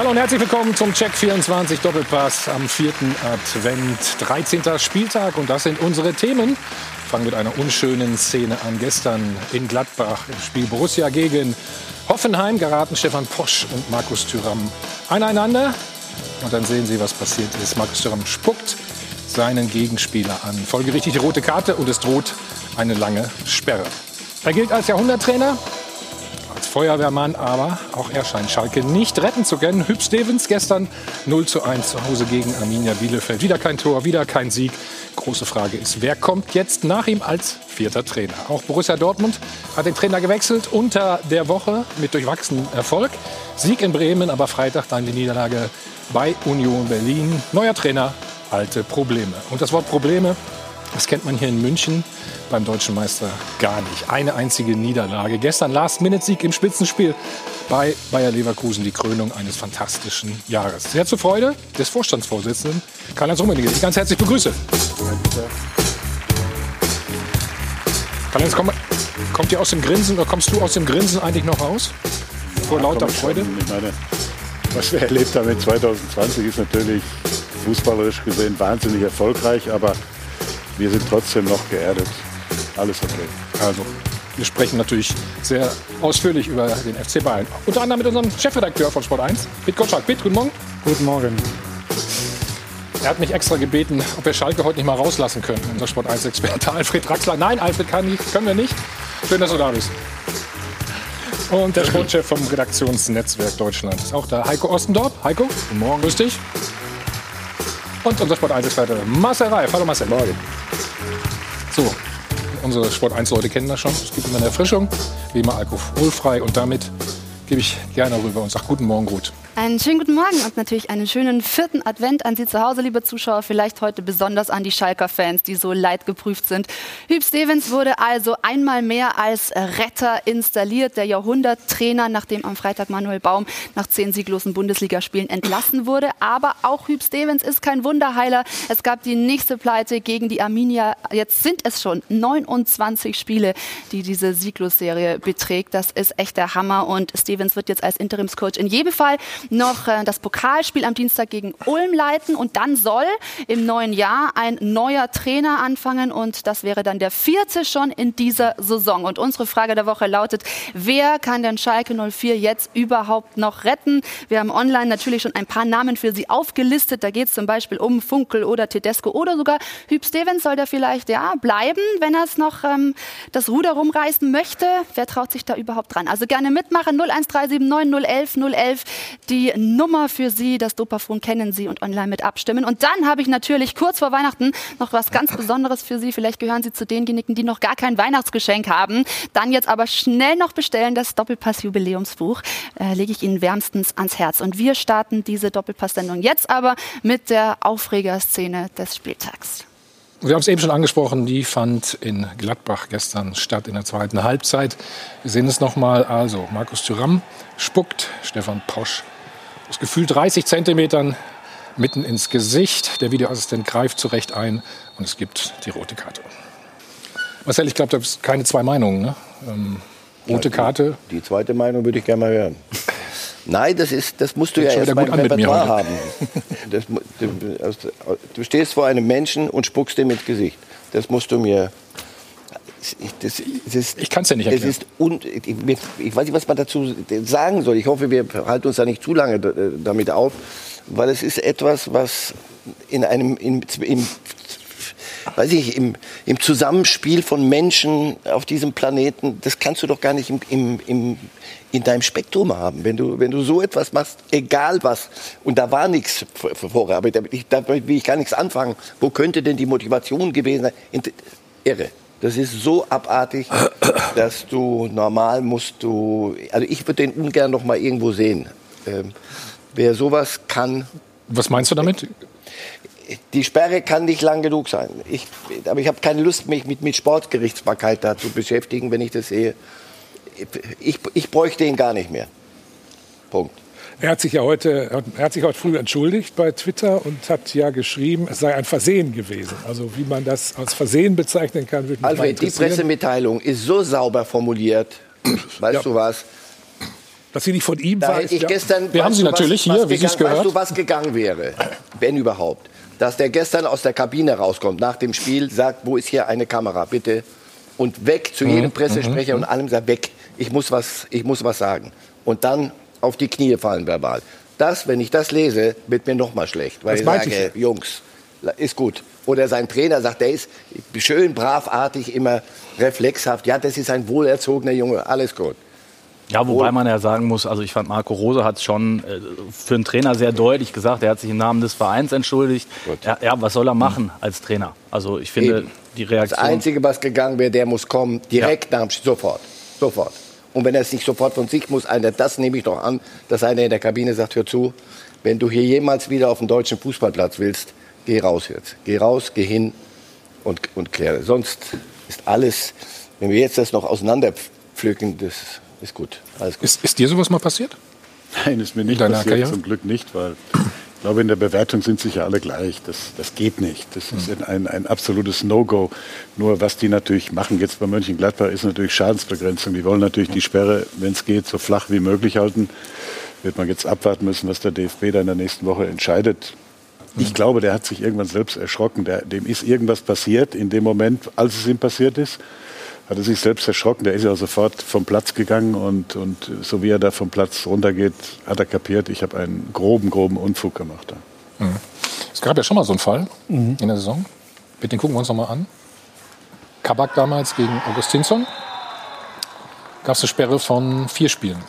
Hallo und herzlich willkommen zum Check 24 Doppelpass am vierten Advent, 13. Spieltag und das sind unsere Themen. Wir fangen mit einer unschönen Szene an. Gestern in Gladbach im Spiel Borussia gegen Hoffenheim geraten Stefan Posch und Markus Thüram aneinander. Und dann sehen Sie, was passiert ist. Markus Thüram spuckt seinen Gegenspieler an. Folgerichtig die rote Karte und es droht eine lange Sperre. Er gilt als Jahrhunderttrainer, Feuerwehrmann, aber auch er scheint Schalke nicht retten zu können. Hüb Stevens gestern 0 zu 1 zu Hause gegen Arminia Bielefeld. Wieder kein Tor, wieder kein Sieg. Große Frage ist, wer kommt jetzt nach ihm als vierter Trainer? Auch Borussia Dortmund hat den Trainer gewechselt unter der Woche mit durchwachsenem Erfolg. Sieg in Bremen, aber Freitag dann die Niederlage bei Union Berlin. Neuer Trainer, alte Probleme. Und das Wort Probleme, das kennt man hier in München beim deutschen Meister gar nicht. Eine einzige Niederlage. Gestern Last-Minute-Sieg im Spitzenspiel bei Bayer Leverkusen, die Krönung eines fantastischen Jahres. Sehr zur Freude des Vorstandsvorsitzenden Karl-Heinz Rummenigge, ich ganz herzlich begrüße. Karl-Heinz, komm, kommt ihr aus dem Grinsen oder kommst du aus dem Grinsen eigentlich noch raus? Vor Ja, lauter. Freude? Ich meine, was wir erlebt haben in 2020 ist natürlich fußballerisch gesehen wahnsinnig erfolgreich, aber wir sind trotzdem noch geerdet. Alles okay. Also, wir sprechen natürlich sehr ausführlich über den FC Bayern. Unter anderem mit unserem Chefredakteur von Sport 1, Pit Gottschalk. Pit, guten Morgen. Guten Morgen. Er hat mich extra gebeten, ob wir Schalke heute nicht mal rauslassen können. Unser Sport 1-Experte Alfred Draxler. Nein, Alfred kann nicht, können wir nicht. Schön, dass du da bist. Und der Sportchef vom Redaktionsnetzwerk Deutschland ist auch da. Heiko Ostendorp. Heiko, guten Morgen. Grüß dich. Und unser Sport 1-Experte Marcel Reif. Hallo Marcel. Morgen. So, unsere Sport 1-Leute kennen das schon. Es gibt immer eine Erfrischung, wie immer alkoholfrei. Und damit gebe ich gerne rüber und sage guten Morgen, gut. Einen schönen guten Morgen und natürlich einen schönen vierten Advent an Sie zu Hause, liebe Zuschauer. Vielleicht heute besonders an die Schalker-Fans, die so leidgeprüft sind. Hüb Stevens wurde also einmal mehr als Retter installiert. Der Jahrhunderttrainer, nachdem am Freitag Manuel Baum nach zehn sieglosen Bundesligaspielen entlassen wurde. Aber auch Hüb Stevens ist kein Wunderheiler. Es gab die nächste Pleite gegen die Arminia. Jetzt sind es schon 29 Spiele, die diese Sieglosserie beträgt. Das ist echt der Hammer. Und Stevens wird jetzt als Interimscoach in jedem Fall noch äh, das Pokalspiel am Dienstag gegen Ulm leiten und dann soll im neuen Jahr ein neuer Trainer anfangen und das wäre dann der vierte schon in dieser Saison. Und unsere Frage der Woche lautet, wer kann denn Schalke 04 jetzt überhaupt noch retten? Wir haben online natürlich schon ein paar Namen für Sie aufgelistet. Da geht es zum Beispiel um Funkel oder Tedesco oder sogar Hüb Stevens soll der vielleicht ja bleiben, wenn er es noch ähm, das Ruder rumreißen möchte. Wer traut sich da überhaupt dran? Also gerne mitmachen 01379 011 011 die Nummer für Sie. Das Dopafon kennen Sie und online mit abstimmen. Und dann habe ich natürlich kurz vor Weihnachten noch was ganz Besonderes für Sie. Vielleicht gehören Sie zu denjenigen, die noch gar kein Weihnachtsgeschenk haben. Dann jetzt aber schnell noch bestellen. Das Doppelpass-Jubiläumsbuch äh, lege ich Ihnen wärmstens ans Herz. Und wir starten diese Doppelpass-Sendung jetzt aber mit der Aufregerszene des Spieltags. Wir haben es eben schon angesprochen, die fand in Gladbach gestern statt in der zweiten Halbzeit. Wir sehen es nochmal. Also, Markus Thüram spuckt Stefan Posch aus gefühlt 30 Zentimetern mitten ins Gesicht. Der Videoassistent greift zurecht ein und es gibt die rote Karte. Marcel, ich glaube, da gibt es keine zwei Meinungen. Ne? Ähm, rote Karte. Die zweite Meinung würde ich gerne mal hören. Nein, das, ist, das musst du ja Fängt schon erst mit mir Repertoire haben. Das, du, aus- du stehst vor einem Menschen und spuckst ihm ins Gesicht. Das musst du mir. Das, das ist, Ich kann's ja nicht Es erklären. ist un, ich, ich weiß nicht, was man dazu sagen soll. Ich hoffe, wir halten uns da nicht zu lange da- damit auf, weil es ist etwas, was in einem im, im, weiß ich, im, im Zusammenspiel von Menschen auf diesem Planeten, das kannst du doch gar nicht im, im, im, in deinem Spektrum haben. Wenn du, wenn du so etwas machst, egal was, und da war nichts vor- vorher, aber damit, ich, damit will ich gar nichts anfangen. Wo könnte denn die Motivation gewesen sein? Irre. Das ist so abartig, dass du normal musst du, also ich würde den ungern noch mal irgendwo sehen. Ähm, wer sowas kann, Was meinst du damit? Die Sperre kann nicht lang genug sein. Ich, aber ich habe keine Lust, mich mit, mit Sportgerichtsbarkeit da zu beschäftigen, wenn ich das sehe. Ich, ich bräuchte ihn gar nicht mehr. Punkt. Er hat sich ja heute, er hat sich heute früh entschuldigt bei Twitter und hat ja geschrieben, es sei ein Versehen gewesen. Also wie man das als Versehen bezeichnen kann, würde mich mal Alfred, die. Pressemitteilung ist so sauber formuliert. Weißt Ja. du was? Dass sie nicht von ihm Da war, ich ja- gestern, Wir haben sie natürlich was, hier, was wie Sie es gegangen- gehört. Weißt du, was gegangen wäre, wenn überhaupt? Dass der gestern aus der Kabine rauskommt, nach dem Spiel, sagt, wo ist hier eine Kamera, bitte? Und weg zu Mhm. jedem Pressesprecher und allem sagt, weg, ich muss, was, ich muss was sagen. Und dann auf die Knie fallen verbal. Das, wenn ich das lese, wird mir noch mal schlecht. Weil Das ich sage, Jungs, ist gut. Oder sein Trainer sagt, der ist schön bravartig, immer reflexhaft. Ja, das ist ein wohlerzogener Junge, alles gut. Ja, wobei man ja sagen muss, also ich fand Marco Rose hat schon äh, für einen Trainer sehr deutlich gesagt, er hat sich im Namen des Vereins entschuldigt. Ja, ja, was soll er machen als Trainer? Also ich finde Eben. die Das Reaktion. Einzige, was gegangen wäre, der muss kommen, direkt nach dem Spiel, sofort. Sofort. Und wenn er es nicht sofort von sich muss, einer, das nehme ich doch an, dass einer in der Kabine sagt, hör zu, wenn du hier jemals wieder auf den deutschen Fußballplatz willst, geh raus jetzt. Geh raus, geh hin und, und kläre. Sonst ist alles, wenn wir jetzt das noch auseinanderpflücken, das ist gut. Alles gut. Ist, ist dir sowas mal passiert? Nein, ist mir nicht passiert, Karriere? zum Glück nicht, weil ich glaube, in der Bewertung sind sich ja alle gleich. Das, das geht nicht. Das ist ein, ein absolutes No-Go. Nur was die natürlich machen jetzt bei Mönchengladbach ist natürlich Schadensbegrenzung. Die wollen natürlich die Sperre, wenn es geht, so flach wie möglich halten. Wird man jetzt abwarten müssen, was der DFB da in der nächsten Woche entscheidet. Ich glaube, der hat sich irgendwann selbst erschrocken. Der, dem ist irgendwas passiert in dem Moment, als es ihm passiert ist. Hat er sich selbst erschrocken. Der ist ja sofort vom Platz gegangen und, und so wie er da vom Platz runtergeht, hat er kapiert, ich habe einen groben, groben Unfug gemacht. Da. Es gab ja schon mal so einen Fall in der Saison. Bitte, den gucken wir uns noch mal an. Kabak damals gegen Augustinsson. Gab es eine Sperre von vier Spielen.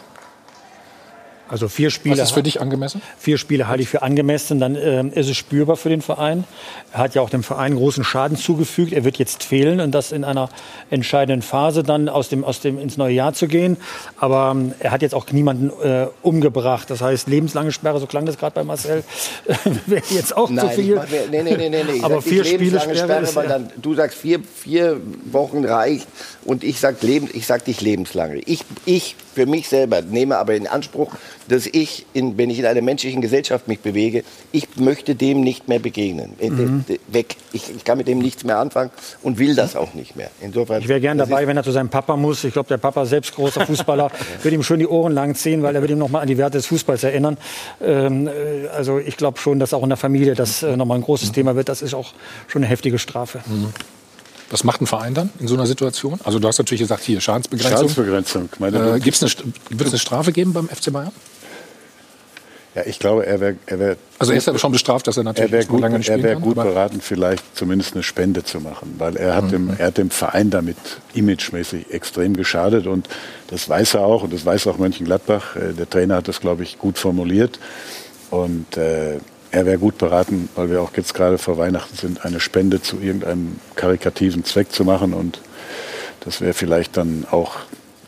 Also vier Was Spiele, ist für dich angemessen? vier Spiele halte ich für angemessen. Dann ähm, ist es spürbar für den Verein. Er hat ja auch dem Verein großen Schaden zugefügt. Er wird jetzt fehlen und das in einer entscheidenden Phase dann aus dem, aus dem ins neue Jahr zu gehen. Aber ähm, er hat jetzt auch niemanden äh, umgebracht. Das heißt, lebenslange Sperre, so klang das gerade bei Marcel, wäre jetzt auch zu Nein, ich viel. mach nee, nee, nee, nee, Aber vier Spiele lebenslange Sperre ist dann, du sagst vier, vier Wochen reicht und ich sag, leben, ich sag nicht lebenslange. Ich, ich für mich selber nehme aber in Anspruch, dass ich, in, wenn ich in einer menschlichen Gesellschaft mich bewege, ich möchte dem nicht mehr begegnen. Äh, Mhm. de- Weg. Ich, ich kann mit dem nichts mehr anfangen und will das auch nicht mehr. Insofern. Ich wäre gern das dabei, wenn er zu seinem Papa muss. Ich glaube, der Papa, selbst großer Fußballer, wird ihm schön die Ohren lang ziehen, weil er wird ihm noch mal an die Werte des Fußballs erinnern. Ähm, äh, also ich glaube schon, dass auch in der Familie das äh, noch mal ein großes Thema wird. Das ist auch schon eine heftige Strafe. Was macht ein Verein dann in so einer Situation? Also du hast natürlich gesagt, hier Schadensbegrenzung. Schadensbegrenzung. Meine, Äh, gibt's eine, wird es eine Strafe geben beim FC Bayern? ja, ich glaube, er wäre er wär, Also er ist ja schon bestraft, dass er natürlich er wär gut, lange nicht er spielen wär kann. gut aber- beraten, vielleicht zumindest eine Spende zu machen, weil er hat, dem, er hat dem Verein damit imagemäßig extrem geschadet und das weiß er auch und das weiß auch Mönchengladbach. Äh, Der Trainer hat das, glaube ich, gut formuliert und äh, er wäre gut beraten, weil wir auch jetzt gerade vor Weihnachten sind, eine Spende zu irgendeinem karikativen Zweck zu machen und das wäre vielleicht dann auch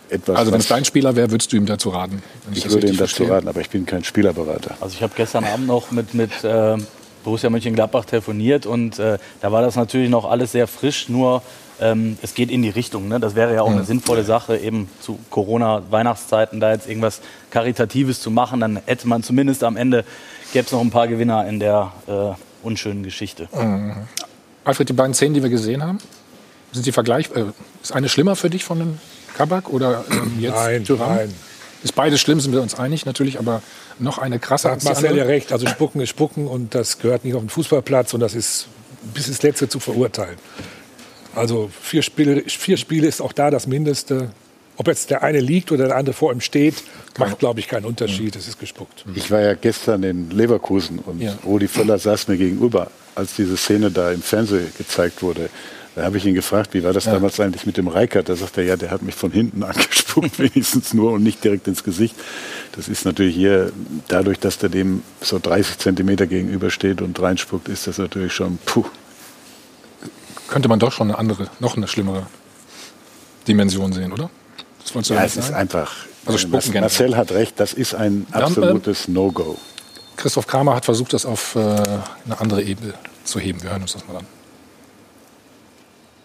etwas. also wenn es dein Spieler wäre, würdest du ihm dazu raten? ich das würde ihm dazu verstehe. raten, aber ich bin kein Spielerberater. Also ich habe gestern Abend noch mit, mit äh, Borussia Mönchengladbach telefoniert und äh, da war das natürlich noch alles sehr frisch, nur ähm, es geht in die Richtung. Ne? Das wäre ja auch eine sinnvolle Sache, eben zu Corona-Weihnachtszeiten da jetzt irgendwas Karitatives zu machen. Dann hätte man zumindest am Ende, gäbe es noch ein paar Gewinner in der äh, unschönen Geschichte. Alfred, die beiden Szenen, die wir gesehen haben, sind die vergleich? Äh, ist eine schlimmer für dich von dem Kabak oder ähm, jetzt Nein, Thuram? nein. Ist beides schlimm, sind wir uns einig natürlich, aber noch eine krasser Da hat Marcel ja recht. Also Spucken ist Spucken und das gehört nicht auf den Fußballplatz und das ist bis ins Letzte zu verurteilen. Also vier Spiele, vier Spiele ist auch da das Mindeste. Ob jetzt der eine liegt oder der andere vor ihm steht, macht, glaube ich, keinen Unterschied. Es ist gespuckt. Ich war ja gestern in Leverkusen und Ja. Rudi Völler saß mir gegenüber, als diese Szene da im Fernsehen gezeigt wurde. Da habe ich ihn gefragt, wie war das damals eigentlich mit dem Reikert? Da sagt er, ja, der hat mich von hinten angespuckt, wenigstens nur und nicht direkt ins Gesicht. Das ist natürlich hier, dadurch, dass der dem so 30 Zentimeter gegenübersteht und reinspuckt, ist das natürlich schon, puh. Könnte man doch schon eine andere, noch eine schlimmere Dimension sehen, oder? Das Ja, es ist einfach, Also äh, spucken generell. Marcel hat recht, das ist ein ähm, absolutes No-Go. Christoph Kramer hat versucht, das auf äh, eine andere Ebene zu heben. Wir hören uns das mal an.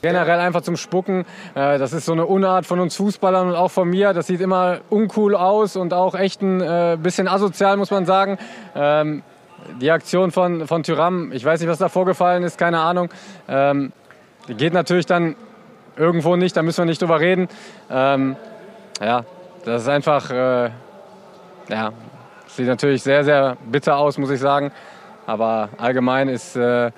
Generell einfach zum Spucken. Äh, Das ist so eine Unart von uns Fußballern und auch von mir. Das sieht immer uncool aus und auch echt ein äh, bisschen asozial, muss man sagen. Ähm, Die Aktion von, von Tyram, ich weiß nicht, was da vorgefallen ist, keine Ahnung. Ähm, Die geht natürlich dann irgendwo nicht, da müssen wir nicht drüber reden. Ja, das ist einfach äh, ja, sieht natürlich sehr, sehr bitter aus, muss ich sagen. Aber allgemein ist, äh,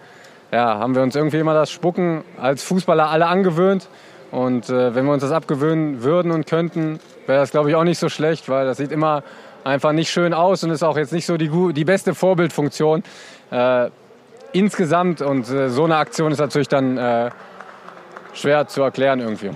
ja, haben wir uns irgendwie immer das Spucken als Fußballer alle angewöhnt. Und äh, wenn wir uns das abgewöhnen würden und könnten, wäre das, glaube ich, auch nicht so schlecht, weil das sieht immer einfach nicht schön aus und ist auch jetzt nicht so die, die beste Vorbildfunktion äh, insgesamt. Und äh, so eine Aktion ist natürlich dann äh, schwer zu erklären irgendwie.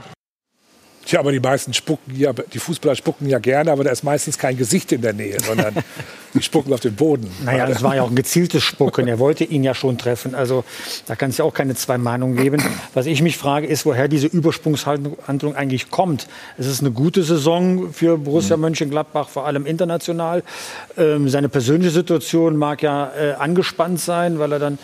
Tja, aber die meisten spucken ja, die Fußballer spucken ja gerne, aber da ist meistens kein Gesicht in der Nähe, sondern die spucken auf den Boden. Naja, das war ja auch ein gezieltes Spucken. Er wollte ihn ja schon treffen. Also da kann es ja auch keine zwei Meinungen geben. Was ich mich frage, ist, woher diese Übersprungshandlung eigentlich kommt. Es ist eine gute Saison für Borussia mhm. Mönchengladbach, vor allem international. Ähm, seine persönliche Situation mag ja äh, angespannt sein, weil er dann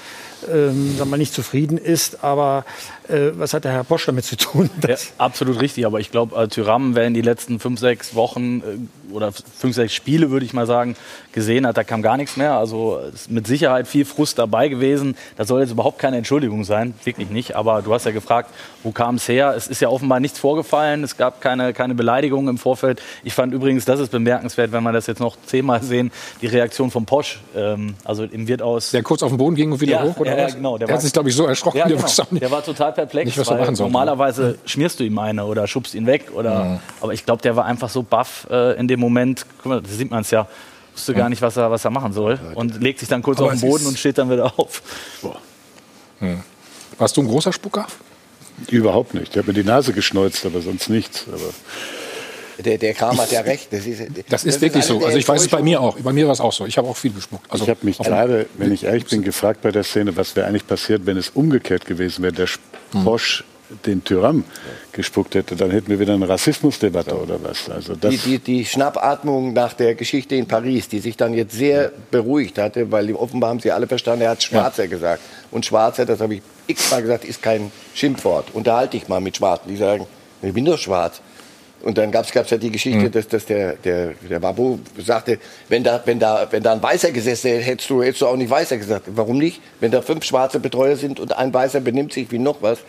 ähm, sagen wir, nicht zufrieden ist. Aber äh, was hat der Herr Bosch damit zu tun? Ja, absolut richtig. Aber ich glaube, äh, Tyram, wer in die letzten fünf, sechs Wochen äh, oder fünf, sechs Spiele, würde ich mal sagen, gesehen hat, da kam gar nichts mehr. Also ist mit Sicherheit viel Frust dabei gewesen. Das soll jetzt überhaupt keine Entschuldigung sein, wirklich nicht. Aber du hast ja gefragt, wo kam es her? Es ist ja offenbar nichts vorgefallen. Es gab keine, keine Beleidigung im Vorfeld. Ich fand übrigens, das ist bemerkenswert, wenn wir das jetzt noch zehnmal sehen, die Reaktion von Posch. Ähm, also im Wirt aus. Der kurz auf den Boden ging und wieder ja, hoch, oder ja, was? genau. Der, der hat sich, glaube ich, so erschrocken. Ja, genau. Der war total perplex, nicht, was er machen sollte. normalerweise schmierst du ihm eine oder schubst ihn weg. Oder, mhm. Aber ich glaube, der war einfach so baff äh, in dem Moment. Guck mal, da sieht man es ja. Wusste gar nicht, was er, was er machen soll. Und legt sich dann kurz aber auf den Boden und steht dann wieder auf. Hm. Warst du ein großer Spucker? Überhaupt nicht. Ich habe mir die Nase geschneuzt, aber sonst nichts. Aber der, der Kram hat ja recht. Das ist, das, das ist wirklich so. Also ich weiß es bei mir auch. Bei mir war es auch so. Ich habe auch viel gespuckt. Also ich habe mich gerade, wenn ich ehrlich bin, gefragt bei der Szene, was wäre eigentlich passiert, wenn es umgekehrt gewesen wäre. Der Bosch den Tyram gespuckt hätte, dann hätten wir wieder eine Rassismusdebatte oder was. Also die, die, die, Schnappatmung nach der Geschichte in Paris, die sich dann jetzt sehr beruhigt hatte, weil offenbar haben sie alle verstanden, er hat Schwarzer ja. gesagt. Und Schwarzer, das habe ich x-mal gesagt, ist kein Schimpfwort. Unterhalte dich mal mit Schwarzen, die sagen, ich bin doch schwarz. Und dann gab es ja die Geschichte, mhm. dass, dass der, der, der Babu sagte, wenn da, wenn, da, wenn da ein Weißer gesessen hätte, hättest du, hättest du auch nicht Weißer gesagt. Warum nicht? Wenn da fünf schwarze Betreuer sind und ein Weißer benimmt sich wie noch was,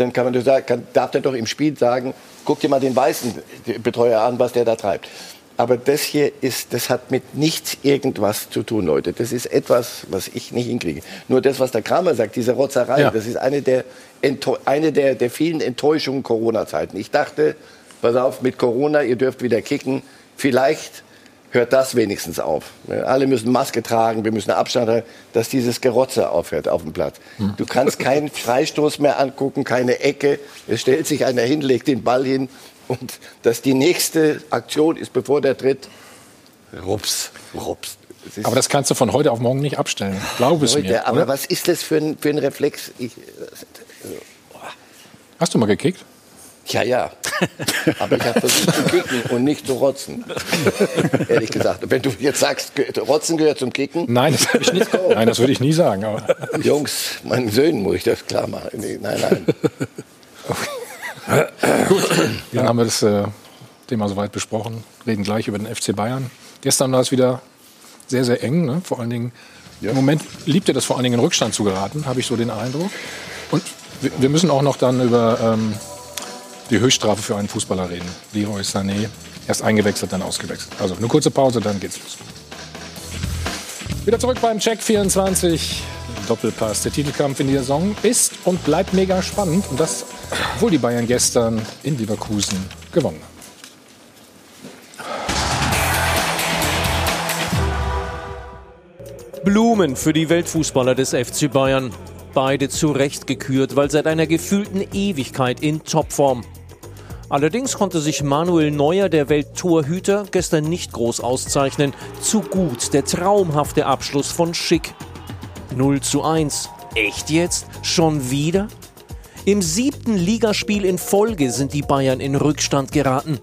dann kann man doch sagen, kann, darf der doch im Spiel sagen, guck dir mal den weißen Betreuer an, was der da treibt. Aber das hier ist, das hat mit nichts irgendwas zu tun, Leute. Das ist etwas, was ich nicht hinkriege. Nur das, was der Kramer sagt, diese Rotzerei, ja. das ist eine der, eine der, der vielen Enttäuschungen Corona-Zeiten. Ich dachte, pass auf, mit Corona, ihr dürft wieder kicken. Vielleicht hört das wenigstens auf. Alle müssen Maske tragen, wir müssen Abstand haben, dass dieses Gerotze aufhört auf dem Platz. Du kannst keinen Freistoß mehr angucken, keine Ecke. Es stellt sich einer hin, legt den Ball hin und dass die nächste Aktion ist, bevor der tritt, rups, rups. Aber das kannst du von heute auf morgen nicht abstellen. Glaube es mir. Aber oder? was ist das für ein, für ein Reflex? Ich, Hast du mal gekickt? Ja, ja. Aber ich habe versucht zu kicken und nicht zu rotzen. Ehrlich gesagt. Wenn du jetzt sagst, rotzen gehört zum Kicken. Nein, das würde ich, nicht, nein, das würde ich nie sagen. Jungs, meinen Söhnen muss ich das klar machen. Nee, nein, nein. Gut, dann haben wir das äh, Thema soweit besprochen. Reden gleich über den FC Bayern. Gestern war es wieder sehr, sehr eng. Ne? Vor allen Dingen, ja. im Moment liebt er das vor allen Dingen in Rückstand zu geraten, habe ich so den Eindruck. Und wir, wir müssen auch noch dann über ähm, die Höchststrafe für einen Fußballer reden. Leroy Sané, erst eingewechselt, dann ausgewechselt. Also eine kurze Pause, dann geht's los. Wieder zurück beim Check 24. Doppelpass. Der Titelkampf in dieser Saison ist und bleibt mega spannend. Und das, obwohl die Bayern gestern in Leverkusen gewonnen haben. Blumen für die Weltfußballer des FC Bayern. Beide zu Recht gekürt, weil seit einer gefühlten Ewigkeit in Topform. Allerdings konnte sich Manuel Neuer, der Welttorhüter, gestern nicht groß auszeichnen. Zu gut der traumhafte Abschluss von Schick. 0 zu 1. Echt jetzt? Schon wieder? Im siebten Ligaspiel in Folge sind die Bayern in Rückstand geraten.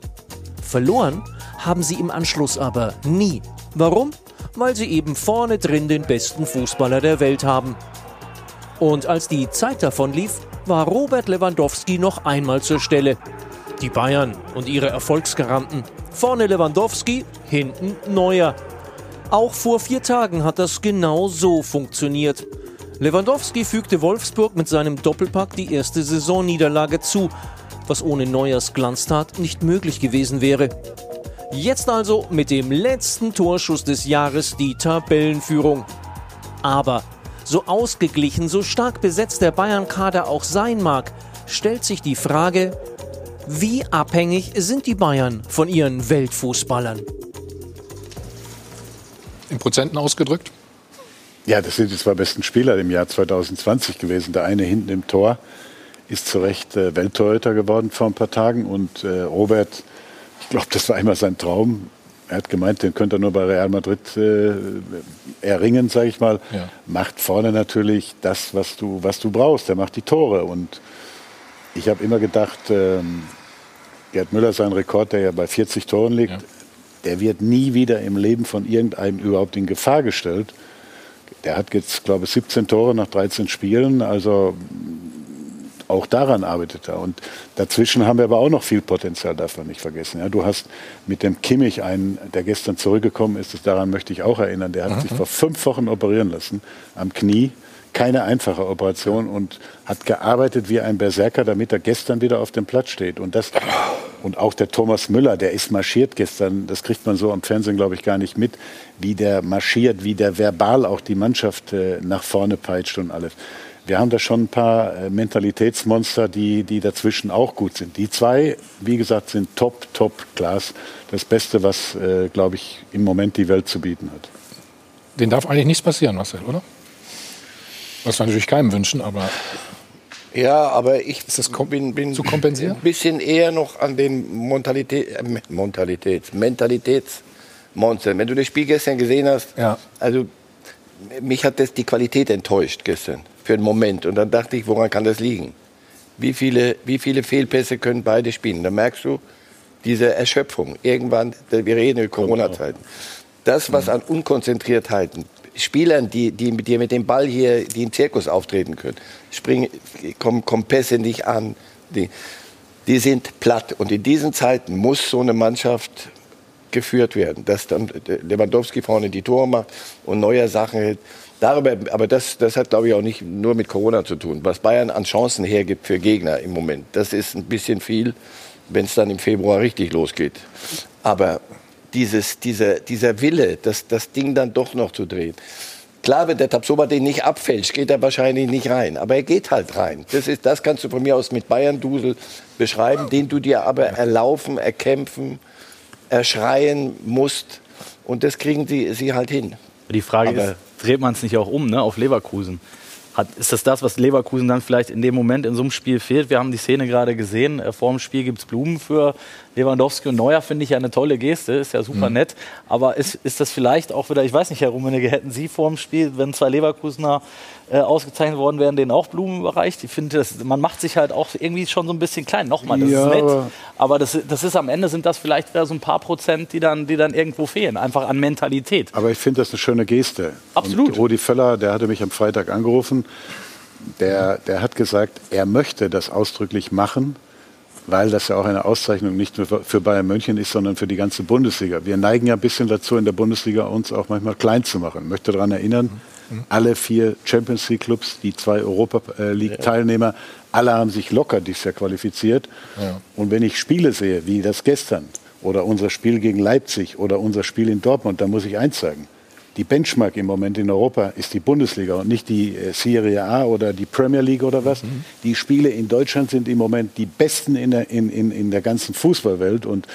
Verloren haben sie im Anschluss aber nie. Warum? Weil sie eben vorne drin den besten Fußballer der Welt haben. Und als die Zeit davon lief, war Robert Lewandowski noch einmal zur Stelle. Die Bayern und ihre Erfolgsgaranten. Vorne Lewandowski, hinten Neuer. Auch vor vier Tagen hat das genau so funktioniert. Lewandowski fügte Wolfsburg mit seinem Doppelpack die erste Saisonniederlage zu, was ohne Neuers Glanztat nicht möglich gewesen wäre. Jetzt also mit dem letzten Torschuss des Jahres die Tabellenführung. Aber so ausgeglichen, so stark besetzt der Bayern-Kader auch sein mag, stellt sich die Frage, wie abhängig sind die Bayern von ihren Weltfußballern? In Prozenten ausgedrückt? Ja, das sind die zwei besten Spieler im Jahr 2020 gewesen. Der eine hinten im Tor ist zu Recht äh, Welttorhüter geworden vor ein paar Tagen. Und äh, Robert, ich glaube, das war immer sein Traum. Er hat gemeint, den könnte er nur bei Real Madrid äh, erringen, sage ich mal. Ja. Macht vorne natürlich das, was du, was du brauchst. Er macht die Tore. Und ich habe immer gedacht, ähm, Gerd Müller, sein Rekord, der ja bei 40 Toren liegt, Ja. der wird nie wieder im Leben von irgendeinem überhaupt in Gefahr gestellt. Der hat jetzt, glaube ich, 17 Tore nach 13 Spielen. Also auch daran arbeitet er. Und dazwischen haben wir aber auch noch viel Potenzial, darf man nicht vergessen. Ja, du hast mit dem Kimmich einen, der gestern zurückgekommen ist, daran möchte ich auch erinnern, der hat sich vor fünf Wochen operieren lassen am Knie. Keine einfache Operation und hat gearbeitet wie ein Berserker, damit er gestern wieder auf dem Platz steht. Und, das, und auch der Thomas Müller, der ist marschiert gestern, das kriegt man so am Fernsehen, glaube ich, gar nicht mit, wie der marschiert, wie der verbal auch die Mannschaft äh, nach vorne peitscht und alles. Wir haben da schon ein paar äh, Mentalitätsmonster, die, die dazwischen auch gut sind. Die zwei, wie gesagt, sind top, top Class. Das Beste, was, äh, glaube ich, im Moment die Welt zu bieten hat. Den darf eigentlich nichts passieren, Marcel, oder? Was wir natürlich keinem wünschen, aber Ja, aber ich bin, bin zu kompensieren? ein bisschen eher noch an den Montalität, äh, Montalitäts, Mentalitätsmonster. Wenn du das Spiel gestern gesehen hast, Ja. also mich hat das die Qualität enttäuscht gestern für einen Moment. Und dann dachte ich, woran kann das liegen? Wie viele, wie viele Fehlpässe können beide spielen? Da merkst du diese Erschöpfung. Irgendwann, wir reden über Corona-Zeiten. Das, was an Unkonzentriertheiten, Spielern, die, die, die mit dem Ball hier, die im Zirkus auftreten können, springen, kommen, kommen Pässe nicht an, die, die sind platt. Und in diesen Zeiten muss so eine Mannschaft geführt werden, dass dann Lewandowski vorne die Tore macht und neue Sachen hält. Darüber, aber das, das hat, glaube ich, auch nicht nur mit Corona zu tun. Was Bayern an Chancen hergibt für Gegner im Moment, das ist ein bisschen viel, wenn es dann im Februar richtig losgeht. Aber dieses, dieser, dieser Wille, das, das Ding dann doch noch zu drehen. Klar, wenn der Tabsoba den nicht abfälscht, geht er wahrscheinlich nicht rein. Aber er geht halt rein. Das, ist, das kannst du von mir aus mit Bayern-Dusel beschreiben, den du dir aber erlaufen, erkämpfen, erschreien musst. Und das kriegen sie, sie halt hin. Die Frage Aber- ist, dreht man es nicht auch um ne, auf Leverkusen? Hat, ist das das, was Leverkusen dann vielleicht in dem Moment in so einem Spiel fehlt? Wir haben die Szene gerade gesehen. Äh, vor dem Spiel gibt es Blumen für Lewandowski und Neuer, finde ich ja eine tolle Geste, ist ja super nett. Aber ist, ist das vielleicht auch wieder, ich weiß nicht, Herr Rummenigge, hätten Sie vor dem Spiel, wenn zwei Leverkusener äh, ausgezeichnet worden wären, denen auch Blumen überreicht? Ich finde, das- man macht sich halt auch irgendwie schon so ein bisschen klein. Nochmal, das Ja, ist nett. aber- Aber das, das ist am Ende sind das vielleicht wieder so ein paar Prozent, die dann, die dann irgendwo fehlen, einfach an Mentalität. Aber ich finde das eine schöne Geste. Absolut. Und Rudi Völler, der hatte mich am Freitag angerufen. Der, der hat gesagt, er möchte das ausdrücklich machen, weil das ja auch eine Auszeichnung nicht nur für Bayern München ist, sondern für die ganze Bundesliga. Wir neigen ja ein bisschen dazu, in der Bundesliga uns auch manchmal klein zu machen. Ich möchte daran erinnern, alle vier Champions League Clubs, die zwei Europa äh, League Teilnehmer, alle haben sich locker dieses Jahr qualifiziert. Und wenn ich Spiele sehe, wie das gestern oder unser Spiel gegen Leipzig oder unser Spiel in Dortmund, dann muss ich eins sagen. Die Benchmark im Moment in Europa ist die Bundesliga und nicht die äh, Serie A oder die Premier League oder was. Die Spiele in Deutschland sind im Moment die besten in der, in, in, in der ganzen Fußballwelt. Und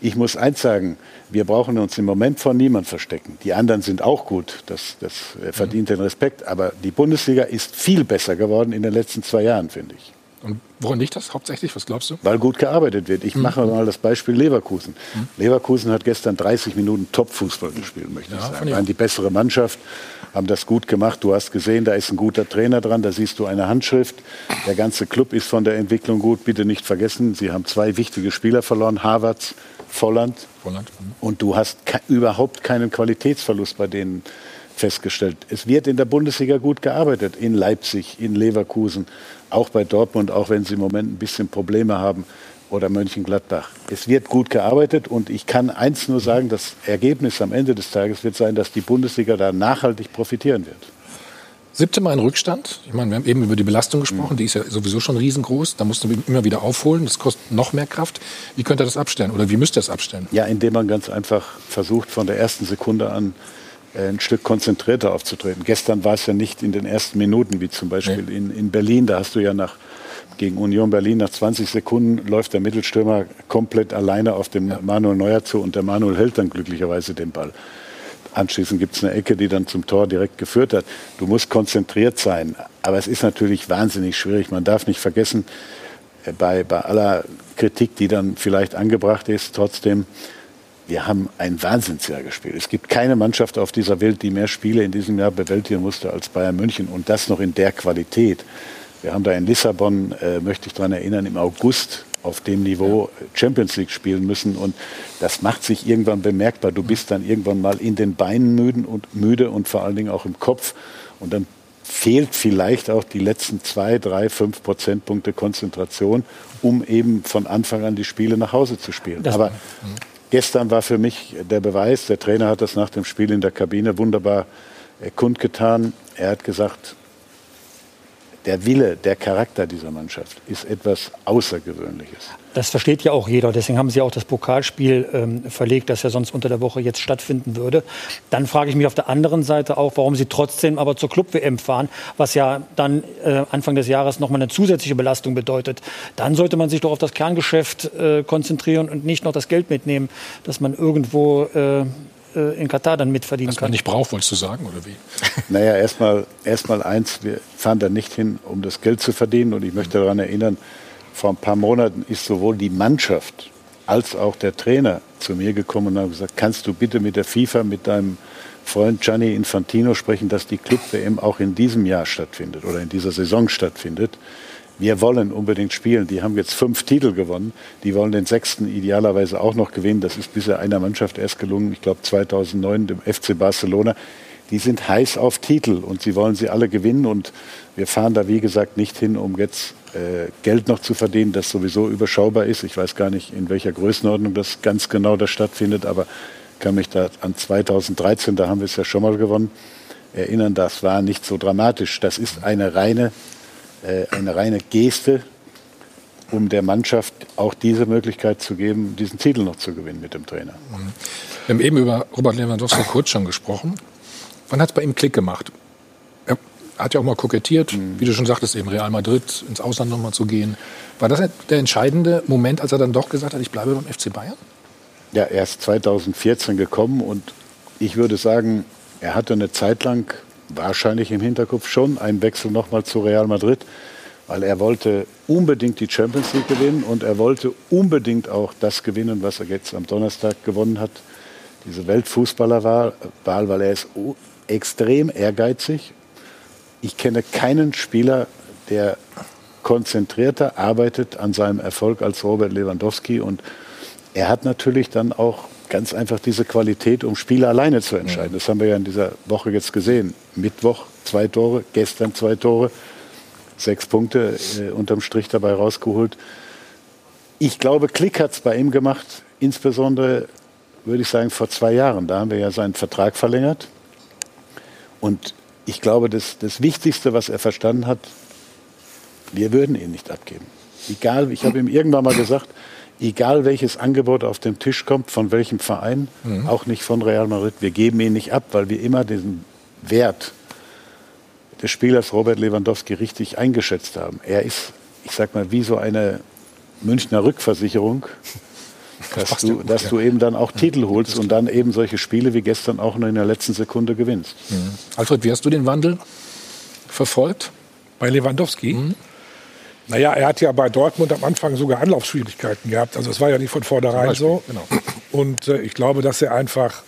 ich muss eins sagen, wir brauchen uns im Moment vor niemand verstecken. Die anderen sind auch gut, das, das äh, verdient den Respekt. Aber die Bundesliga ist viel besser geworden in den letzten zwei Jahren, finde ich. Und woran liegt das hauptsächlich? Was glaubst du? Weil gut gearbeitet wird. Ich mache mal das Beispiel Leverkusen. Leverkusen hat gestern 30 Minuten Top-Fußball gespielt, möchte ich Ja, sagen. ich Waren die bessere Mannschaft, haben das gut gemacht. Du hast gesehen, da ist ein guter Trainer dran, da siehst du eine Handschrift. Der ganze Club ist von der Entwicklung gut. Bitte nicht vergessen, sie haben zwei wichtige Spieler verloren, Havertz, Volland. Volland. Und du hast ke überhaupt keinen Qualitätsverlust bei denen festgestellt. Es wird in der Bundesliga gut gearbeitet, in Leipzig, in Leverkusen, auch bei Dortmund, auch wenn sie im Moment ein bisschen Probleme haben, oder Mönchengladbach. Es wird gut gearbeitet und ich kann eins nur sagen, das Ergebnis am Ende des Tages wird sein, dass die Bundesliga da nachhaltig profitieren wird. Siebte Mal in Rückstand. Ich meine, wir haben eben über die Belastung gesprochen. Die ist ja sowieso schon riesengroß. Da musst du immer wieder aufholen. Das kostet noch mehr Kraft. Wie könnt ihr das abstellen? Oder wie müsst ihr das abstellen? Ja, indem man ganz einfach versucht, von der ersten Sekunde an ein Stück konzentrierter aufzutreten. Gestern war es ja nicht in den ersten Minuten, wie zum Beispiel nee. in, in Berlin. Da hast du ja nach gegen Union Berlin nach 20 Sekunden läuft der Mittelstürmer komplett alleine auf den Manuel Neuer zu und der Manuel hält dann glücklicherweise den Ball. Anschließend gibt es eine Ecke, die dann zum Tor direkt geführt hat. Du musst konzentriert sein. Aber es ist natürlich wahnsinnig schwierig. Man darf nicht vergessen, äh, bei, bei aller Kritik, die dann vielleicht angebracht ist, trotzdem, wir haben ein Wahnsinnsjahr gespielt. Es gibt keine Mannschaft auf dieser Welt, die mehr Spiele in diesem Jahr bewältigen musste als Bayern München und das noch in der Qualität. Wir haben da in Lissabon, äh, möchte ich daran erinnern, im August auf dem Niveau Champions League spielen müssen. Und das macht sich irgendwann bemerkbar. Du bist dann irgendwann mal in den Beinen müde und, müde und vor allen Dingen auch im Kopf. Und dann fehlt vielleicht auch die letzten zwei, drei, fünf Prozentpunkte Konzentration, um eben von Anfang an die Spiele nach Hause zu spielen. Das Aber gestern war für mich der Beweis, der Trainer hat das nach dem Spiel in der Kabine wunderbar kundgetan. Er hat gesagt, der Wille, der Charakter dieser Mannschaft ist etwas Außergewöhnliches. Das versteht ja auch jeder. Deswegen haben Sie auch das Pokalspiel ähm, verlegt, das ja sonst unter der Woche jetzt stattfinden würde. Dann frage ich mich auf der anderen Seite auch, warum Sie trotzdem aber zur Club-WM fahren, was ja dann äh, Anfang des Jahres nochmal eine zusätzliche Belastung bedeutet. Dann sollte man sich doch auf das Kerngeschäft äh, konzentrieren und nicht noch das Geld mitnehmen, dass man irgendwo äh, äh, in Katar dann mitverdienen Was kann. man nicht braucht, wolltest du sagen, oder wie? Naja, erstmal erst mal eins, wir fahren da nicht hin, um das Geld zu verdienen. Und ich möchte daran erinnern, vor ein paar Monaten ist sowohl die Mannschaft als auch der Trainer zu mir gekommen und haben gesagt, kannst du bitte mit der FIFA, mit deinem Freund Gianni Infantino sprechen, dass die Club-WM auch in diesem Jahr stattfindet oder in dieser Saison stattfindet wir wollen unbedingt spielen. Die haben jetzt fünf Titel gewonnen. Die wollen den sechsten idealerweise auch noch gewinnen. Das ist bisher einer Mannschaft erst gelungen, ich glaube 2009, dem FC Barcelona. Die sind heiß auf Titel und sie wollen sie alle gewinnen. Und wir fahren da, wie gesagt, nicht hin, um jetzt äh, Geld noch zu verdienen, das sowieso überschaubar ist. Ich weiß gar nicht, in welcher Größenordnung das ganz genau da stattfindet, aber kann mich da an 2013, da haben wir es ja schon mal gewonnen, erinnern, das war nicht so dramatisch. Das ist eine reine eine reine Geste, um der Mannschaft auch diese Möglichkeit zu geben, diesen Titel noch zu gewinnen mit dem Trainer. Wir haben eben über Robert Lewandowski kurz schon gesprochen. Wann hat es bei ihm Klick gemacht? Er hat ja auch mal kokettiert, mhm. wie du schon sagtest, eben Real Madrid, ins Ausland nochmal zu gehen. War das der entscheidende Moment, als er dann doch gesagt hat, ich bleibe beim FC Bayern? Ja, er ist 2014 gekommen und ich würde sagen, er hatte eine Zeit lang wahrscheinlich im Hinterkopf schon ein Wechsel nochmal zu Real Madrid, weil er wollte unbedingt die Champions League gewinnen und er wollte unbedingt auch das gewinnen, was er jetzt am Donnerstag gewonnen hat, diese Weltfußballerwahl, weil er ist extrem ehrgeizig. Ich kenne keinen Spieler, der konzentrierter arbeitet an seinem Erfolg als Robert Lewandowski und er hat natürlich dann auch ganz einfach diese Qualität, um Spiele alleine zu entscheiden. Das haben wir ja in dieser Woche jetzt gesehen. Mittwoch zwei Tore, gestern zwei Tore, sechs Punkte äh, unterm Strich dabei rausgeholt. Ich glaube, Klick hat es bei ihm gemacht, insbesondere würde ich sagen vor zwei Jahren. Da haben wir ja seinen Vertrag verlängert. Und ich glaube, das, das Wichtigste, was er verstanden hat, wir würden ihn nicht abgeben. Egal, ich habe ihm irgendwann mal gesagt, egal welches Angebot auf den Tisch kommt, von welchem Verein, mhm. auch nicht von Real Madrid, wir geben ihn nicht ab, weil wir immer diesen Wert des Spielers Robert Lewandowski richtig eingeschätzt haben. Er ist, ich sag mal, wie so eine Münchner Rückversicherung, das dass, du, dass du eben dann auch Titel holst und dann eben solche Spiele wie gestern auch nur in der letzten Sekunde gewinnst. Mhm. Alfred, wie hast du den Wandel verfolgt? Bei Lewandowski? Mhm. Naja, er hat ja bei Dortmund am Anfang sogar Anlaufschwierigkeiten gehabt. Also es war ja nicht von vornherein so. Genau. Und äh, ich glaube, dass er einfach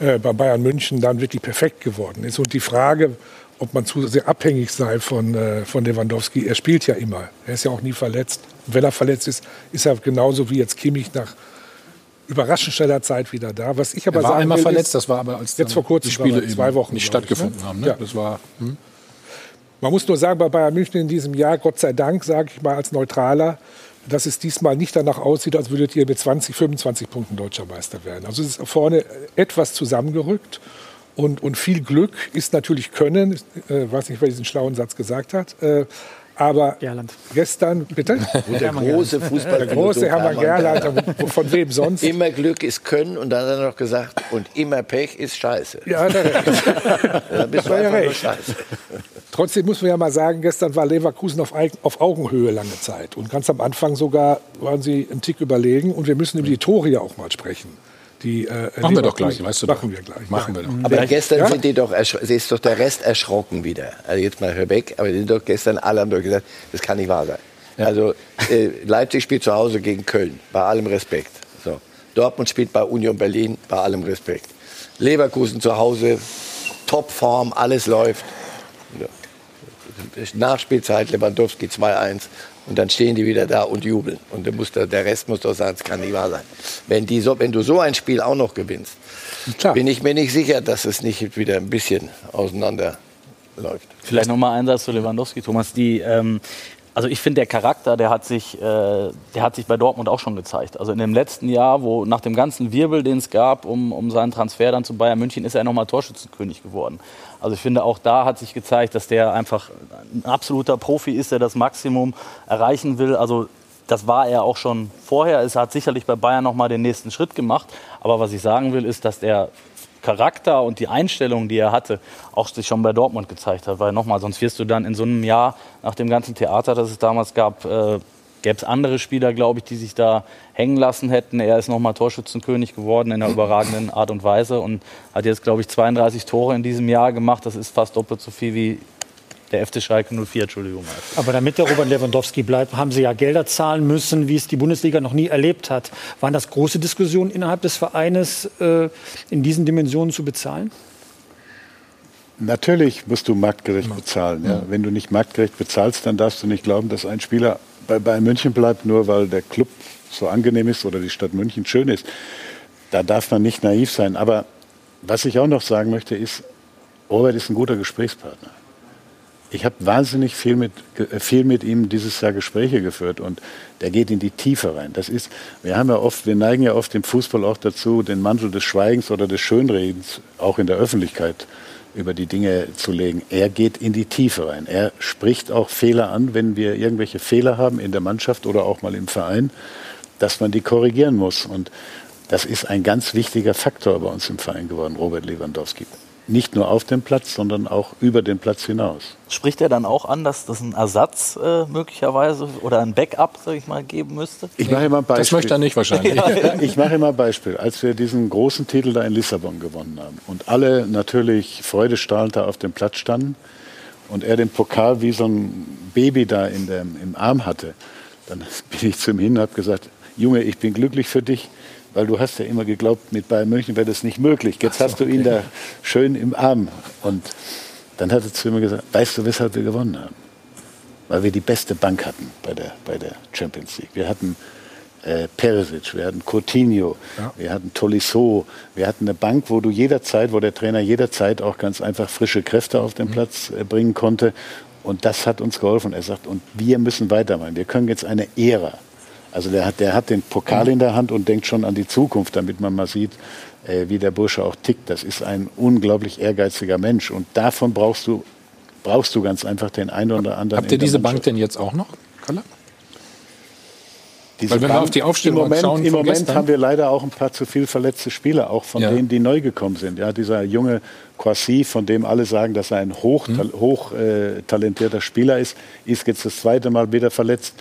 äh, bei Bayern München dann wirklich perfekt geworden ist. Und die Frage, ob man zu sehr abhängig sei von, äh, von Lewandowski, er spielt ja immer. Er ist ja auch nie verletzt. Und wenn er verletzt ist, ist er genauso wie jetzt Kimmich nach überraschend schneller Zeit wieder da. Was ich aber er war einmal will, verletzt, ist, das war aber als jetzt vor kurzem die Spiele zwei Wochen nicht ich, stattgefunden ne? haben. Ne? Ja. Das war hm? Man muss nur sagen, bei Bayern München in diesem Jahr, Gott sei Dank, sage ich mal als Neutraler, dass es diesmal nicht danach aussieht, als würdet ihr mit 20, 25 Punkten deutscher Meister werden. Also es ist vorne etwas zusammengerückt. Und, und viel Glück ist natürlich Können. Ich äh, weiß nicht, wer diesen schlauen Satz gesagt hat. Äh, aber Gerland. gestern, bitte? Und der große Fußballer. Der große Hermann Gerland, von wem sonst? Immer Glück ist Können und dann hat er noch gesagt, und immer Pech ist Scheiße. Ja, hat er recht. Dann bist du war ja recht. Scheiße. Trotzdem muss man ja mal sagen, gestern war Leverkusen auf, auf Augenhöhe lange Zeit. Und ganz am Anfang sogar waren sie einen Tick überlegen. Und wir müssen über die Tore ja auch mal sprechen. Die, äh, Machen wir doch gleich, weißt du doch. Machen wir gleich. Machen wir doch. Aber gestern Ja? sind die doch, ist doch der Rest erschrocken wieder. Also jetzt mal hör weg, aber die sind doch gestern alle haben doch gesagt, das kann nicht wahr sein. Also äh, Leipzig spielt zu Hause gegen Köln, bei allem Respekt. So. Dortmund spielt bei Union Berlin, bei allem Respekt. Leverkusen zu Hause, Topform, alles läuft. Ja. Nachspielzeit, Lewandowski 2-1 und dann stehen die wieder da und jubeln. Und dann muss der, der Rest muss doch sagen, es kann nicht wahr sein. Wenn, die so, wenn du so ein Spiel auch noch gewinnst, Klar. bin ich mir nicht sicher, dass es nicht wieder ein bisschen auseinander läuft. Vielleicht noch mal ein Satz zu Lewandowski, Thomas. Die, ähm, also ich finde, der Charakter, der hat, sich, äh, der hat sich bei Dortmund auch schon gezeigt. Also in dem letzten Jahr, wo nach dem ganzen Wirbel, den es gab, um, um seinen Transfer dann zu Bayern München, ist er noch mal Torschützenkönig geworden. Also ich finde, auch da hat sich gezeigt, dass der einfach ein absoluter Profi ist, der das Maximum erreichen will. Also das war er auch schon vorher. Es hat sicherlich bei Bayern noch mal den nächsten Schritt gemacht. Aber was ich sagen will, ist, dass der Charakter und die Einstellung, die er hatte, auch sich schon bei Dortmund gezeigt hat. Weil nochmal, sonst wirst du dann in so einem Jahr nach dem ganzen Theater, das es damals gab, äh, gäbe es andere Spieler, glaube ich, die sich da hängen lassen hätten. Er ist nochmal Torschützenkönig geworden in einer überragenden Art und Weise und hat jetzt, glaube ich, 32 Tore in diesem Jahr gemacht. Das ist fast doppelt so viel wie der FC Schalke 04, Entschuldigung. Aber damit der Robert Lewandowski bleibt, haben sie ja Gelder zahlen müssen, wie es die Bundesliga noch nie erlebt hat. Waren das große Diskussionen innerhalb des Vereines, äh, in diesen Dimensionen zu bezahlen? Natürlich musst du marktgerecht bezahlen. Ja. Wenn du nicht marktgerecht bezahlst, dann darfst du nicht glauben, dass ein Spieler bei Bayern München bleibt, nur weil der Club so angenehm ist oder die Stadt München schön ist. Da darf man nicht naiv sein. Aber was ich auch noch sagen möchte, ist, Robert ist ein guter Gesprächspartner. Ich habe wahnsinnig viel mit, ge- viel mit ihm dieses Jahr Gespräche geführt und der geht in die Tiefe rein. Das ist, wir haben ja oft, wir neigen ja oft im Fußball auch dazu, den Mantel des Schweigens oder des Schönredens auch in der Öffentlichkeit über die Dinge zu legen. Er geht in die Tiefe rein. Er spricht auch Fehler an, wenn wir irgendwelche Fehler haben in der Mannschaft oder auch mal im Verein, dass man die korrigieren muss. Und das ist ein ganz wichtiger Faktor bei uns im Verein geworden, Robert Lewandowski. Nicht nur auf dem Platz, sondern auch über den Platz hinaus. Spricht er dann auch an, dass das einen Ersatz äh, möglicherweise oder ein Backup, sag ich mal, geben müsste? Ich mache immer ein Beispiel. Das möchte er nicht wahrscheinlich. Ich mache immer ein Beispiel. Als wir diesen großen Titel da in Lissabon gewonnen haben und alle natürlich freudestrahlend da auf dem Platz standen und er den Pokal wie so ein Baby da in dem, im Arm hatte, dann bin ich zu ihm hin und habe gesagt, Junge, ich bin glücklich für dich, weil du hast ja immer geglaubt, mit Bayern München wäre das nicht möglich. Jetzt hast du ihn da schön im Arm. Und dann hat er zu mir gesagt, weißt du, weshalb wir gewonnen haben? Weil wir die beste Bank hatten bei der, bei der Champions League. Wir hatten äh, Perisic, wir hatten Coutinho, wir hatten Tolisso, wir hatten eine Bank, wo du jederzeit, wo der Trainer jederzeit auch ganz einfach frische Kräfte auf den Platz äh, bringen konnte. Und das hat uns geholfen. Er sagt, und wir müssen weitermachen. Wir können jetzt eine Ära. Also der hat, der hat den Pokal in der Hand und denkt schon an die Zukunft, damit man mal sieht, äh, wie der Bursche auch tickt. Das ist ein unglaublich ehrgeiziger Mensch. Und davon brauchst du, brauchst du ganz einfach den einen oder anderen. Habt ihr diese Bank denn jetzt auch noch, Kalle? Diese Weil wenn wir auf die Aufstellung im Moment, schauen im Moment gestern- haben wir leider auch ein paar zu viel verletzte Spieler, auch von Ja. denen, die neu gekommen sind. Ja, dieser junge Kwasi, von dem alle sagen, dass er ein hoch, Hm. hoch äh, Spieler ist, ist jetzt das zweite Mal wieder verletzt.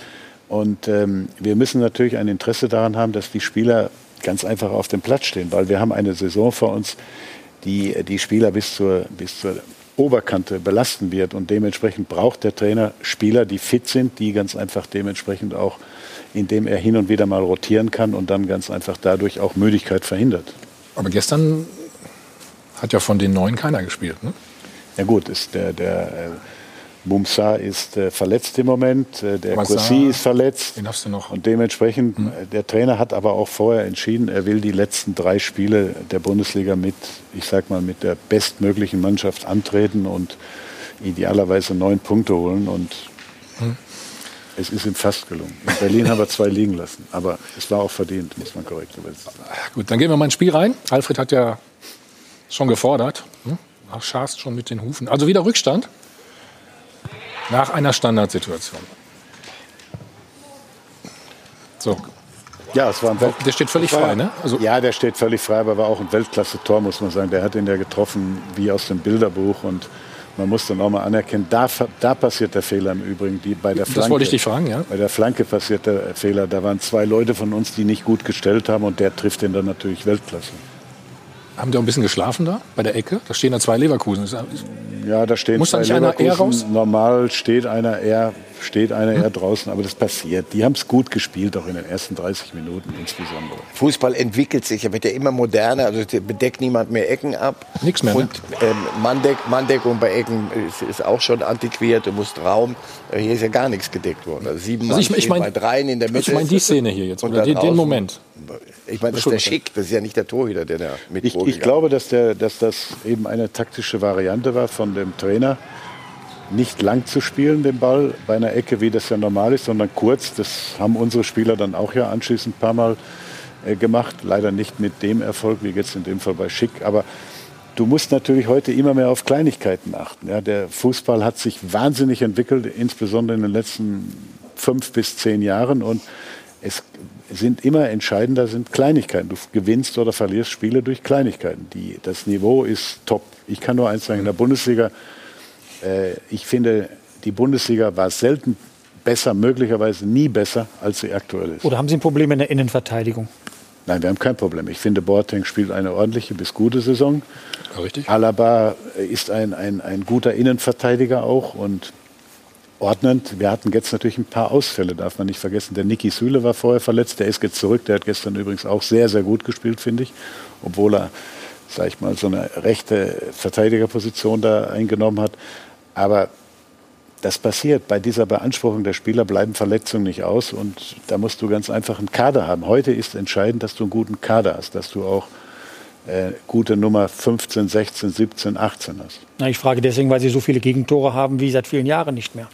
Und ähm, wir müssen natürlich ein Interesse daran haben, dass die Spieler ganz einfach auf dem Platz stehen, weil wir haben eine Saison vor uns, die die Spieler bis zur, bis zur Oberkante belasten wird. Und dementsprechend braucht der Trainer Spieler, die fit sind, die ganz einfach dementsprechend auch, indem er hin und wieder mal rotieren kann und dann ganz einfach dadurch auch Müdigkeit verhindert. Aber gestern hat ja von den Neuen keiner gespielt. Ne? Ja gut, ist der, der äh, Mumsa ist äh, verletzt im Moment, äh, der Kursi ist verletzt. Den hast du noch. Und dementsprechend, äh, der Trainer hat aber auch vorher entschieden, er will die letzten drei Spiele der Bundesliga mit, ich sag mal, mit der bestmöglichen Mannschaft antreten und idealerweise neun Punkte holen. Und es ist ihm fast gelungen. In Berlin haben wir zwei liegen lassen, aber es war auch verdient, muss man korrekterweise sagen. Gut, dann gehen wir mal ins Spiel rein. Alfred hat ja Schon gefordert. Hm? Ach, scharst schon mit den Hufen. Also wieder Rückstand. Nach einer Standardsituation. So. Ja, es war ein Welt Der steht völlig es war- frei, ne? Also ja, der steht völlig frei, aber war auch ein Weltklasse-Tor, muss man sagen. Der hat ihn ja getroffen wie aus dem Bilderbuch und man muss dann auch mal anerkennen, da, da passiert der Fehler im Übrigen, die bei der Flanke. das wollte ich dich fragen, ja. Bei der Flanke passiert der Fehler. Da waren zwei Leute von uns, die nicht gut gestellt haben und der trifft den dann natürlich Weltklasse. Haben die auch ein bisschen geschlafen da bei der Ecke? Da stehen da zwei Leverkusen. Ist- Ja, da stehen Muss da zwei nicht einer eher Leverkusen. raus? Normal steht einer eher, steht einer eher draußen, aber das passiert. Die haben es gut gespielt, auch in den ersten 30 Minuten insbesondere. Fußball entwickelt sich, er wird ja immer moderner, also es bedeckt niemand mehr Ecken ab. Nix mehr, ne? Und ähm, Manndeck, Manndeckung bei Ecken ist, ist auch schon antiquiert, du musst Raum. Äh, Hier ist ja gar nichts gedeckt worden. Also sieben Also ich- Mann ich mein- bei dreien in der Mitte. Ich meine die Szene hier jetzt, oder den, den Moment. Ich meine, das ist der Schick, das ist ja nicht der Torhüter, der da mit Ich, ich glaube, dass, der, dass das eben eine taktische Variante war von dem Trainer, nicht lang zu spielen, den Ball bei einer Ecke, wie das ja normal ist, sondern kurz. Das haben unsere Spieler dann auch ja anschließend ein paar Mal äh, gemacht. Leider nicht mit dem Erfolg, wie jetzt in dem Fall bei Schick. Aber du musst natürlich heute immer mehr auf Kleinigkeiten achten. Ja, der Fußball hat sich wahnsinnig entwickelt, insbesondere in den letzten fünf bis zehn Jahren. Und es sind immer entscheidender sind Kleinigkeiten. Du gewinnst oder verlierst Spiele durch Kleinigkeiten. Die, das Niveau ist top. Ich kann nur eins sagen, in der Bundesliga, äh, ich finde, die Bundesliga war selten besser, möglicherweise nie besser, als sie aktuell ist. Oder haben Sie ein Problem in der Innenverteidigung? Nein, wir haben kein Problem. Ich finde, Boateng spielt eine ordentliche bis gute Saison. Ja, richtig. Alaba ist ein, ein, ein guter Innenverteidiger auch und ordnend. Wir hatten jetzt natürlich ein paar Ausfälle, darf man nicht vergessen. Der Niki Süle war vorher verletzt, der ist jetzt zurück. Der hat gestern übrigens auch sehr, sehr gut gespielt, finde ich. Obwohl er, sag ich mal, so eine rechte Verteidigerposition da eingenommen hat. Aber das passiert. Bei dieser Beanspruchung der Spieler bleiben Verletzungen nicht aus. Und da musst du ganz einfach einen Kader haben. Heute ist entscheidend, dass du einen guten Kader hast, dass du auch äh, gute Nummer 15, 16, 17, 18 hast. Na, ich frage deswegen, weil Sie so viele Gegentore haben wie seit vielen Jahren nicht mehr.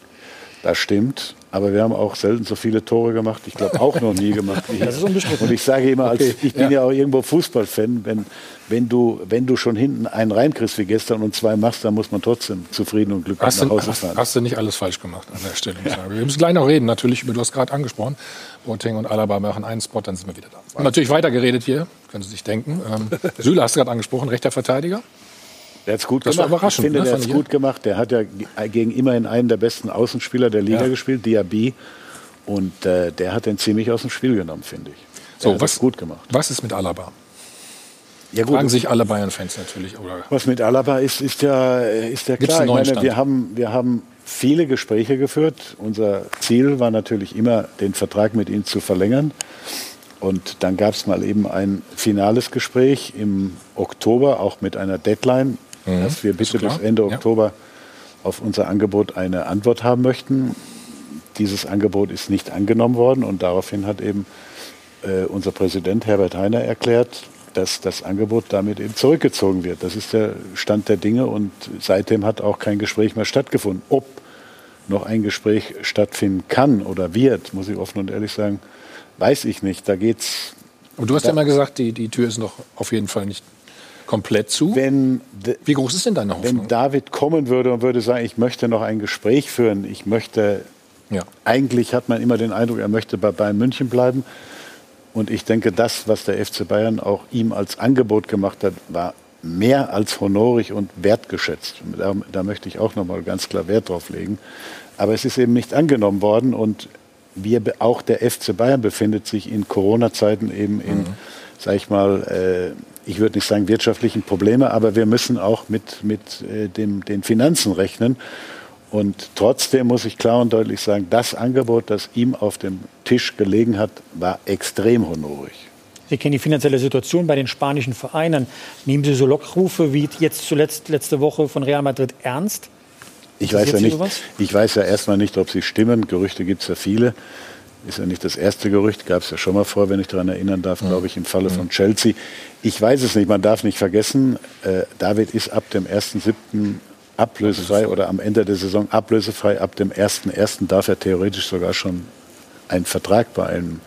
Das stimmt, aber wir haben auch selten so viele Tore gemacht. Ich glaube auch noch nie gemacht Das ist unbestritten. Und ich sage immer, als, ich bin ja. auch irgendwo Fußballfan, wenn, wenn, du, wenn du schon hinten einen reinkriegst wie gestern und zwei machst, dann muss man trotzdem zufrieden und glücklich Hast nach Hause hast, fahren. hast du nicht alles falsch gemacht an der Stelle. sagen. Wir müssen gleich noch reden, natürlich, über, du hast gerade angesprochen. Boateng und Alaba machen einen Spot, dann sind wir wieder da. Und natürlich weitergeredet hier, können Sie sich denken. Ähm, Süle hast du gerade angesprochen, rechter Verteidiger. Der hat es gut Das war gemacht. überraschend, Ich finde, ne, der hat es gut gemacht. Der hat ja ge- gegen immerhin einen der besten Außenspieler der Liga Ja. gespielt, Diaby. Und äh, der hat den ziemlich aus dem Spiel genommen, finde ich. Der So, was- gut gemacht. Was ist mit Alaba? Ja, Fragen sich alle Bayern-Fans natürlich. Oder Was mit Alaba ist, ist ja, ist ja Gibt's klar. Ich meine, Stand? wir haben, wir haben viele Gespräche geführt. Unser Ziel war natürlich immer, den Vertrag mit ihm zu verlängern. Und dann gab es mal eben ein finales Gespräch im Oktober, auch mit einer Deadline, dass wir bitte Mhm. bis Ende Ja. Oktober auf unser Angebot eine Antwort haben möchten. Dieses Angebot ist nicht angenommen worden und daraufhin hat eben äh, unser Präsident Herbert Heiner erklärt, dass das Angebot damit eben zurückgezogen wird. Das ist der Stand der Dinge und seitdem hat auch kein Gespräch mehr stattgefunden. Ob noch ein Gespräch stattfinden kann oder wird, muss ich offen und ehrlich sagen, weiß ich nicht. Da geht's, Und du hast ja immer gesagt, die, die Tür ist noch auf jeden Fall nicht komplett zu. wenn, Wie groß ist denn deine Hoffnung? wenn David kommen würde und würde sagen, ich möchte noch ein Gespräch führen, ich möchte ja. eigentlich hat man immer den Eindruck, er möchte bei Bayern München bleiben. Und ich denke, das, was der FC Bayern auch ihm als Angebot gemacht hat, war mehr als honorig und wertgeschätzt. Da, da möchte ich auch noch mal ganz klar Wert drauf legen. Aber es ist eben nicht angenommen worden und wir, auch der FC Bayern befindet sich in Corona-Zeiten eben in, sag ich mal, äh, ich würde nicht sagen wirtschaftlichen Probleme, aber wir müssen auch mit, mit äh, dem, den Finanzen rechnen. Und trotzdem muss ich klar und deutlich sagen, das Angebot, das ihm auf dem Tisch gelegen hat, war extrem honorig. Sie kennen die finanzielle Situation bei den spanischen Vereinen. Nehmen Sie so Lockrufe wie jetzt zuletzt letzte Woche von Real Madrid ernst? Ich weiß, ja nicht, ich weiß ja erstmal nicht, ob sie stimmen. Gerüchte gibt es ja viele. Ist ja nicht das erste Gerücht, gab es ja schon mal vor, wenn ich daran erinnern darf, glaube ich, im Falle von Chelsea. Ich weiß es nicht, man darf nicht vergessen, äh, David ist ab dem 1.7. ablösefrei oder am Ende der Saison ablösefrei. Ab dem 1.1. darf er theoretisch sogar schon einen Vertrag bei einem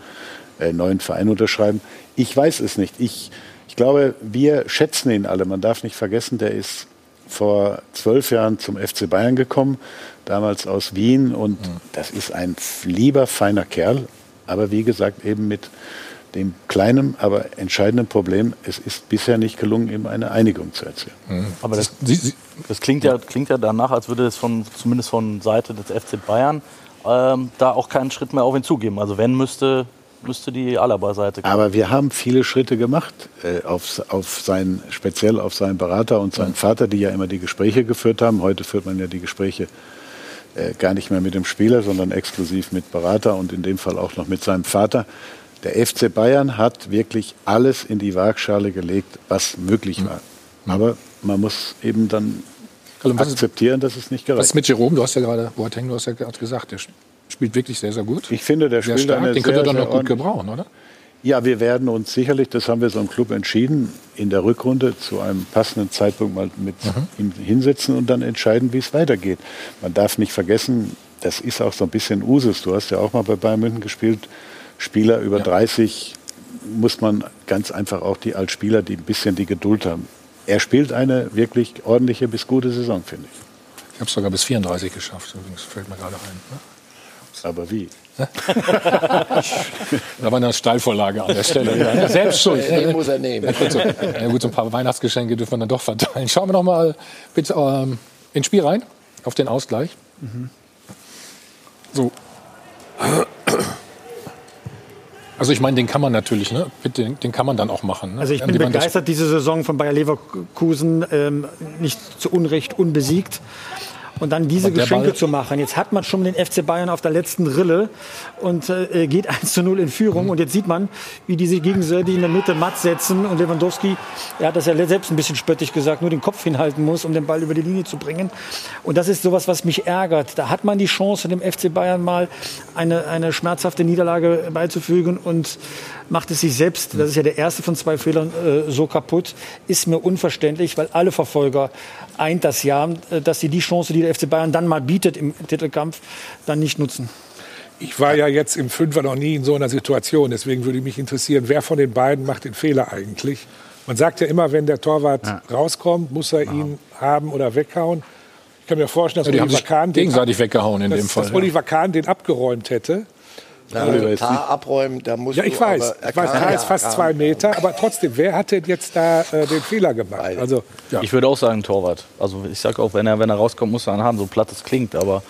äh, neuen Verein unterschreiben. Ich weiß es nicht. Ich, Ich glaube, wir schätzen ihn alle. Man darf nicht vergessen, der ist vor zwölf Jahren zum FC Bayern gekommen, damals aus Wien. Und das ist ein lieber, feiner Kerl. Aber wie gesagt, eben mit dem kleinen, aber entscheidenden Problem, es ist bisher nicht gelungen, ihm eine Einigung zu erzielen. Aber das, das klingt, ja, klingt ja danach, als würde es von, zumindest von Seite des FC Bayern ähm, da auch keinen Schritt mehr auf ihn zugeben. Also wenn, müsste, müsste die Alaba-Seite kommen. Aber wir haben viele Schritte gemacht, äh, auf, auf sein, speziell auf seinen Berater und seinen Vater, die ja immer die Gespräche geführt haben. Heute führt man ja die Gespräche äh, gar nicht mehr mit dem Spieler, sondern exklusiv mit Berater und in dem Fall auch noch mit seinem Vater. Der FC Bayern hat wirklich alles in die Waagschale gelegt, was möglich war. Aber man muss eben dann Also, was akzeptieren, dass es nicht Was gereicht ist mit Jerome? Du hast ja gerade, Boateng, du hast ja gerade gesagt, der spielt wirklich sehr, sehr gut. Ich finde, der sehr spielt stark. eine Den könnt ihr sehr, doch noch sehr gut gebrauchen, oder? Ja, wir werden uns sicherlich, das haben wir so im Club entschieden, in der Rückrunde zu einem passenden Zeitpunkt mal mit ihm hinsetzen und dann entscheiden, wie es weitergeht. Man darf nicht vergessen, das ist auch so ein bisschen Usus. Du hast ja auch mal bei Bayern München gespielt. Spieler über 30 muss man ganz einfach auch die als Spieler, die ein bisschen die Geduld haben. Er spielt eine wirklich ordentliche bis gute Saison, finde ich. Ich habe es sogar bis 34 geschafft, übrigens, fällt mir gerade ein. Ne? Aber wie? Da war eine Steilvorlage an der Stelle. Ja, selbst schuld. Den muss er nehmen. Ja, gut, so, ja, gut, so ein paar Weihnachtsgeschenke dürfen wir dann doch verteilen. Schauen wir noch mal bitte ähm, ins Spiel rein, auf den Ausgleich. So. Also ich meine, den kann man natürlich, ne? Den, den kann man dann auch machen. Ne? Also ich bin begeistert, diese Saison von Bayer Leverkusen ähm, nicht zu Unrecht unbesiegt. Und dann diese Aber Geschenke zu machen. Jetzt hat man schon den FC Bayern auf der letzten Rille und äh, geht 1 zu 0 in Führung. Und jetzt sieht man, wie diese gegenseitig in der Mitte matt setzen. Und Lewandowski, er hat das ja selbst ein bisschen spöttisch gesagt, nur den Kopf hinhalten muss, um den Ball über die Linie zu bringen. Und das ist sowas, was mich ärgert. Da hat man die Chance, dem FC Bayern mal eine, eine schmerzhafte Niederlage beizufügen und macht es sich selbst, das ist ja der erste von zwei Fehlern, äh, so kaputt, ist mir unverständlich, weil alle Verfolger eint das ja, dass sie die Chance, die der FC Bayern dann mal bietet im Titelkampf, dann nicht nutzen. Ich war ja jetzt im Fünfer noch nie in so einer Situation. Deswegen würde mich interessieren, wer von den beiden macht den Fehler eigentlich? Man sagt ja immer, wenn der Torwart rauskommt, muss er ihn haben oder weghauen. Ich kann mir vorstellen, dass Ja, Oliver Kahn den, gegenseitig weggehauen in dass, dem Fall. dass ja. Oliver Kahn den abgeräumt hätte. Also, Tar abräumen, da muss Ja, ich weiß. Ich weiß, Tar ist fast zwei Meter, aber trotzdem, wer hat denn jetzt da äh, den Fehler gemacht? Also, Ich würde auch sagen Torwart. Also ich sage auch, wenn er, wenn er rauskommt, muss er einen haben, so platt es klingt. Aber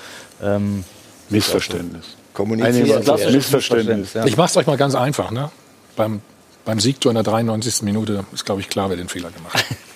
ähm, Missverständnis. Kommunizieren. Eine klassisches Missverständnis. ja. Ich mache es euch mal ganz einfach. Ne? Beim, beim Siegtor in der 93. Minute ist, glaube ich, klar, wer den Fehler gemacht hat.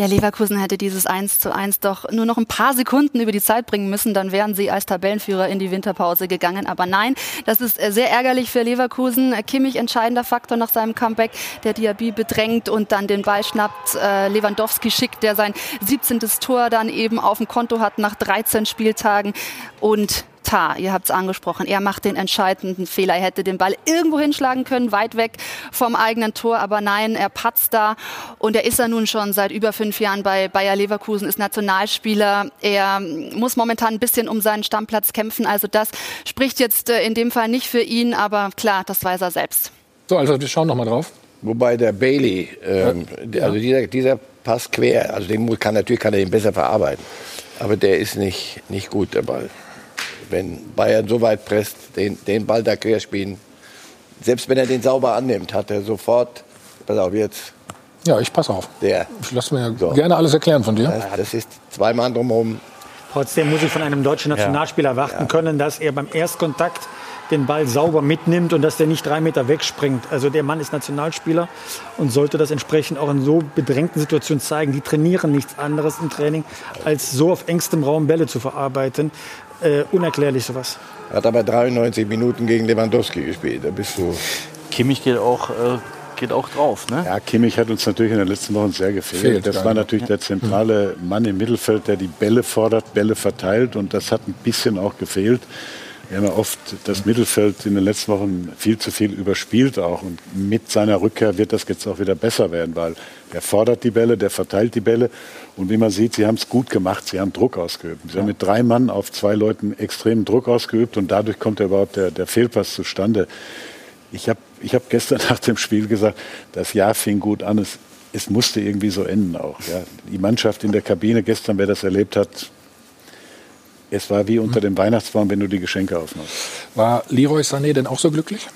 Ja, Leverkusen hätte dieses 1 zu 1 doch nur noch ein paar Sekunden über die Zeit bringen müssen, dann wären sie als Tabellenführer in die Winterpause gegangen. Aber nein, das ist äh, sehr ärgerlich für Leverkusen. Äh, Kimmich entscheidender Faktor nach seinem Comeback, der Diaby bedrängt und dann den Ball schnappt. Äh, Lewandowski schickt, der sein 17. Tor dann eben auf dem Konto hat nach 13 Spieltagen. Und Tar, ihr habt es angesprochen, er macht den entscheidenden Fehler. Er hätte den Ball irgendwo hinschlagen können, weit weg vom eigenen Tor, aber nein, er patzt da. Und er ist ja nun schon seit über fünf Jahren bei Bayer Leverkusen, ist Nationalspieler. Er muss momentan ein bisschen um seinen Stammplatz kämpfen. Also das spricht jetzt äh, in dem Fall nicht für ihn, aber klar, das weiß er selbst. So, also wir schauen noch mal drauf. Wobei der Bailey, ähm, der- also dieser, dieser Pass quer, also den kann natürlich kann er den besser verarbeiten, aber der ist nicht, nicht gut der Ball. Wenn Bayern so weit presst, den, den Ball da quer spielen, selbst wenn er den sauber annimmt, hat er sofort, pass auf jetzt, Ja, ich passe auf. der, Ich lasse mir So. gerne alles erklären von dir. ja, das ist zwei Mann drumherum. Trotzdem muss ich von einem deutschen Nationalspieler erwarten können, dass er beim Erstkontakt den Ball sauber mitnimmt und dass der nicht drei Meter wegspringt. Also der Mann ist Nationalspieler und sollte das entsprechend auch in so bedrängten Situationen zeigen. Die trainieren nichts anderes im Training, als so auf engstem Raum Bälle zu verarbeiten. Äh, unerklärlich sowas. Hat aber 93 Minuten gegen Lewandowski gespielt. Da bist du. Kimmich geht auch, äh, geht auch drauf. Ne? Ja, Kimmich hat uns natürlich in den letzten Wochen sehr gefehlt. Fehlt, das war natürlich der zentrale Mann im Mittelfeld, der die Bälle fordert, Bälle verteilt und das hat ein bisschen auch gefehlt. Wir haben ja oft das Mittelfeld in den letzten Wochen viel zu viel überspielt auch und mit seiner Rückkehr wird das jetzt auch wieder besser werden, weil er fordert die Bälle, der verteilt die Bälle und wie man sieht, sie haben es gut gemacht, sie haben Druck ausgeübt. Sie haben mit drei Mann auf zwei Leuten extremen Druck ausgeübt und dadurch kommt ja überhaupt der, der Fehlpass zustande Ich habe ich hab gestern nach dem Spiel gesagt, das Jahr fing gut an. Es, es musste irgendwie so enden auch. Ja. Die Mannschaft in der Kabine gestern, wer das erlebt hat, es war wie unter dem Weihnachtsbaum, wenn du die Geschenke aufmachst. War Leroy Sané denn auch so glücklich?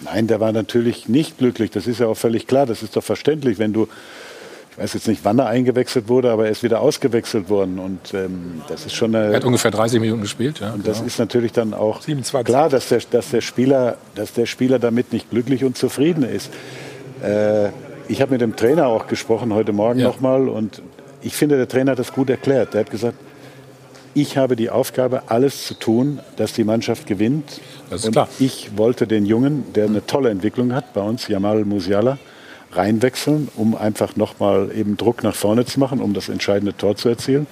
Nein, der war natürlich nicht glücklich. Das ist ja auch völlig klar. Das ist doch verständlich, wenn du, weiß jetzt nicht, wann er eingewechselt wurde, aber er ist wieder ausgewechselt worden. Und ähm, das ist schon eine. Er hat ungefähr 30 Minuten gespielt, ja. Und das genau. ist natürlich dann auch 27. klar, dass der, dass, der Spieler, dass der Spieler damit nicht glücklich und zufrieden ist. Äh, ich habe mit dem Trainer auch gesprochen heute Morgen Ja. nochmal und ich finde, der Trainer hat das gut erklärt. Der hat gesagt, ich habe die Aufgabe, alles zu tun, dass die Mannschaft gewinnt. Das ist und klar. ich wollte den Jungen, der eine tolle Entwicklung hat bei uns, Jamal Musiala, reinwechseln, um einfach nochmal eben Druck nach vorne zu machen, um das entscheidende Tor zu erzielen.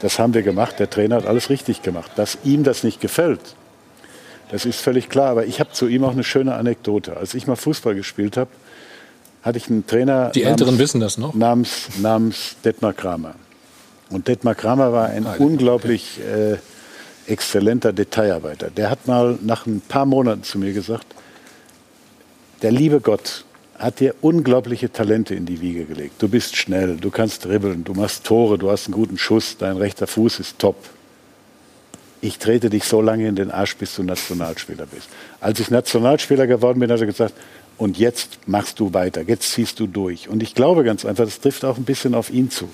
Das haben wir gemacht. Der Trainer hat alles richtig gemacht. Dass ihm das nicht gefällt, das ist völlig klar. Aber ich habe zu ihm auch eine schöne Anekdote. Als ich mal Fußball gespielt habe, hatte ich einen Trainer Die Älteren wissen das noch. namens, namens Detmar Kramer. Und Detmar Kramer war ein unglaublich äh, exzellenter Detailarbeiter. Der hat mal nach ein paar Monaten zu mir gesagt, der liebe Gott hat dir unglaubliche Talente in die Wiege gelegt. Du bist schnell, du kannst dribbeln, du machst Tore, du hast einen guten Schuss, dein rechter Fuß ist top. Ich trete dich so lange in den Arsch, bis du Nationalspieler bist. Als ich Nationalspieler geworden bin, hat er gesagt, und jetzt machst du weiter, jetzt ziehst du durch. Und ich glaube ganz einfach, das trifft auch ein bisschen auf ihn zu.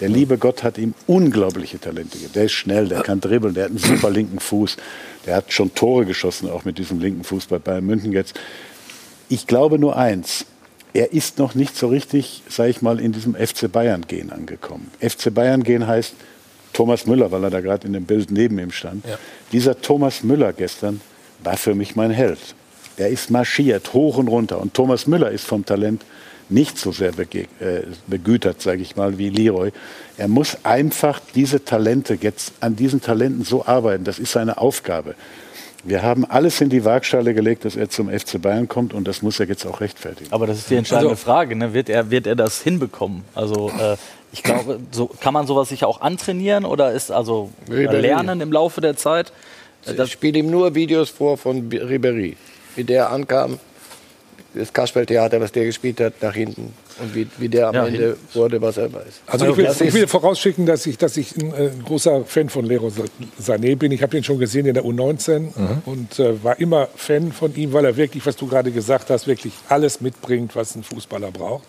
Der liebe Gott hat ihm unglaubliche Talente gegeben. Der ist schnell, der kann dribbeln, der hat einen super linken Fuß. Der hat schon Tore geschossen, auch mit diesem linken Fuß bei Bayern München jetzt. Ich glaube nur eins. Er ist noch nicht so richtig, sage ich mal, in diesem FC Bayern-Gen angekommen. FC Bayern-Gen heißt Thomas Müller, weil er da gerade in dem Bild neben ihm stand. Ja. Dieser Thomas Müller gestern war für mich mein Held. Er ist marschiert, hoch und runter. Und Thomas Müller ist vom Talent nicht so sehr äh, begütert, sage ich mal, wie Leroy. Er muss einfach diese Talente jetzt an diesen Talenten so arbeiten. Das ist seine Aufgabe. Wir haben alles in die Waagschale gelegt, dass er zum FC Bayern kommt und das muss er jetzt auch rechtfertigen. Aber das ist die entscheidende Also- Frage. Ne? Wird, er, wird er das hinbekommen? Also äh, ich glaube, so, kann man sowas sicher auch antrainieren oder ist also Ribéry. lernen im Laufe der Zeit? Äh, Ich spiele ihm nur Videos vor von Ribéry. Wie der ankam, das Kasperltheater, was der gespielt hat, nach hinten. Und wie, wie der am Ja, Ende wurde, was er weiß. Also ich will, Das ich will vorausschicken, dass ich, dass ich ein äh, großer Fan von Leroy Sané bin. Ich habe ihn schon gesehen in der U19 und äh, war immer Fan von ihm, weil er wirklich, was du gerade gesagt hast, wirklich alles mitbringt, was ein Fußballer braucht.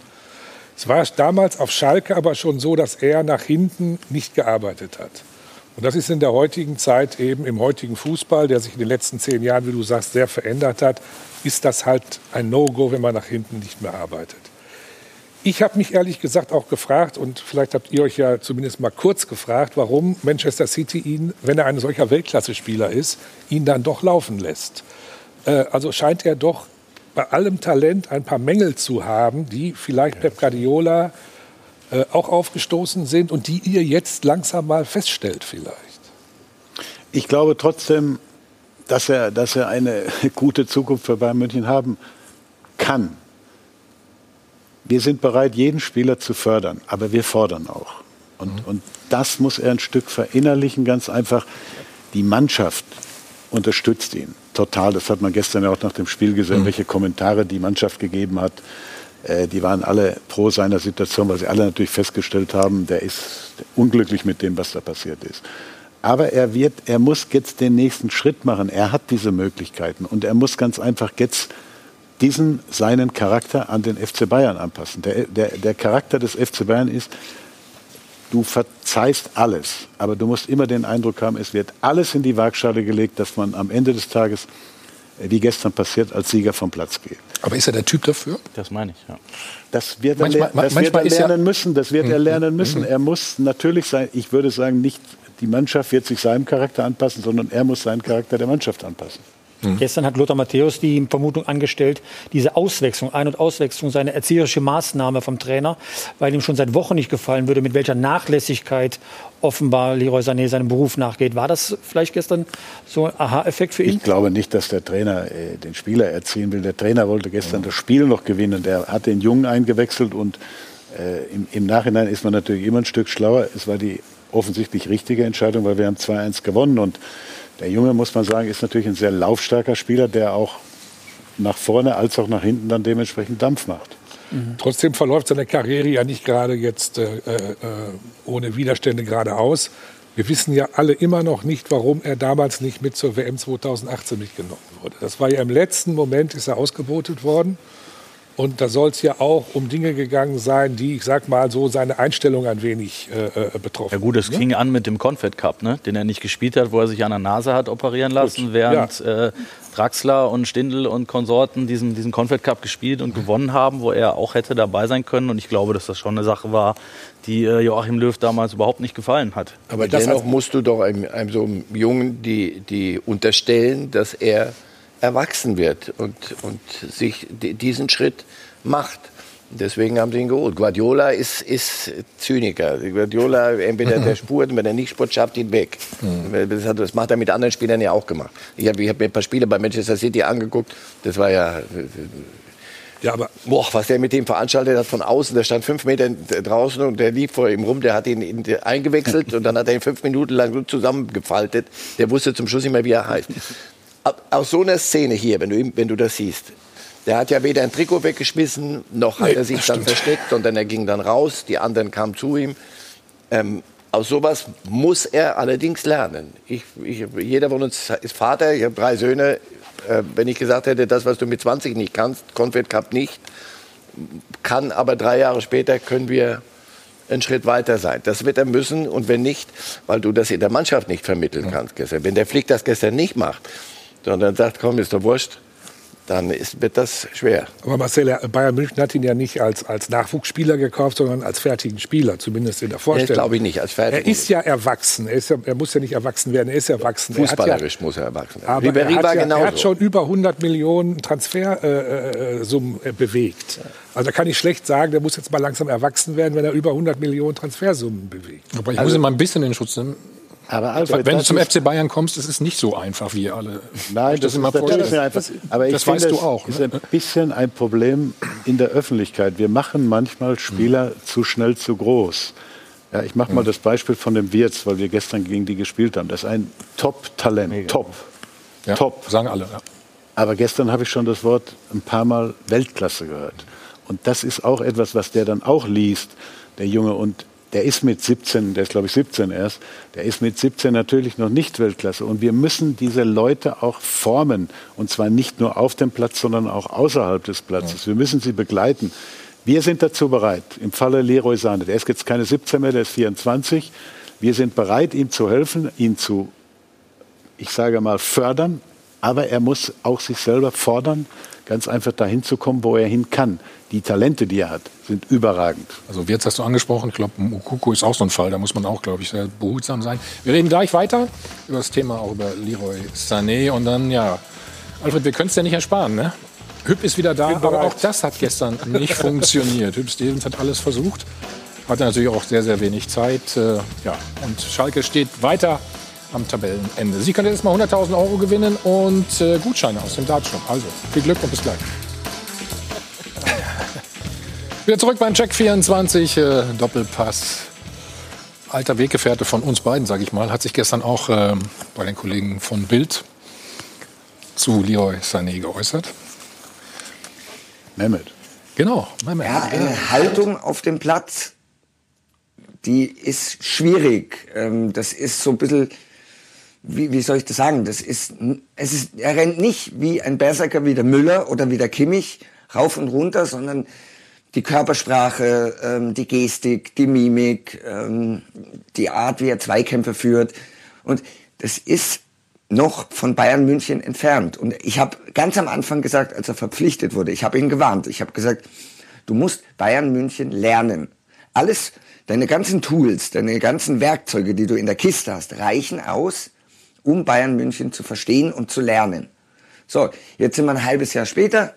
Es war damals auf Schalke aber schon so, dass er nach hinten nicht gearbeitet hat. Und das ist in der heutigen Zeit eben im heutigen Fußball, der sich in den letzten zehn Jahren, wie du sagst, sehr verändert hat, ist das halt ein No-Go, wenn man nach hinten nicht mehr arbeitet. Ich habe mich ehrlich gesagt auch gefragt, und vielleicht habt ihr euch ja zumindest mal kurz gefragt, warum Manchester City ihn, wenn er ein solcher Weltklasse-Spieler ist, ihn dann doch laufen lässt. Äh, also scheint er doch bei allem Talent ein paar Mängel zu haben, die vielleicht Pep Guardiola äh, auch aufgestoßen sind und die ihr jetzt langsam mal feststellt vielleicht. Ich glaube trotzdem, dass er, dass er eine gute Zukunft für Bayern München haben kann. Wir sind bereit, jeden Spieler zu fördern, aber wir fordern auch. Und, und das muss er ein Stück verinnerlichen, ganz einfach. Die Mannschaft unterstützt ihn total. Das hat man gestern ja auch nach dem Spiel gesehen, welche Kommentare die Mannschaft gegeben hat. Äh, die waren alle pro seiner Situation, weil sie alle natürlich festgestellt haben, der ist unglücklich mit dem, was da passiert ist. Aber er wird, er muss jetzt den nächsten Schritt machen. Er hat diese Möglichkeiten und er muss ganz einfach jetzt diesen seinen Charakter an den FC Bayern anpassen. Der, der, der Charakter des FC Bayern ist, du verzeihst alles, aber du musst immer den Eindruck haben, es wird alles in die Waagschale gelegt, dass man am Ende des Tages, wie gestern passiert, als Sieger vom Platz geht. Aber ist er der Typ dafür? Das meine ich, ja. Das wird er, Manchmal- das manchmal wird er ist ja- lernen müssen. Das wird er lernen müssen. Er muss natürlich sein, ich würde sagen, nicht die Mannschaft wird sich seinem Charakter anpassen, sondern er muss seinen Charakter der Mannschaft anpassen. Gestern hat Lothar Matthäus die Vermutung angestellt, diese Auswechslung, Ein- und Auswechslung sei eine erzieherische Maßnahme vom Trainer, weil ihm schon seit Wochen nicht gefallen würde, mit welcher Nachlässigkeit offenbar Leroy Sané seinem Beruf nachgeht. War das vielleicht gestern so ein Aha-Effekt für ihn? Ich glaube nicht, dass der Trainer äh, den Spieler erziehen will. Der Trainer wollte gestern das Spiel noch gewinnen. Der hat den Jungen eingewechselt und äh, im, im Nachhinein ist man natürlich immer ein Stück schlauer. Es war die offensichtlich richtige Entscheidung, weil wir haben 2-1 gewonnen und der Junge, muss man sagen, ist natürlich ein sehr laufstarker Spieler, der auch nach vorne als auch nach hinten dann dementsprechend Dampf macht. Mhm. Trotzdem verläuft seine Karriere ja nicht gerade jetzt äh, äh, ohne Widerstände geradeaus. Wir wissen ja alle immer noch nicht, warum er damals nicht mit zur WM 2018 mitgenommen wurde. Das war ja im letzten Moment, ist er ausgebotet worden. Und da soll es ja auch um Dinge gegangen sein, die, ich sag mal, so seine Einstellung ein wenig äh, äh betroffen Ja gut, es ne? fing an mit dem Confed Cup, ne? den er nicht gespielt hat, wo er sich an der Nase hat operieren lassen, Gut, während äh, Draxler und Stindl und Konsorten diesen, diesen Confed Cup gespielt und gewonnen haben, wo er auch hätte dabei sein können. Und ich glaube, dass das schon eine Sache war, die äh, Joachim Löw damals überhaupt nicht gefallen hat. Aber das dennoch musst du doch einem, einem so einem Jungen die, die unterstellen, dass er erwachsen wird und, und sich di- diesen Schritt macht. Deswegen haben sie ihn geholt. Guardiola ist, ist Zyniker. Guardiola, entweder der spurt, wenn er nicht spurt, schafft ihn weg. Das, hat, das macht er mit anderen Spielern ja auch gemacht. Ich habe hab mir ein paar Spiele bei Manchester City angeguckt. Das war ja Ja, aber Boah, was der mit dem veranstaltet hat von außen, der stand fünf Meter draußen und der lief vor ihm rum, der hat ihn in, eingewechselt und dann hat er ihn fünf Minuten lang so zusammengefaltet. Der wusste zum Schluss nicht mehr, wie er heißt. Aus so einer Szene hier, wenn du, wenn du das siehst, der hat ja weder ein Trikot weggeschmissen, noch hat Nee, er sich dann stimmt. versteckt, sondern er ging dann raus, die anderen kamen zu ihm. Ähm, aus sowas muss er allerdings lernen. Ich, ich, jeder von uns ist Vater, ich habe drei Söhne. Äh, wenn ich gesagt hätte, das, was du mit 20 nicht kannst, Confed Cup nicht, kann aber drei Jahre später können wir einen Schritt weiter sein. Das wird er müssen und wenn nicht, weil du das in der Mannschaft nicht vermitteln kannst gestern. Wenn der Flick das gestern nicht macht, sondern sagt, komm, ist doch wurscht, dann ist, wird das schwer. Aber Marcel, er- Bayern München hat ihn ja nicht als, als Nachwuchsspieler gekauft, sondern als fertigen Spieler, zumindest in der Das Vorstellung. glaube ich nicht, als fertig. Er ist ja erwachsen. Er, ist ja, er muss ja nicht erwachsen werden. Er ist erwachsen. Fußballerisch muss er erwachsen Er hat werden. ja, aber Ribéry er, hat war ja, genauso. er hat schon über 100 Millionen Transfersummen äh, Summen, äh, bewegt. Also da kann ich schlecht sagen, der muss jetzt mal langsam erwachsen werden, wenn er über 100 Millionen Transfersummen bewegt. Aber ich muss ihn mal ein bisschen in den Schutz nehmen. Aber Alfred, Wenn du das zum FC Bayern kommst, ist es nicht so einfach, wie ihr alle Nein, euch das, ist immer natürlich nicht einfach. Aber ich das finde, weißt du es auch. ist Ne? ein bisschen ein Problem in der Öffentlichkeit. Wir machen manchmal Spieler zu schnell zu groß. Ja, ich mache mal das Beispiel von dem Wirtz, weil wir gestern gegen die gespielt haben. Das ist ein Top-Talent. Top. Ja, Top. Sagen alle. Ja. Aber gestern habe ich schon das Wort ein paar Mal Weltklasse gehört. Und das ist auch etwas, was der dann auch liest, der Junge. Und der ist mit 17, der ist glaube ich 17 erst, der ist mit 17 natürlich noch nicht Weltklasse. Und wir müssen diese Leute auch formen. Und zwar nicht nur auf dem Platz, sondern auch außerhalb des Platzes. Wir müssen sie begleiten. Wir sind dazu bereit. Im Falle Leroy Sahne, der ist jetzt keine 17 mehr, der ist 24. Wir sind bereit, ihm zu helfen, ihn zu ich sage mal, fördern, aber er muss auch sich selber fordern, ganz einfach dahin zu kommen, wo er hin kann. Die Talente, die er hat, sind überragend. Also Wirtz hast du angesprochen. Ich glaube, Mukoko ist auch so ein Fall. Da muss man auch, glaube ich, sehr behutsam sein. Wir reden gleich weiter über das Thema, auch über Leroy Sané. Und dann, ja, Alfred, wir können es ja nicht ersparen, ne? Hüb ist wieder da, aber auch das hat gestern nicht funktioniert. Hüb Stevens hat alles versucht, hatte natürlich auch sehr, sehr wenig Zeit. Äh, ja, und Schalke steht weiter am Tabellenende. Sie können jetzt mal 100.000 Euro gewinnen und äh, Gutscheine aus dem Dartshop. Also, viel Glück und bis gleich. Wieder zurück beim Check 24, äh, Doppelpass. Alter Weggefährte von uns beiden, sage ich mal, hat sich gestern auch ähm, bei den Kollegen von Bild zu Leroy Sané geäußert. Mehmet. Genau, Mehmet. Ja, eine Haltung auf dem Platz, die ist schwierig. Ähm, Das ist so ein bisschen, wie, wie soll ich das sagen? Das ist, es ist, er rennt nicht wie ein Berserker wie der Müller oder wie der Kimmich rauf und runter, sondern die Körpersprache, ähm, die Gestik, die Mimik, ähm, die Art, wie er Zweikämpfe führt. Und das ist noch von Bayern München entfernt. Und ich habe ganz am Anfang gesagt, als er verpflichtet wurde, ich habe ihn gewarnt. Ich habe gesagt, du musst Bayern München lernen. Alles, deine ganzen Tools, deine ganzen Werkzeuge, die du in der Kiste hast, reichen aus, um Bayern München zu verstehen und zu lernen. So, jetzt sind wir ein halbes Jahr später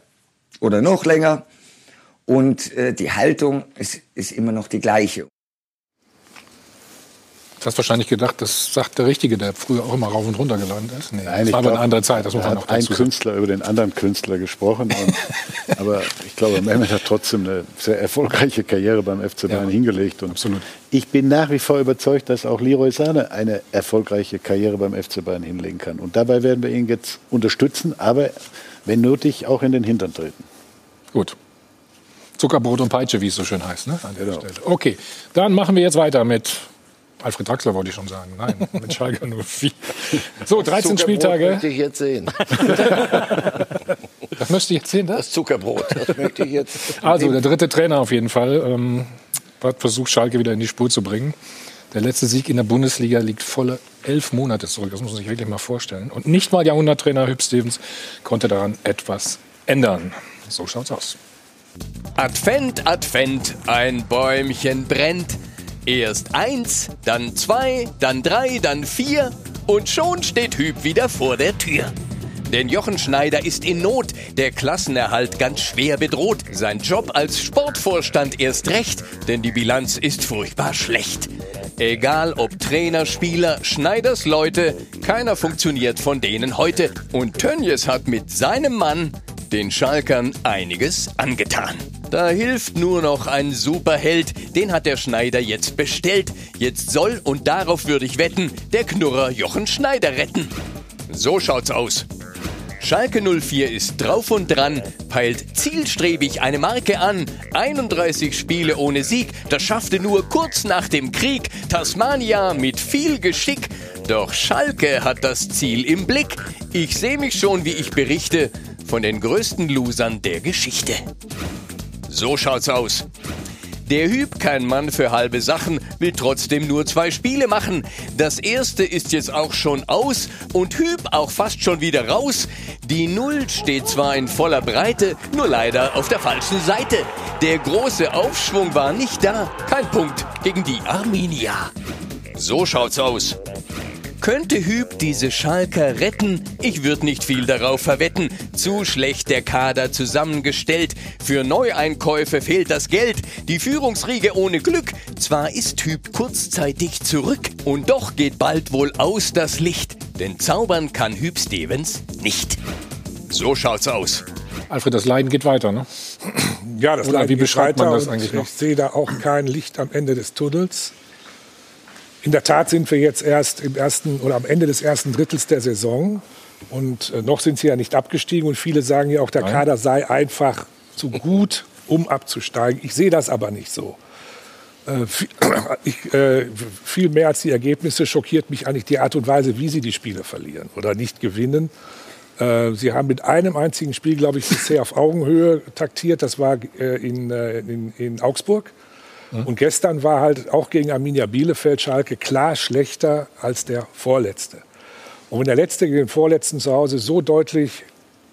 oder noch länger und äh, die Haltung ist, ist immer noch die gleiche. Du hast wahrscheinlich gedacht, das sagt der Richtige, der früher auch immer rauf und runter gelandet ist. Nee, das ich war aber eine glaub, andere Zeit, das muss man noch hat ein dazu sagen. Künstler über den anderen Künstler gesprochen. Und, aber ich glaube, Mehmet hat trotzdem eine sehr erfolgreiche Karriere beim FC Bayern hingelegt. Und absolut. Ich bin nach wie vor überzeugt, dass auch Leroy Sahne eine erfolgreiche Karriere beim FC Bayern hinlegen kann. Und dabei werden wir ihn jetzt unterstützen. Aber wenn nötig, auch in den Hintern treten. Gut. Zuckerbrot und Peitsche, wie es so schön heißt. Ne? An der Stelle. Okay, dann machen wir jetzt weiter mit Alfred Draxler, wollte ich schon sagen. Nein, mit Schalke 04. So, 13 Zuckerbrot Spieltage. möchte ich jetzt sehen. Das möchte ich jetzt sehen, das? Das Zuckerbrot, das möchte ich jetzt. Also, der dritte Trainer auf jeden Fall ähm, hat versucht, Schalke wieder in die Spur zu bringen. Der letzte Sieg in der Bundesliga liegt volle elf Monate zurück. Das muss man sich wirklich mal vorstellen. Und nicht mal Jahrhunderttrainer Hüb Stevens konnte daran etwas ändern. So schaut's aus. Advent, Advent, ein Bäumchen brennt. Erst eins, dann zwei, dann drei, dann vier und schon steht Hüb wieder vor der Tür. Denn Jochen Schneider ist in Not, der Klassenerhalt ganz schwer bedroht. Sein Job als Sportvorstand erst recht, denn die Bilanz ist furchtbar schlecht. Egal ob Trainer, Spieler, Schneiders Leute, keiner funktioniert von denen heute. Und Tönjes hat mit seinem Mann den Schalkern einiges angetan. Da hilft nur noch ein Superheld, den hat der Schneider jetzt bestellt. Jetzt soll, und darauf würde ich wetten, der Knurrer Jochen Schneider retten. So schaut's aus. Schalke 04 ist drauf und dran, peilt zielstrebig eine Marke an. 31 Spiele ohne Sieg, das schaffte nur kurz nach dem Krieg. Tasmania mit viel Geschick. Doch Schalke hat das Ziel im Blick. Ich sehe mich schon, wie ich berichte, von den größten Losern der Geschichte. So schaut's aus. Der Hüb, kein Mann für halbe Sachen, will trotzdem nur zwei Spiele machen. Das erste ist jetzt auch schon aus und Hüb auch fast schon wieder raus. Die Null steht zwar in voller Breite, nur leider auf der falschen Seite. Der große Aufschwung war nicht da. Kein Punkt gegen die Arminia. So schaut's aus. Könnte Hüb diese Schalker retten? Ich würde nicht viel darauf verwetten. Zu schlecht der Kader zusammengestellt. Für Neueinkäufe fehlt das Geld. Die Führungsriege ohne Glück. Zwar ist Hüb kurzzeitig zurück. Und doch geht bald wohl aus das Licht. Denn zaubern kann Hüb Stevens nicht. So schaut's aus. Alfred, das Leiden geht weiter, ne? Ja, das Oder Leiden wie geht beschreibt man das eigentlich noch? Ich sehe da auch kein Licht am Ende des Tunnels. In der Tat sind wir jetzt erst im ersten oder am Ende des ersten Drittels der Saison. Und äh, noch sind sie ja nicht abgestiegen. Und viele sagen ja auch, der Nein. Kader sei einfach zu gut, um abzusteigen. Ich sehe das aber nicht so. Äh, viel, ich, äh, viel mehr als die Ergebnisse schockiert mich eigentlich die Art und Weise, wie sie die Spiele verlieren oder nicht gewinnen. Äh, Sie haben mit einem einzigen Spiel, glaube ich, bisher auf Augenhöhe taktiert. Das war äh, in, äh, in, in Augsburg. Und gestern war halt auch gegen Arminia Bielefeld Schalke klar schlechter als der Vorletzte. Und wenn der Letzte gegen den Vorletzten zu Hause so deutlich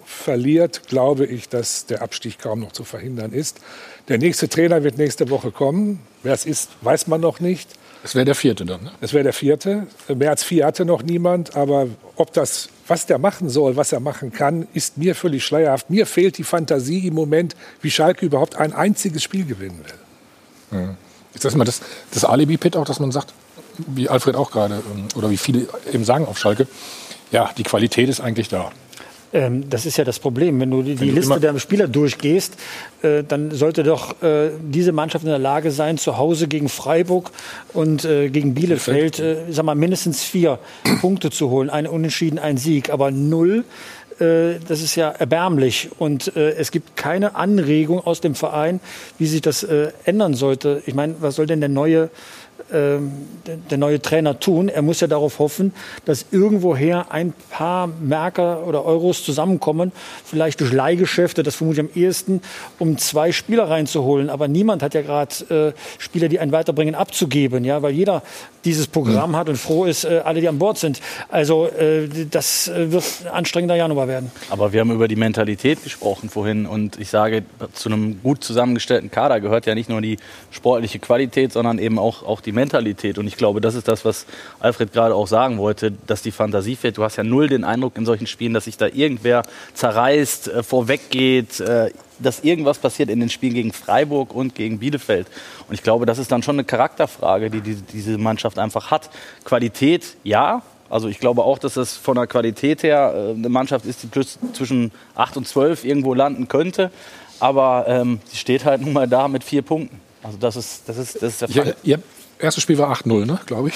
verliert, glaube ich, dass der Abstieg kaum noch zu verhindern ist. Der nächste Trainer wird nächste Woche kommen. Wer es ist, weiß man noch nicht. Das wäre der vierte dann, ne? Es wäre der vierte. Mehr als vier hatte noch niemand. Aber ob das, was der machen soll, was er machen kann, ist mir völlig schleierhaft. Mir fehlt die Fantasie im Moment, wie Schalke überhaupt ein einziges Spiel gewinnen will. Ist das immer das, das Alibi-Pit auch, dass man sagt, wie Alfred auch gerade, ähm, oder wie viele eben sagen auf Schalke, ja, die Qualität ist eigentlich da. Ähm, das ist ja das Problem. Wenn du die, die du Liste der Spieler durchgehst, äh, dann sollte doch äh, diese Mannschaft in der Lage sein, zu Hause gegen Freiburg und äh, gegen Bielefeld, äh, sag mal, mindestens vier Punkte zu holen. Ein Unentschieden, ein Sieg. Aber null, das ist ja erbärmlich. Und äh, es gibt keine Anregung aus dem Verein, wie sich das äh, ändern sollte. Ich meine, was soll denn der neue der, der neue Trainer tun. Er muss ja darauf hoffen, dass irgendwoher ein paar Merker oder Euros zusammenkommen, vielleicht durch Leihgeschäfte, das vermute ich am ehesten, um zwei Spieler reinzuholen. Aber niemand hat ja gerade äh, Spieler, die einen weiterbringen, abzugeben, ja, weil jeder dieses Programm hat und froh ist, äh, alle, die an Bord sind. Also äh, das äh, wird ein anstrengender Januar werden. Aber wir haben über die Mentalität gesprochen vorhin und ich sage, zu einem gut zusammengestellten Kader gehört ja nicht nur die sportliche Qualität, sondern eben auch, auch die Mentalität. Und ich glaube, das ist das, was Alfred gerade auch sagen wollte, dass die Fantasie fehlt. Du hast ja null den Eindruck in solchen Spielen, dass sich da irgendwer zerreißt, äh, vorweggeht, äh, dass irgendwas passiert in den Spielen gegen Freiburg und gegen Bielefeld. Und ich glaube, das ist dann schon eine Charakterfrage, die, die diese Mannschaft einfach hat. Qualität, ja. Also ich glaube auch, dass das von der Qualität her äh, eine Mannschaft ist, die zwischen 8 und 12 irgendwo landen könnte. Aber ähm, sie steht halt nun mal da mit vier Punkten. Also das ist, das ist, das ist der Fall. Ja, ihr erstes Spiel war 8-0, ne, glaube ich.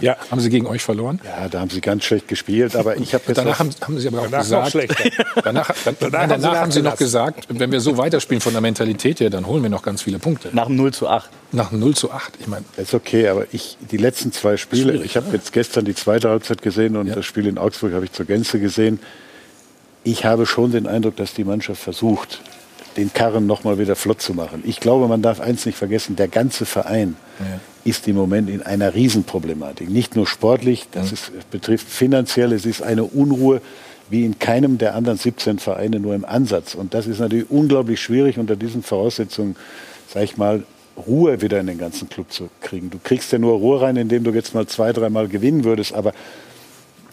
Ja. Haben sie gegen euch verloren? Ja, da haben sie ganz schlecht gespielt, aber ich habe Danach haben, haben sie aber auch gesagt, danach, dann, danach, danach haben sie noch gesagt, wenn wir so weiterspielen von der Mentalität her, dann holen wir noch ganz viele Punkte. Nach dem 0 zu 8. Nach dem 0 zu 8. Ich meine, ist okay, aber ich die letzten zwei Spiele, ich habe ja. jetzt gestern die zweite Halbzeit gesehen und das Spiel in Augsburg habe ich zur Gänze gesehen. Ich habe schon den Eindruck, dass die Mannschaft versucht, den Karren noch mal wieder flott zu machen. Ich glaube, man darf eins nicht vergessen: Der ganze Verein ist im Moment in einer Riesenproblematik. Nicht nur sportlich, das ist, betrifft finanziell. Es ist eine Unruhe wie in keinem der anderen 17 Vereine nur im Ansatz. Und das ist natürlich unglaublich schwierig unter diesen Voraussetzungen, sag ich mal, Ruhe wieder in den ganzen Club zu kriegen. Du kriegst ja nur Ruhe rein, indem du jetzt mal zwei, dreimal gewinnen würdest. Aber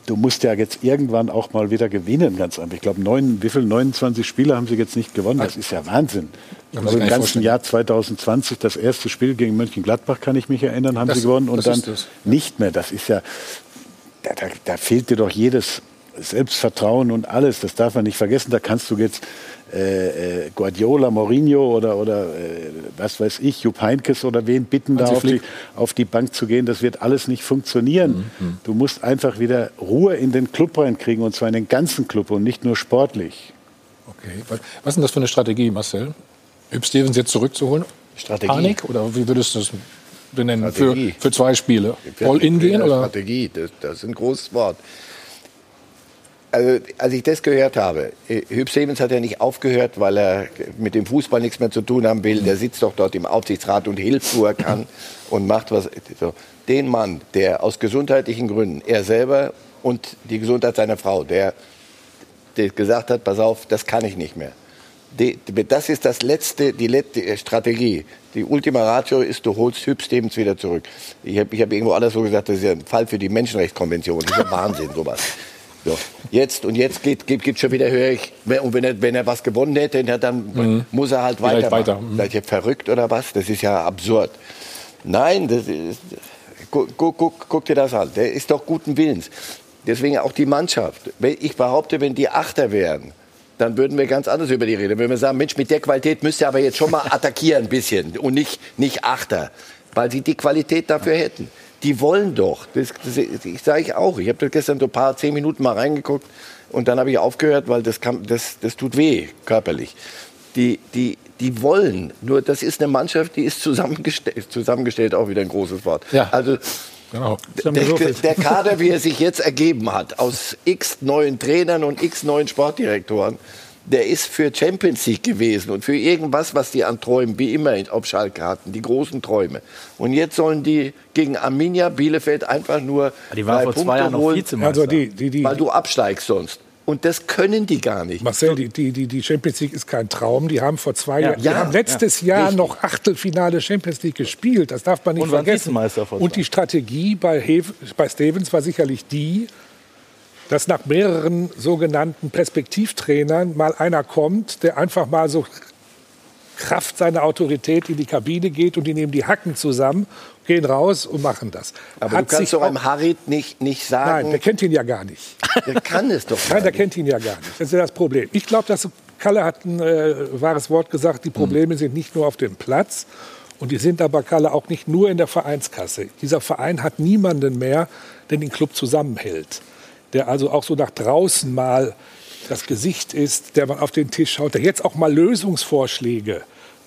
du musst ja jetzt irgendwann auch mal wieder gewinnen, ganz einfach. Ich glaube, neun, wie viel? 29 Spiele haben sie jetzt nicht gewonnen. Das ist ja Wahnsinn. Ich glaube, im ganzen vorstellen. Jahr 2020, das erste Spiel gegen Mönchengladbach, kann ich mich erinnern, haben Das- sie gewonnen. Und dann nicht mehr. Das ist ja, da, da, da fehlt dir doch jedes Selbstvertrauen und alles. Das darf man nicht vergessen. Da kannst du jetzt äh, äh, Guardiola, Mourinho oder, oder äh, was weiß ich, Jupp Heynckes oder wen bitten, da auf die, auf die Bank zu gehen. Das wird alles nicht funktionieren. Mhm, Du musst einfach wieder Ruhe in den Club reinkriegen und zwar in den ganzen Club und nicht nur sportlich. okay. Was ist denn das für eine Strategie, Marcel? Hüb Stevens jetzt zurückzuholen? Strategie. Panik? Oder wie würdest du das benennen? Für, Strategie. für zwei Spiele? All in gehen? Oder? Strategie, das, das ist ein großes Wort. Also, als ich das gehört habe, äh, Hüb Stevens hat ja nicht aufgehört, weil er mit dem Fußball nichts mehr zu tun haben will. Der sitzt doch dort im Aufsichtsrat und hilft, wo er kann und macht was. So. Den Mann, der aus gesundheitlichen Gründen, er selber und die Gesundheit seiner Frau, der, der gesagt hat, pass auf, das kann ich nicht mehr. Die, das ist das letzte, die letzte Strategie. Die Ultima Ratio ist, du holst Hüb Stevens wieder zurück. Ich habe ich hab irgendwo alles so gesagt, das ist ja ein Fall für die Menschenrechtskonvention. Das ist ja Wahnsinn, sowas. So, jetzt und jetzt geht, geht, geht schon wieder, höre ich, und wenn er, wenn er was gewonnen hätte, dann muss er halt weitermachen. weiter, mhm. Seid ihr verrückt oder was? Das ist ja absurd. Nein, das ist, guck, guck, guck, dir das an. Der ist doch guten Willens. Deswegen auch die Mannschaft. Ich behaupte, wenn die Achter wären, dann würden wir ganz anders über die reden. Wenn wir sagen, Mensch, mit der Qualität müsst ihr aber jetzt schon mal attackieren ein bisschen und nicht, nicht Achter, weil sie die Qualität dafür hätten. Die wollen doch. Das, das, ich sage ich auch. Ich habe das gestern so ein paar zehn Minuten mal reingeguckt und dann habe ich aufgehört, weil das, kann, das, das tut weh körperlich. Die, die, die wollen. Nur das ist eine Mannschaft, die ist zusammengestellt. Zusammengestellt auch wieder ein großes Wort. Ja. Also Genau. der, der Kader, wie er sich jetzt ergeben hat, aus x neuen Trainern und x neuen Sportdirektoren, der ist für Champions League gewesen und für irgendwas, was die an Träumen, wie immer auf Schalke hatten, die großen Träume. Und jetzt sollen die gegen Arminia Bielefeld einfach nur Die war drei vor Punkte zwei Jahren holen. Also die, die, die, weil du absteigst sonst. Und das können die gar nicht. Marcel, die, die, die, die Champions League ist kein Traum. Die haben vor zwei Jahren, die Ja, haben letztes ja, Jahr richtig. noch Achtelfinale Champions League gespielt. Das darf man nicht Und vergessen. Und die Strategie bei, Hef, bei Stevens war sicherlich die, dass nach mehreren sogenannten Perspektivtrainern mal einer kommt, der einfach mal so Kraft seiner Autorität in die Kabine geht und die nehmen die Hacken zusammen, gehen raus und machen das. Aber Hat du kannst doch einem Harit nicht, nicht Nein, sagen, der kennt ihn ja gar nicht. der kann es doch Nein, gar der nicht. kennt ihn ja gar nicht. Das ist ja das Problem. Ich glaube, dass Kalle hat ein äh, wahres Wort gesagt. Die Probleme sind nicht nur auf dem Platz. Und die sind aber, Kalle, auch nicht nur in der Vereinskasse. Dieser Verein hat niemanden mehr, der den Club zusammenhält. Der also auch so nach draußen mal das Gesicht ist, der mal auf den Tisch schaut, der jetzt auch mal Lösungsvorschläge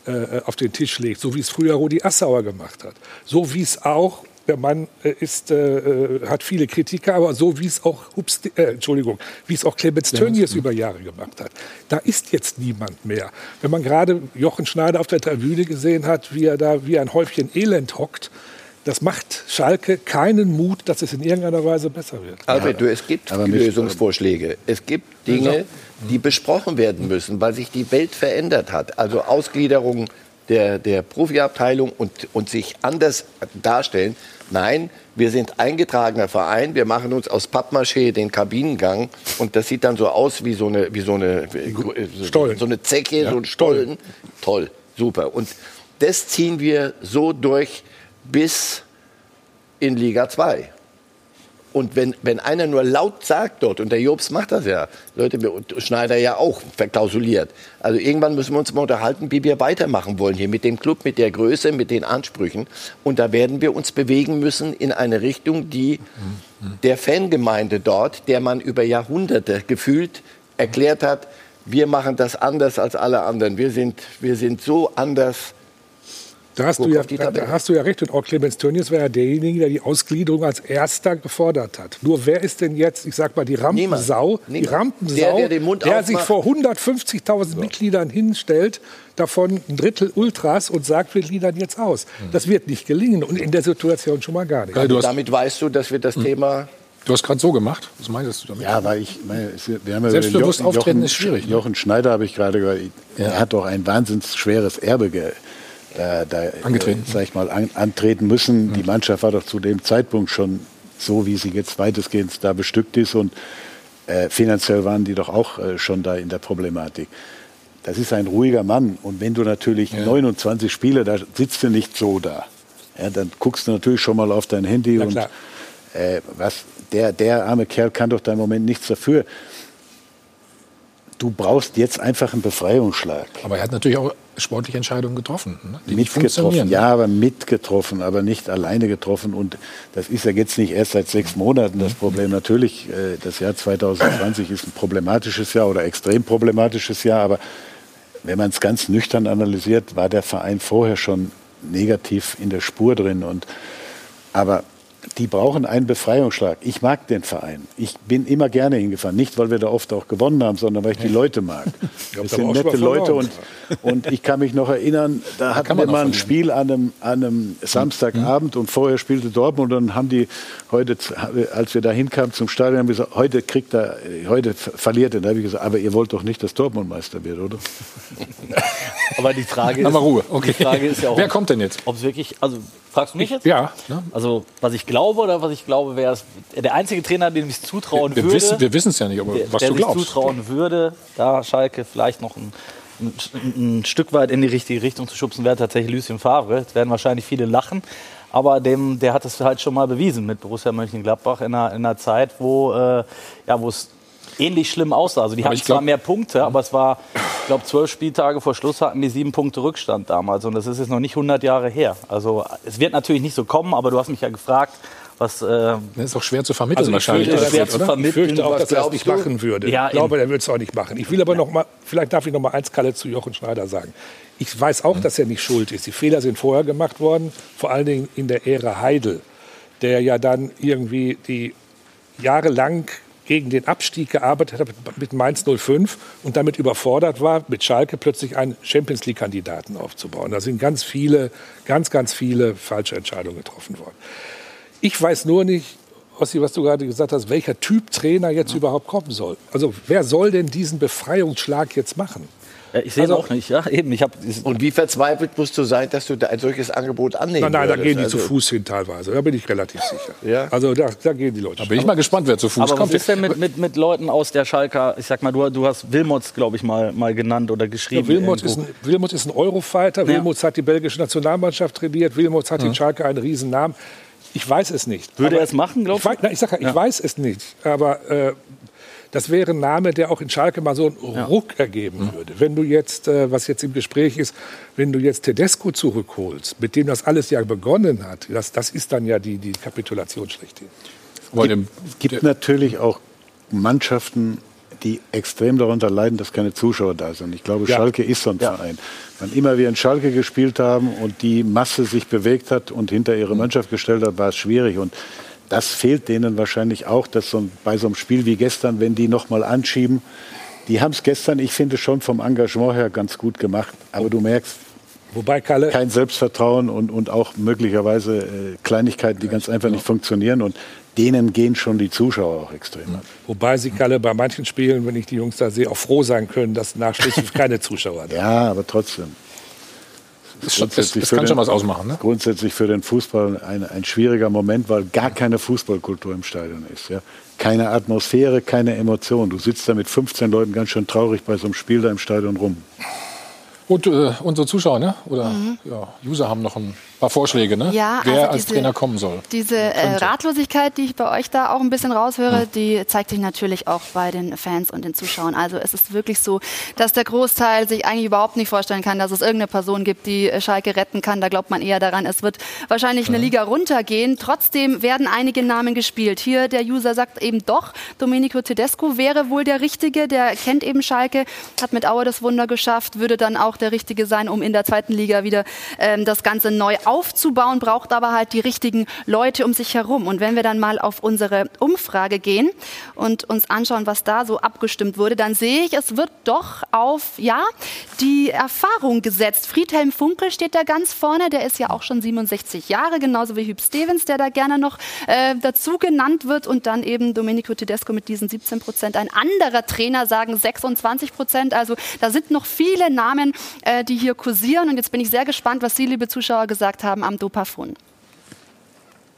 äh, auf den Tisch legt, so wie es früher Rudi Assauer gemacht hat. So wie es auch, der Mann äh, ist, äh, äh, hat viele Kritiker, aber so wie es auch, Hups, äh, Entschuldigung, wie es auch Clemens Tönnies über Jahre gemacht hat. Da ist jetzt niemand mehr. Wenn man gerade Jochen Schneider auf der Tribüne gesehen hat, wie er da wie ein Häufchen Elend hockt, das macht Schalke keinen Mut, dass es in irgendeiner Weise besser wird. Albert, du, es gibt aber Lösungsvorschläge. Es gibt Dinge, die besprochen werden müssen, weil sich die Welt verändert hat. Also Ausgliederung der, der Profiabteilung und, und sich anders darstellen. Nein, wir sind eingetragener Verein. Wir machen uns aus Pappmaché den Kabinengang und das sieht dann so aus wie so eine, wie so eine, Stollen. so eine Zecke, so ein Stollen. Toll, super. Und das ziehen wir so durch bis in Liga 2. Und wenn, wenn einer nur laut sagt dort, und der Jobs macht das ja, Leute, Schneider ja auch verklausuliert. Also irgendwann müssen wir uns mal unterhalten, wie wir weitermachen wollen hier mit dem Club, mit der Größe, mit den Ansprüchen. Und da werden wir uns bewegen müssen in eine Richtung, die der Fangemeinde dort, der man über Jahrhunderte gefühlt erklärt hat, wir machen das anders als alle anderen. Wir sind, wir sind so anders. Da hast, du ja, die da, hast du ja recht. Und auch Clemens Tönnies war ja derjenige, der die Ausgliederung als erster gefordert hat. Nur wer ist denn jetzt, ich sag mal, die Rampensau, die Niemand. Rampensau, Der, der den Mund der sich vor 150.000 Mitgliedern hinstellt, davon ein Drittel Ultras und sagt, wir gliedern jetzt aus. Das wird nicht gelingen und in der Situation schon mal gar nicht. Hast- Damit weißt du, dass wir das Thema Du hast gerade so gemacht. Was meinst du damit? Ja, weil ich meine, es- wir haben ja Selbstbewusst den auftreten Jochen, ist schwierig, ne? Jochen Schneider habe ich gerade gehört. Er hat doch ein wahnsinnig schweres Erbe ge, da, da, Angetreten. Äh, sag ich mal, an, antreten müssen. Die Mannschaft war doch zu dem Zeitpunkt schon so, wie sie jetzt weitestgehend da bestückt ist und äh, finanziell waren die doch auch äh, schon da in der Problematik. Das ist ein ruhiger Mann und wenn du natürlich 29 Spiele, da sitzt du nicht so da. Ja, dann guckst du natürlich schon mal auf dein Handy Na und äh, was, der, der arme Kerl kann doch da im Moment nichts dafür. Du brauchst jetzt einfach einen Befreiungsschlag. Aber er hat natürlich auch sportliche Entscheidungen getroffen, ne? die nicht funktionieren. Mitgetroffen, ja, aber mitgetroffen, aber nicht alleine getroffen. Und das ist ja jetzt nicht erst seit sechs Monaten das Problem. Natürlich, äh, das Jahr 2020 ist ein problematisches Jahr oder extrem problematisches Jahr, aber wenn man es ganz nüchtern analysiert, war der Verein vorher schon negativ in der Spur drin. Und, aber die brauchen einen Befreiungsschlag. Ich mag den Verein. Ich bin immer gerne hingefahren. Nicht, weil wir da oft auch gewonnen haben, sondern weil ich die Leute mag. Das sind nette Leute. Und, und ich kann mich noch erinnern, da hatten kann wir mal ein. Spiel an einem, an einem Samstagabend und vorher spielte Dortmund und dann haben die heute, als wir da hinkamen zum Stadion, haben wir gesagt, heute kriegt er, heute ver- verliert er. Da habe ich gesagt, aber ihr wollt doch nicht, dass Dortmund Meister wird, oder? Aber die Frage ist, mal Ruhe. Okay. die Frage ist ja auch, Wer kommt denn jetzt? ob es wirklich, also fragst du mich jetzt? Ja, ne? Also was ich glaube oder was ich glaube, wäre es der einzige Trainer, dem ich zutrauen wir würde. wissen wir wissen es ja nicht, aber der, was der du glaubst. zutrauen würde, da Schalke vielleicht noch ein, ein, ein Stück weit in die richtige Richtung zu schubsen, wäre tatsächlich Lucien Favre. Jetzt werden wahrscheinlich viele lachen. Aber dem, der hat es halt schon mal bewiesen mit Borussia Mönchengladbach in einer, in einer Zeit, wo äh, ja, wo es ähnlich schlimm aussah. Also die Aber hatten glaub- zwar mehr Punkte, aber es war, ich glaube, zwölf Spieltage vor Schluss hatten die sieben Punkte Rückstand damals. Und das ist jetzt noch nicht 100 Jahre her. Also es wird natürlich nicht so kommen, aber du hast mich ja gefragt, was... Äh, Das ist auch schwer zu vermitteln Also ich wahrscheinlich. fürchte, das schwer zu oder? Ich vermitteln. fürchte auch, dass er glaubst nicht du? machen würde. Ja, ich glaube, eben. er würde es auch nicht machen. Ich will aber noch mal, vielleicht darf ich noch mal eins, Kalle, zu Jochen Schneider sagen. Ich weiß auch, dass er nicht schuld ist. Die Fehler sind vorher gemacht worden, vor allen Dingen in der Ära Heidel, der ja dann irgendwie die jahrelang gegen den Abstieg gearbeitet hat mit Mainz 05 und damit überfordert war, mit Schalke plötzlich einen Champions League-Kandidaten aufzubauen. Da sind ganz viele, ganz, ganz viele falsche Entscheidungen getroffen worden. Ich weiß nur nicht, Ossi, was du gerade gesagt hast, welcher Typ Trainer jetzt überhaupt kommen soll. Also wer soll denn diesen Befreiungsschlag jetzt machen? Ja, ich sehe Also- es auch nicht, ja, eben. Ich habe Und wie verzweifelt musst du sein, dass du da ein solches Angebot annehmen Nein, nein, da würdest? gehen die Also, zu Fuß hin teilweise. Da bin ich relativ sicher. Ja? Also da, da gehen die Leute. Da bin ich mal gespannt, wer zu Fuß Aber was kommt. ist denn mit, mit, mit Leuten aus der Schalker? Ich sag mal, du, du hast Wilmots, glaube ich, mal, mal genannt oder geschrieben. Ja, Wilmots, ist ein, Wilmots ist ein Eurofighter. Wilmots hat die belgische Nationalmannschaft trainiert. Wilmots hat in Schalke einen riesen Namen. Ich weiß es nicht. Würde Aber er es machen, glaubst ich, weiß- nein, ich sage ja, ich Ja. weiß es nicht. Aber äh, das wäre ein Name, der auch in Schalke mal so einen Ruck ergeben würde. Wenn du jetzt, äh, was jetzt im Gespräch ist, wenn du jetzt Tedesco zurückholst, mit dem das alles ja begonnen hat, das, das ist dann ja die, die Kapitulation schlechthin. Es gibt natürlich auch Mannschaften, die extrem darunter leiden, dass keine Zuschauer da sind. Ich glaube, Ja. Schalke ist so ein Verein. Wann immer wir in Schalke gespielt haben und die Masse sich bewegt hat und hinter ihre Mannschaft gestellt hat, war es schwierig. Und das fehlt denen wahrscheinlich auch, dass so ein, bei so einem Spiel wie gestern, wenn die noch mal anschieben, die haben es gestern, ich finde schon vom Engagement her ganz gut gemacht. Aber du merkst, Wobei Kalle, kein Selbstvertrauen und, und auch möglicherweise äh, Kleinigkeiten, die ganz einfach nicht funktionieren. Und denen gehen schon die Zuschauer auch extrem ab. wobei sie Kalle bei manchen Spielen, wenn ich die Jungs da sehe, auch froh sein können, dass nach Schluss keine Zuschauer da Ja, aber trotzdem. Das, das, Grundsätzlich das für kann den- schon was ausmachen. Ne? Grundsätzlich für den Fußball ein, ein schwieriger Moment, weil gar keine Fußballkultur im Stadion ist. Ja? Keine Atmosphäre, keine Emotion. Du sitzt da mit 15 Leuten ganz schön traurig bei so einem Spiel da im Stadion rum. Und äh, unsere Zuschauer, ne? oder ja, User haben noch ein paar Vorschläge, ne? Ja, wer also als diese- Trainer kommen soll. Diese äh, Ratlosigkeit, die ich bei euch da auch ein bisschen raushöre, die zeigt sich natürlich auch bei den Fans und den Zuschauern. Also es ist wirklich so, dass der Großteil sich eigentlich überhaupt nicht vorstellen kann, dass es irgendeine Person gibt, die äh, Schalke retten kann. Da glaubt man eher daran, es wird wahrscheinlich eine Liga runtergehen. Trotzdem werden einige Namen gespielt. Hier der User sagt eben doch, Domenico Tedesco wäre wohl der Richtige. Der kennt eben Schalke, hat mit Aue das Wunder geschafft, würde dann auch der Richtige sein, um in der zweiten Liga wieder ähm, das Ganze neu aufzubauen, braucht aber halt die richtigen Leute um sich herum. Und wenn wir dann mal auf unsere Umfrage gehen und uns anschauen, was da so abgestimmt wurde, dann sehe ich, es wird doch auf, ja, die Erfahrung gesetzt. Friedhelm Funkel steht da ganz vorne, der ist ja auch schon 67 Jahre, genauso wie Hüb Stevens, der da gerne noch äh, dazu genannt wird und dann eben Domenico Tedesco mit diesen 17 Prozent. Ein anderer Trainer sagen 26 Prozent. Also da sind noch viele Namen, äh, die hier kursieren. Und jetzt bin ich sehr gespannt, was Sie, liebe Zuschauer, gesagt haben am Dopafon.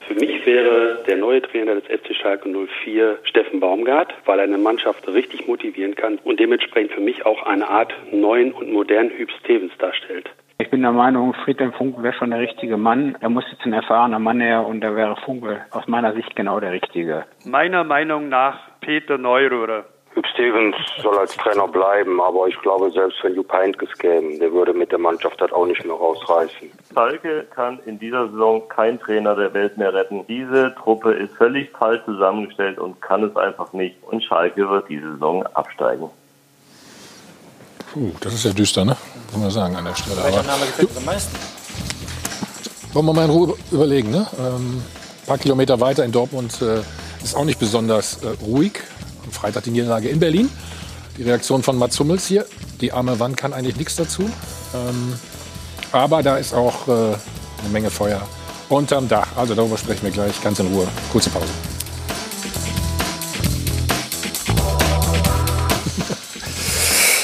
Für mich wäre der neue Trainer des FC Schalke 04 Steffen Baumgart, weil er eine Mannschaft richtig motivieren kann und dementsprechend für mich auch eine Art neuen und modernen Hüb Stevens darstellt. Ich bin der Meinung, Friedhelm Funkel wäre schon der richtige Mann. Er muss jetzt ein erfahrener Mann her und da wäre Funkel aus meiner Sicht genau der Richtige. Meiner Meinung nach Peter Neuröhrer. Hüb Stevens soll als Trainer bleiben, aber ich glaube, selbst wenn Jupp Heynckes käme, der würde mit der Mannschaft das auch nicht mehr rausreißen. Schalke kann in dieser Saison kein Trainer der Welt mehr retten. Diese Truppe ist völlig falsch zusammengestellt und kann es einfach nicht. Und Schalke wird diese Saison absteigen. Puh, das ist ja düster, ne? Muss man sagen an der Stelle. Welcher Aber Name gefällt uns am meisten? wollen wir mal in Ruhe überlegen, ne? Ähm, ein paar Kilometer weiter in Dortmund äh, ist auch nicht besonders äh, ruhig. Am Freitag die Niederlage in Berlin. Die Reaktion von Mats Hummels hier. Die arme Wand kann eigentlich nichts dazu. Ähm, aber da ist auch äh, eine Menge Feuer unterm Dach. Also darüber sprechen wir gleich ganz in Ruhe. Kurze Pause.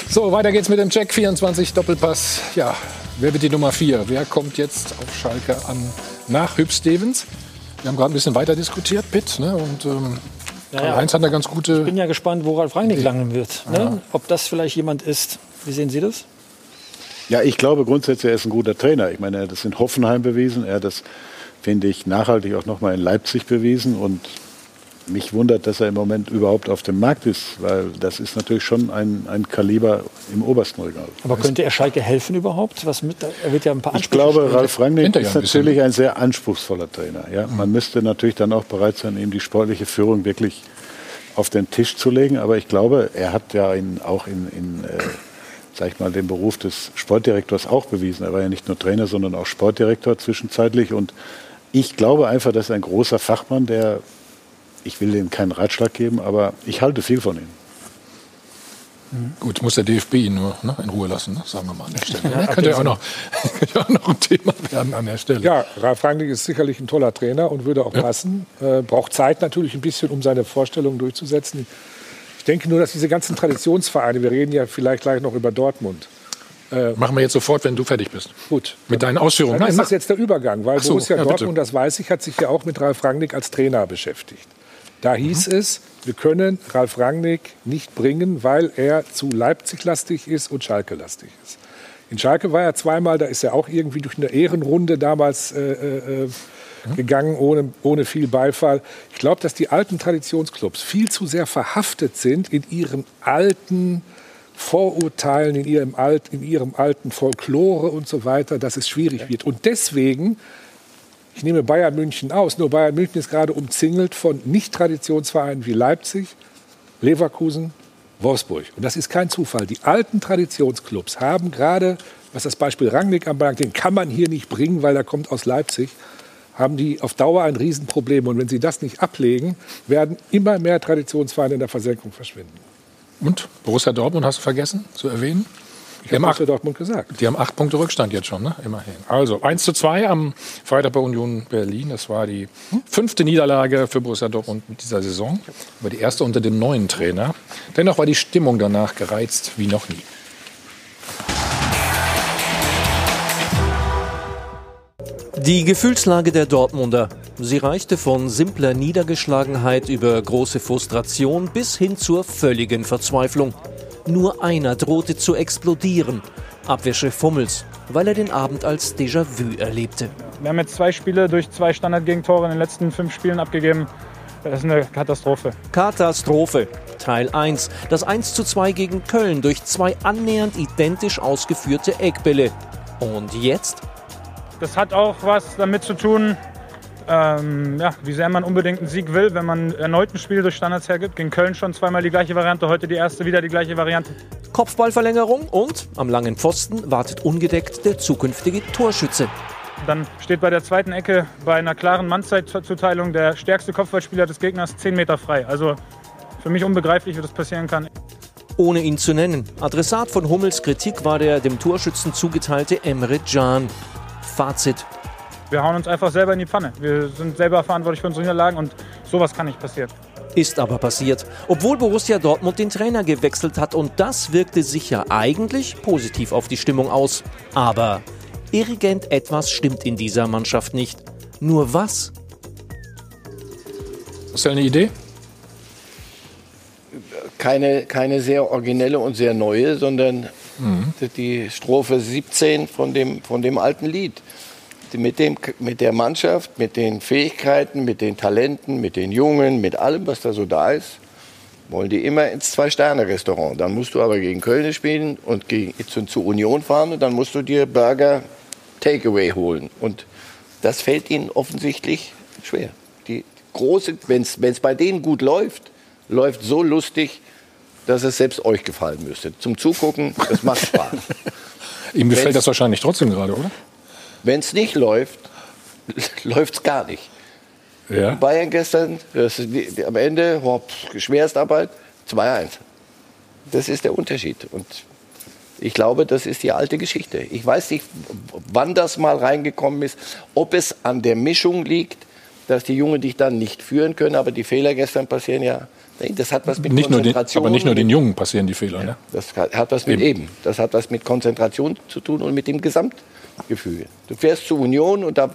So, weiter geht's mit dem Check 24 Doppelpass. Ja, wer wird die Nummer 4? Wer kommt jetzt auf Schalke an nach Hüb Stevens? Wir haben gerade ein bisschen weiter diskutiert, Pitt. Ne? Und ähm, Ja, ja. Heinz hat eine ganz gute. Ich bin ja gespannt, wo Ralf Rangnick landen wird. Ne? Ja. Ob das vielleicht jemand ist. Wie sehen Sie das? Ja, ich glaube grundsätzlich, er ist ein guter Trainer. Ich meine, er hat das in Hoffenheim bewiesen. Er hat das, finde ich, nachhaltig auch nochmal in Leipzig bewiesen. Und mich wundert, dass er im Moment überhaupt auf dem Markt ist, weil das ist natürlich schon ein, ein Kaliber im obersten Regal. Aber könnte er Schalke helfen überhaupt? Was mit, er wird ja ein paar Ich glaube, Ralf Rangnick ist natürlich ein sehr anspruchsvoller Trainer. Ja? Man müsste natürlich dann auch bereit sein, ihm die sportliche Führung wirklich auf den Tisch zu legen. Aber ich glaube, er hat ja in, auch in, in äh, sag ich mal, den Beruf des Sportdirektors auch bewiesen. Er war ja nicht nur Trainer, sondern auch Sportdirektor zwischenzeitlich. Und ich glaube einfach, das ist ein großer Fachmann, der, ich will ihm keinen Ratschlag geben, aber ich halte viel von ihm. Gut, muss der DFB ihn nur ne, in Ruhe lassen, ne? sagen wir mal an der Stelle. Ja, Ja, könnte ja auch noch, könnte ja auch noch ein Thema werden an der Stelle. Ja, Ralf Rangnick ist sicherlich ein toller Trainer und würde auch passen. Äh, braucht Zeit natürlich ein bisschen, um seine Vorstellungen durchzusetzen. Ich denke nur, dass diese ganzen Traditionsvereine, wir reden ja vielleicht gleich noch über Dortmund. Äh, Machen wir jetzt sofort, wenn du fertig bist. Gut. Mit deinen Ausführungen. Dann Nein, ist das jetzt der Übergang, weil so, Borussia ja, bitte. Dortmund, das weiß ich, hat sich ja auch mit Ralf Rangnick als Trainer beschäftigt. Da hieß es, wir können Ralf Rangnick nicht bringen, weil er zu Leipzig-lastig ist und Schalke-lastig ist. In Schalke war er zweimal, da ist er auch irgendwie durch eine Ehrenrunde damals äh, äh, gegangen, ohne, ohne viel Beifall. Ich glaube, dass die alten Traditionsclubs viel zu sehr verhaftet sind in ihren alten Vorurteilen, in ihrem, alt, in ihrem alten Folklore und so weiter, dass es schwierig wird. Und deswegen, ich nehme Bayern München aus, nur Bayern München ist gerade umzingelt von Nicht-Traditionsvereinen wie Leipzig, Leverkusen, Wolfsburg. Und das ist kein Zufall. Die alten Traditionsclubs haben gerade, was das Beispiel Rangnick anbelangt, den kann man hier nicht bringen, weil er kommt aus Leipzig, haben die auf Dauer ein Riesenproblem. Und wenn sie das nicht ablegen, werden immer mehr Traditionsvereine in der Versenkung verschwinden. Und Borussia Dortmund hast du vergessen zu erwähnen? Ich Die haben, habe acht, Borussia Dortmund gesagt. die haben acht Punkte Rückstand jetzt schon, ne? immerhin. Also 1 zu 2 am Freitag bei Union Berlin. Das war die fünfte Niederlage für Borussia Dortmund in dieser Saison. Aber die erste unter dem neuen Trainer. Dennoch war die Stimmung danach gereizt wie noch nie. Die Gefühlslage der Dortmunder. Sie reichte von simpler Niedergeschlagenheit über große Frustration bis hin zur völligen Verzweiflung. Nur einer drohte zu explodieren. Abwehrchef Fummels, weil er den Abend als Déjà-vu erlebte. Wir haben jetzt zwei Spiele durch zwei Standardgegentore in den letzten fünf Spielen abgegeben. Das ist eine Katastrophe. Katastrophe. Teil 1. Das 1 zu 2 gegen Köln durch zwei annähernd identisch ausgeführte Eckbälle. Und jetzt? Das hat auch was damit zu tun, ähm, ja, wie sehr man unbedingt einen Sieg will, wenn man erneut ein Spiel durch Standards hergibt. Gegen Köln schon zweimal die gleiche Variante, heute die erste wieder die gleiche Variante. Kopfballverlängerung und am langen Pfosten wartet ungedeckt der zukünftige Torschütze. Dann steht bei der zweiten Ecke bei einer klaren Mannzeitzuteilung der stärkste Kopfballspieler des Gegners 10 Meter frei. Also für mich unbegreiflich, wie das passieren kann. Ohne ihn zu nennen. Adressat von Hummels Kritik war der dem Torschützen zugeteilte Emre Can. Fazit. Wir hauen uns einfach selber in die Pfanne. Wir sind selber verantwortlich für unsere Niederlagen und sowas kann nicht passieren. Ist aber passiert. Obwohl Borussia Dortmund den Trainer gewechselt hat und das wirkte sicher eigentlich positiv auf die Stimmung aus. Aber irgendetwas stimmt in dieser Mannschaft nicht. Nur was? Hast du eine Idee? Keine, keine sehr originelle und sehr neue, sondern Mhm. die Strophe 17 von dem, von dem alten Lied. Mit, dem, mit der Mannschaft, mit den Fähigkeiten, mit den Talenten, mit den Jungen, mit allem, was da so da ist, wollen die immer ins Zwei-Sterne-Restaurant. Dann musst du aber gegen Köln spielen und gegen, zu, zu Union fahren und dann musst du dir Burger Takeaway holen. Und das fällt ihnen offensichtlich schwer. Die große, wenn es bei denen gut läuft, läuft so lustig, dass es selbst euch gefallen müsste. Zum Zugucken, das macht Spaß. Ihm gefällt Wenn's- das wahrscheinlich trotzdem gerade, oder? Wenn es nicht läuft, läuft es gar nicht. Ja. Bayern gestern, die, die, am Ende, Schwerstarbeit, 2-1. Das ist der Unterschied. Und ich glaube, das ist die alte Geschichte. Ich weiß nicht, wann das mal reingekommen ist, ob es an der Mischung liegt, dass die Jungen dich dann nicht führen können, aber die Fehler gestern passieren ja. Das hat was mit Nicht nur den, Konzentration aber nicht nur den Jungen passieren die Fehler. Ne? das hat was mit eben. Das hat was mit Konzentration zu tun und mit dem Gesamtgefühl. Du fährst zur Union und da,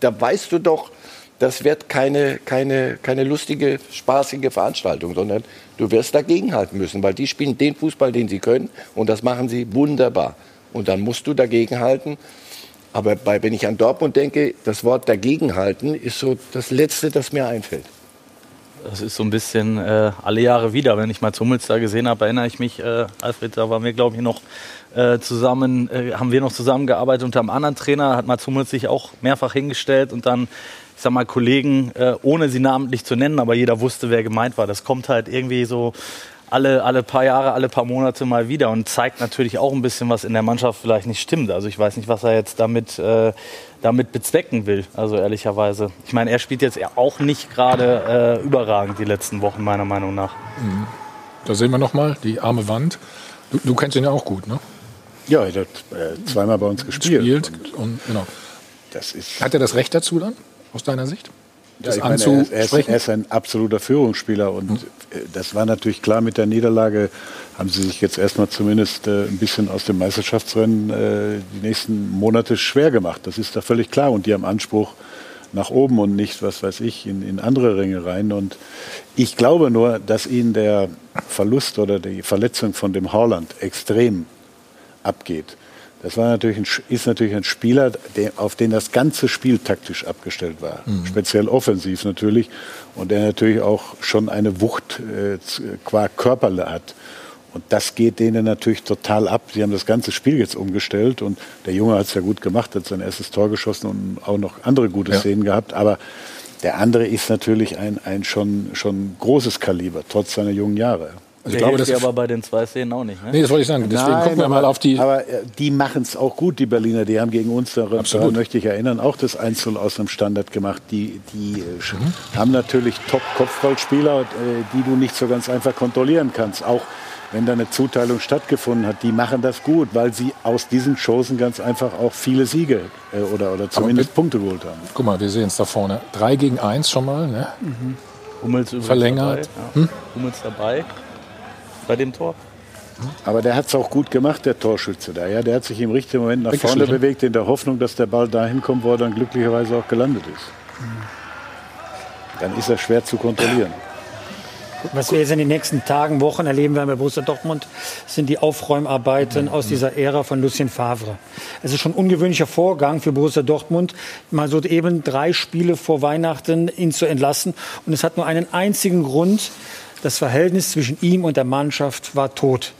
da weißt du doch, das wird keine, keine, keine lustige, spaßige Veranstaltung, sondern du wirst dagegenhalten müssen, weil die spielen den Fußball, den sie können und das machen sie wunderbar. Und dann musst du dagegenhalten. Aber bei, wenn ich an Dortmund denke, das Wort dagegenhalten ist so das Letzte, das mir einfällt. Das ist so ein bisschen äh, alle Jahre wieder. Wenn ich mal Hummels da gesehen habe, erinnere ich mich, äh, Alfred, da waren wir, glaube ich, noch äh, zusammen, äh, haben wir noch zusammengearbeitet unter einem anderen Trainer, hat Mats Hummels sich auch mehrfach hingestellt und dann, ich sag mal, Kollegen, äh, ohne sie namentlich zu nennen, aber jeder wusste, wer gemeint war. Das kommt halt irgendwie so alle, alle paar Jahre, alle paar Monate mal wieder und zeigt natürlich auch ein bisschen, was in der Mannschaft vielleicht nicht stimmt. Also ich weiß nicht, was er jetzt damit, äh, damit bezwecken will, also ehrlicherweise. Ich meine, er spielt jetzt auch nicht gerade äh, überragend die letzten Wochen, meiner Meinung nach. Mhm. Da sehen wir noch mal die arme Wand. Du, du kennst ihn ja auch gut, ne? Ja, er hat äh, zweimal bei uns gespielt. Spielt und, genau. Das ist Hat er das Recht dazu dann, aus deiner Sicht? Ja, ich meine, er, ist, er, ist, er ist ein absoluter Führungsspieler und äh, das war natürlich klar mit der Niederlage. Haben sie sich jetzt erstmal zumindest äh, ein bisschen aus dem Meisterschaftsrennen äh, die nächsten Monate schwer gemacht. Das ist da völlig klar und die haben Anspruch nach oben und nicht, was weiß ich, in, in andere Ringe rein. Und ich glaube nur, dass ihnen der Verlust oder die Verletzung von dem Haaland extrem abgeht. Das war natürlich ein, ist natürlich ein Spieler, der, auf den das ganze Spiel taktisch abgestellt war. Mhm. Speziell offensiv natürlich. Und der natürlich auch schon eine Wucht äh, qua Körperle hat. Und das geht denen natürlich total ab. Sie haben das ganze Spiel jetzt umgestellt und der Junge hat es ja gut gemacht, hat sein erstes Tor geschossen und auch noch andere gute Ja. Szenen gehabt. Aber der andere ist natürlich ein, ein schon, schon großes Kaliber, trotz seiner jungen Jahre. Also ich glaube, das aber bei den zwei Szenen auch nicht. Ne? nee, das wollte ich sagen. Deswegen Nein, gucken wir mal aber- auf die. Aber äh, die machen es auch gut, die Berliner. Die haben gegen uns, daran Absolut. möchte ich erinnern, auch das Einzel aus einem Standard gemacht. Die, die äh, Mhm. haben natürlich Top-Kopfballspieler, äh, die du nicht so ganz einfach kontrollieren kannst. Auch wenn da eine Zuteilung stattgefunden hat, die machen das gut, weil sie aus diesen Chancen ganz einfach auch viele Siege äh, oder, oder zumindest Punkte geholt haben. Guck mal, wir sehen es da vorne. Drei gegen eins schon mal. Ne? Hummels übrigens Verlängert. Dabei, ja. Hummels dabei bei dem Tor. Aber der hat es auch gut gemacht, der Torschütze da. Ja, der hat sich im richtigen Moment nach vorne bewegt, in der Hoffnung, dass der Ball dahin kommt, wo er dann glücklicherweise auch gelandet ist. Dann ist er schwer zu kontrollieren. Was wir jetzt in den nächsten Tagen, Wochen erleben werden bei Borussia Dortmund, sind die Aufräumarbeiten aus dieser Ära von Lucien Favre. Es ist schon ein ungewöhnlicher Vorgang für Borussia Dortmund, mal so eben drei Spiele vor Weihnachten ihn zu entlassen. Und es hat nur einen einzigen Grund. Das Verhältnis zwischen ihm und der Mannschaft war tot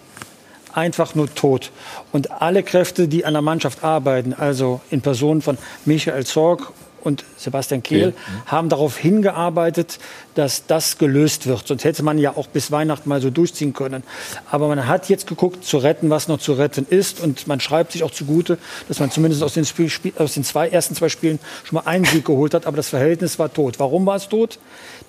einfach nur tot. Und alle Kräfte, die an der Mannschaft arbeiten, also in Person von Michael Zorg und Sebastian Kehl, haben darauf hingearbeitet, dass das gelöst wird. Sonst hätte man ja auch bis Weihnachten mal so durchziehen können. Aber man hat jetzt geguckt, zu retten, was noch zu retten ist. Und man schreibt sich auch zugute, dass man zumindest aus den, Spiel, aus den zwei, ersten zwei Spielen schon mal einen Sieg geholt hat. Aber das Verhältnis war tot. Warum war es tot?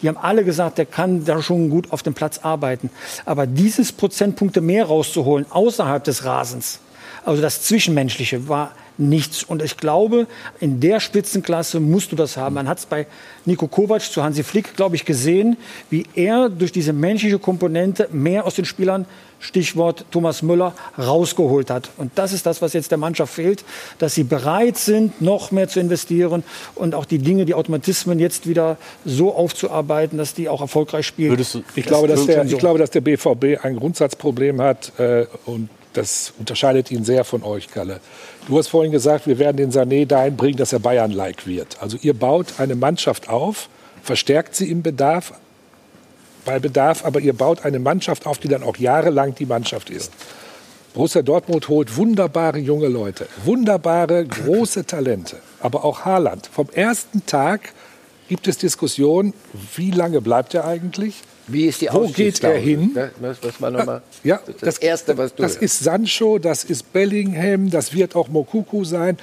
Die haben alle gesagt, der kann da schon gut auf dem Platz arbeiten. Aber dieses Prozentpunkte mehr rauszuholen außerhalb des Rasens, also das Zwischenmenschliche, war nichts. Und ich glaube, in der Spitzenklasse musst du das haben. Man hat es bei Nico Kovac zu Hansi Flick, glaube ich, gesehen, wie er durch diese menschliche Komponente mehr aus den Spielern, Stichwort Thomas Müller, rausgeholt hat. Und das ist das, was jetzt der Mannschaft fehlt, dass sie bereit sind, noch mehr zu investieren und auch die Dinge, die Automatismen jetzt wieder so aufzuarbeiten, dass die auch erfolgreich spielen. ich, glaube, dass der, ich glaube, dass der BVB ein Grundsatzproblem hat äh, und das unterscheidet ihn sehr von euch, Kalle. Du hast vorhin gesagt, wir werden den Sané dahin bringen, dass er Bayern-like wird. Also ihr baut eine Mannschaft auf, verstärkt sie im Bedarf, bei Bedarf, aber ihr baut eine Mannschaft auf, die dann auch jahrelang die Mannschaft ist. Borussia Dortmund holt wunderbare junge Leute, wunderbare große Talente, aber auch Haaland. Vom ersten Tag gibt es Diskussionen, wie lange bleibt er eigentlich? Wie ist die Wo geht er hin? Was, was war noch mal Ja, das, das Erste, was du Das ist Sancho, das ist Bellingham, das wird auch Mokuku sein.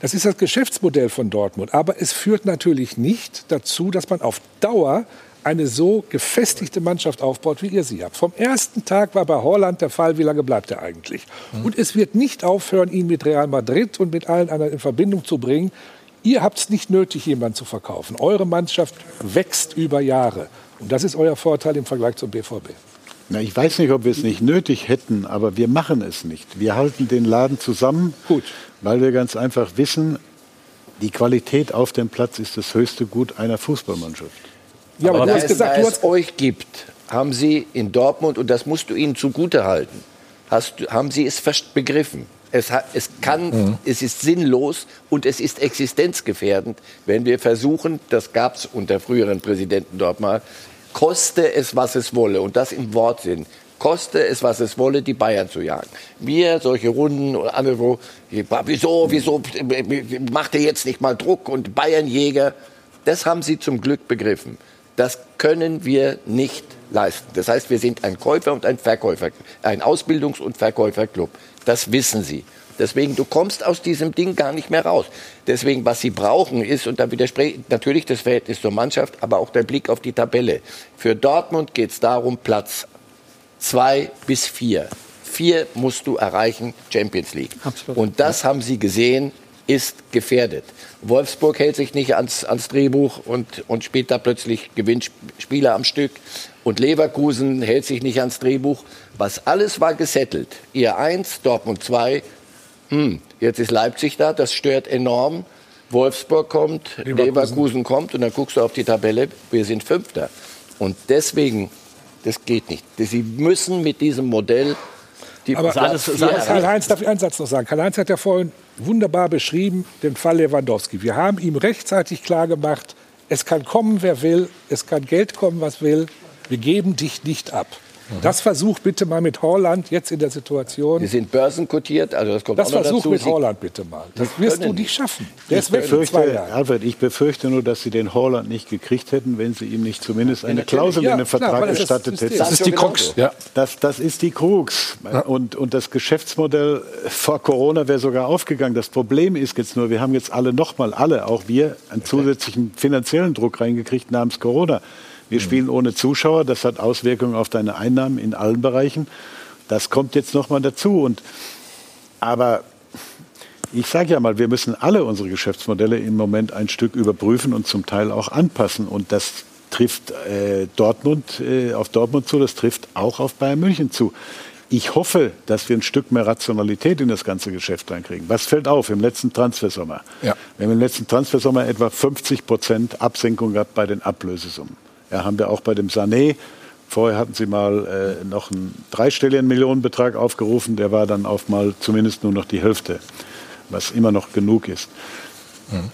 Das ist das Geschäftsmodell von Dortmund. Aber es führt natürlich nicht dazu, dass man auf Dauer eine so gefestigte Mannschaft aufbaut, wie ihr sie habt. Vom ersten Tag war bei Holland der Fall, wie lange bleibt er eigentlich? Und es wird nicht aufhören, ihn mit Real Madrid und mit allen anderen in Verbindung zu bringen. Ihr habt es nicht nötig, jemanden zu verkaufen. Eure Mannschaft wächst über Jahre. Und das ist euer Vorteil im Vergleich zum BVB. Na, ich weiß nicht, ob wir es nicht nötig hätten, aber wir machen es nicht. Wir halten den Laden zusammen, Gut. weil wir ganz einfach wissen, die Qualität auf dem Platz ist das höchste Gut einer Fußballmannschaft. Ja, aber, aber du hast es, gesagt, du es hast euch gibt, haben Sie in Dortmund, und das musst du ihnen zugute halten, hast, du- haben Sie es begriffen. Es, hat, es, kann, Mhm. es ist sinnlos und es ist existenzgefährdend, wenn wir versuchen, das gab es unter früheren Präsidenten dort mal, koste es, was es wolle, und das im Wortsinn, koste es, was es wolle, die Bayern zu jagen. Wir, solche Runden wo, wieso, wieso macht ihr jetzt nicht mal Druck und Bayernjäger, das haben sie zum Glück begriffen. Das können wir nicht leisten. Das heißt, wir sind ein Käufer und ein Verkäufer, ein Ausbildungs- und Verkäuferclub. Das wissen sie. Deswegen, du kommst aus diesem Ding gar nicht mehr raus. Deswegen, was sie brauchen, ist, und da widerspreche ich natürlich das Verhältnis zur Mannschaft, aber auch der Blick auf die Tabelle. Für Dortmund geht es darum, Platz zwei bis vier. Vier musst du erreichen, Champions League. Und das haben sie gesehen, ist gefährdet. Wolfsburg hält sich nicht ans, ans Drehbuch und, und spielt da plötzlich gewinnt Spiele am Stück. Und Leverkusen hält sich nicht ans Drehbuch. Was alles war gesettelt. Ihr eins, Dortmund zwei. Hm, jetzt ist Leipzig da, das stört enorm. Wolfsburg kommt, Leverkusen. kommt und dann guckst du auf die Tabelle, wir sind Fünfter. Und deswegen, das geht nicht. Sie müssen mit diesem Modell die Aber Platz. Karl-Heinz, darf ich einen Satz noch sagen? Karl-Heinz hat ja vorhin wunderbar beschrieben, den Fall Lewandowski. Wir haben ihm rechtzeitig klar gemacht, es kann kommen, wer will, es kann Geld kommen, was will. Wir geben dich nicht ab. Das versuch bitte mal mit Holland jetzt in der Situation. Sie sind börsenkotiert, also das kommt Das auch noch versuch dazu. mit Sie- Holland bitte mal. Das wirst du nicht schaffen. Der Ich ist weg in zwei befürchte, Jahren. Albert, ich befürchte nur, dass sie den Holland nicht gekriegt hätten, wenn sie ihm nicht zumindest eine. Klausel Ja, in den klar, Vertrag das das gestattet hätten. Das ist die Krux, ja. Das, das ist die Krux. Und, und das Geschäftsmodell vor Corona wäre sogar aufgegangen. Das Problem ist jetzt nur, wir haben jetzt alle nochmal, alle, auch wir, einen zusätzlichen finanziellen Druck reingekriegt namens Corona. Wir spielen ohne Zuschauer, das hat Auswirkungen auf deine Einnahmen in allen Bereichen. Das kommt jetzt nochmal dazu. Und, aber ich sage ja mal, wir müssen alle unsere Geschäftsmodelle im Moment ein Stück überprüfen und zum Teil auch anpassen. Und das trifft äh, Dortmund äh, auf Dortmund zu, das trifft auch auf Bayern München zu. Ich hoffe, dass wir ein Stück mehr Rationalität in das ganze Geschäft reinkriegen. Was fällt auf im letzten Transfersommer? Ja. Wir haben im letzten Transfersommer etwa 50 Prozent Absenkung gehabt bei den Ablösesummen. Ja, haben wir auch bei dem Sané Vorher hatten sie mal äh, noch einen dreistelligen Millionenbetrag aufgerufen, der war dann auf mal zumindest nur noch die Hälfte, was immer noch genug ist. Mhm.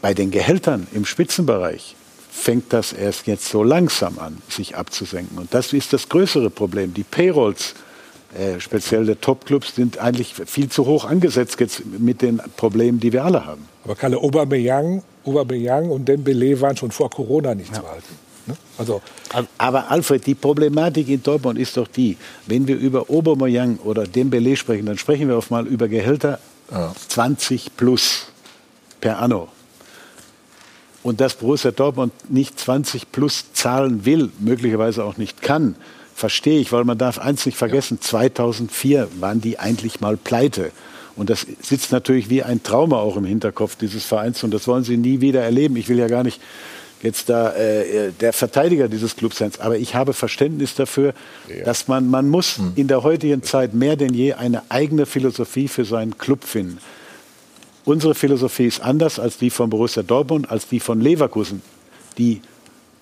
Bei den Gehältern im Spitzenbereich fängt das erst jetzt so langsam an, sich abzusenken. Und das ist das größere Problem. Die Payrolls, äh, speziell der Topclubs, sind eigentlich viel zu hoch angesetzt jetzt mit den Problemen, die wir alle haben. Aber Kalle Aubameyang, Aubameyang und Dembele waren schon vor Corona nicht ja. zu halten. Ne? Also aber Alfred, die Problematik in Dortmund ist doch die, wenn wir über Aubameyang oder Dembele sprechen, dann sprechen wir oft mal über Gehälter ja. 20 plus per anno und dass Borussia Dortmund nicht 20 plus zahlen will, möglicherweise auch nicht kann, verstehe ich, weil man darf eins nicht vergessen, 2004 waren die eigentlich mal pleite. Und das sitzt natürlich wie ein Trauma auch im Hinterkopf dieses Vereins und das wollen sie nie wieder erleben. Ich will ja gar nicht jetzt da äh, der Verteidiger dieses Clubs sein, aber ich habe Verständnis dafür, ja. dass man, man muss hm. in der heutigen Zeit mehr denn je eine eigene Philosophie für seinen Club finden. Unsere Philosophie ist anders als die von Borussia Dortmund, als die von Leverkusen. Die,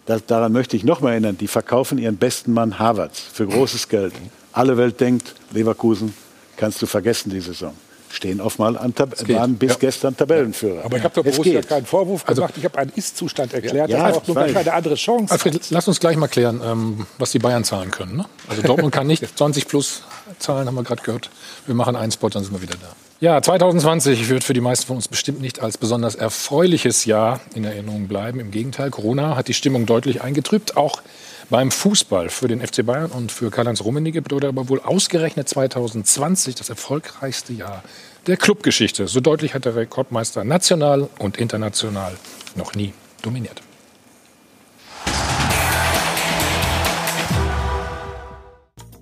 das, daran möchte ich noch mal erinnern, die verkaufen ihren besten Mann Havertz für großes Geld. Alle Welt denkt, Leverkusen kannst du vergessen die Saison stehen oft mal an Tab waren bis ja. gestern Tabellenführer. Aber ich habe der Borussia keinen Vorwurf also gemacht. Ich habe einen Ist-Zustand erklärt. Ja, das ist auch nur keine andere Chance. Alfred, lass uns gleich mal klären, ähm, was die Bayern zahlen können. Ne? Also Dortmund kann nicht 20 plus zahlen, haben wir gerade gehört. Wir machen einen Spot, dann sind wir wieder da. Ja, 2020 wird für die meisten von uns bestimmt nicht als besonders erfreuliches Jahr in Erinnerung bleiben. Im Gegenteil, Corona hat die Stimmung deutlich eingetrübt, auch beim Fußball. Für den FC Bayern und für Karl-Heinz Rummenigge bedeutet aber wohl ausgerechnet 2020 das erfolgreichste Jahr der Clubgeschichte. So deutlich hat der Rekordmeister national und international noch nie dominiert.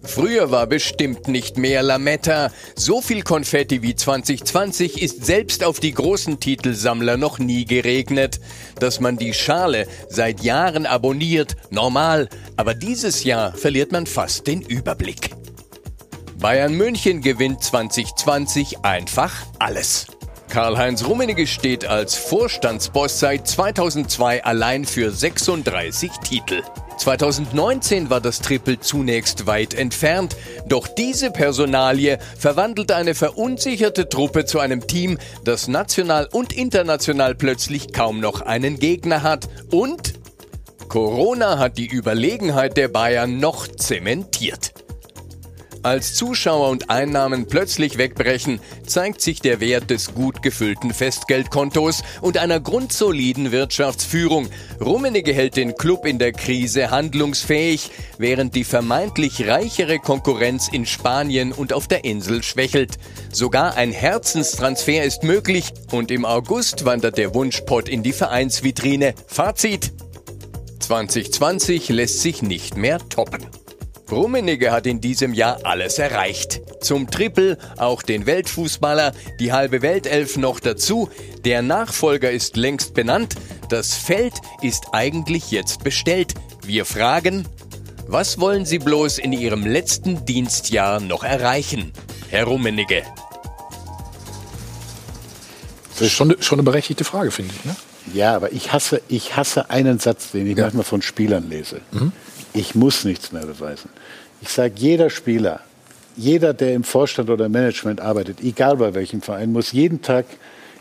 Früher war bestimmt nicht mehr Lametta. So viel Konfetti wie 2020 ist selbst auf die großen Titelsammler noch nie geregnet. Dass man die Schale seit Jahren abonniert, normal, aber dieses Jahr verliert man fast den Überblick. Bayern München gewinnt 2020 einfach alles. Karl-Heinz Rummenigge steht als Vorstandsboss seit 2002 allein für 36 Titel. 2019 war das Triple zunächst weit entfernt, doch diese Personalie verwandelt eine verunsicherte Truppe zu einem Team, das national und international plötzlich kaum noch einen Gegner hat und Corona hat die Überlegenheit der Bayern noch zementiert. Als Zuschauer und Einnahmen plötzlich wegbrechen, zeigt sich der Wert des gut gefüllten Festgeldkontos und einer grundsoliden Wirtschaftsführung. Rummenigge hält den Club in der Krise handlungsfähig, während die vermeintlich reichere Konkurrenz in Spanien und auf der Insel schwächelt. Sogar ein Herzenstransfer ist möglich und im August wandert der Wunschpott in die Vereinsvitrine. Fazit 2020 lässt sich nicht mehr toppen. Rummenigge hat in diesem Jahr alles erreicht. Zum Triple auch den Weltfußballer, die halbe Weltelf noch dazu. Der Nachfolger ist längst benannt. Das Feld ist eigentlich jetzt bestellt. Wir fragen, was wollen Sie bloß in Ihrem letzten Dienstjahr noch erreichen, Herr Rummenigge? Das ist schon, schon eine berechtigte Frage, finde ich. Ne? Ja, aber ich hasse, ich hasse einen Satz, den ich ja. manchmal von Spielern lese. Mhm ich muss nichts mehr beweisen. Ich sage, jeder Spieler, jeder, der im Vorstand oder im Management arbeitet, egal bei welchem Verein, muss jeden Tag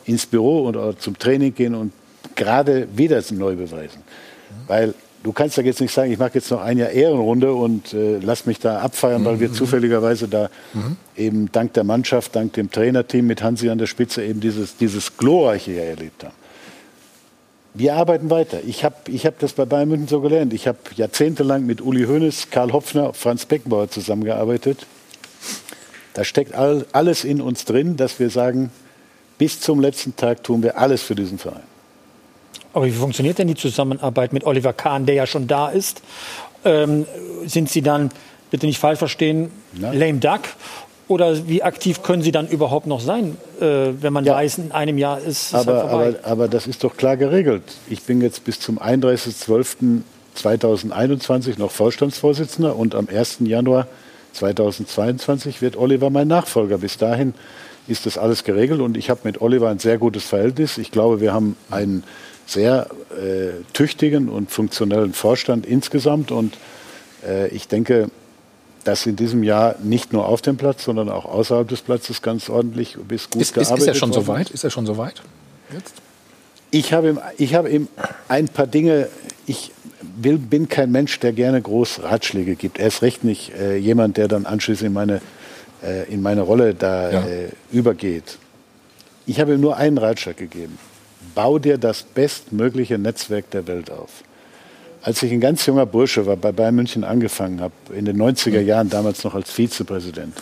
ins Büro oder zum Training gehen und gerade wieder neu beweisen. Weil du kannst ja jetzt nicht sagen, ich mache jetzt noch ein Jahr Ehrenrunde und äh, lass mich da abfeiern, weil wir mhm. zufälligerweise da mhm. eben dank der Mannschaft, dank dem Trainerteam mit Hansi an der Spitze eben dieses, dieses glorreiche erlebt haben. Wir arbeiten weiter. Ich habe ich hab das bei Bayern München so gelernt. Ich habe jahrzehntelang mit Uli Hoeneß, Karl Hopfner, Franz Beckenbauer zusammengearbeitet. Da steckt all, alles in uns drin, dass wir sagen, bis zum letzten Tag tun wir alles für diesen Verein. Aber wie funktioniert denn die Zusammenarbeit mit Oliver Kahn, der ja schon da ist? Ähm, sind Sie dann, bitte nicht falsch verstehen, Na? lame duck? Oder wie aktiv können Sie dann überhaupt noch sein, äh, wenn man ja. weiß, in einem Jahr ist es aber, halt aber, aber, das ist doch klar geregelt. Ich bin jetzt bis zum 31.12.2021 noch Vorstandsvorsitzender und am 1. Januar 2022 wird Oliver mein Nachfolger. Bis dahin ist das alles geregelt und ich habe mit Oliver ein sehr gutes Verhältnis. Ich glaube, wir haben ein sehr äh, tüchtigen und funktionellen Vorstand insgesamt. Und äh, ich denke, dass in diesem Jahr nicht nur auf dem Platz, sondern auch außerhalb des Platzes ganz ordentlich bis gut Ist, ist, gearbeitet ist er schon worden so weit? Ist er schon so weit? Jetzt? Ich habe ihm, ich habe ihm ein paar Dinge, ich will, bin kein Mensch, der gerne groß Ratschläge gibt. Er ist recht nicht äh, jemand, der dann anschließend in meine, äh, in meine Rolle da Ja. äh, übergeht. Ich habe ihm nur einen Ratschlag gegeben. Bau dir das bestmögliche Netzwerk der Welt auf. Als ich ein ganz junger Bursche war, bei Bayern München angefangen habe, in den 90er Jahren, damals noch als Vizepräsident,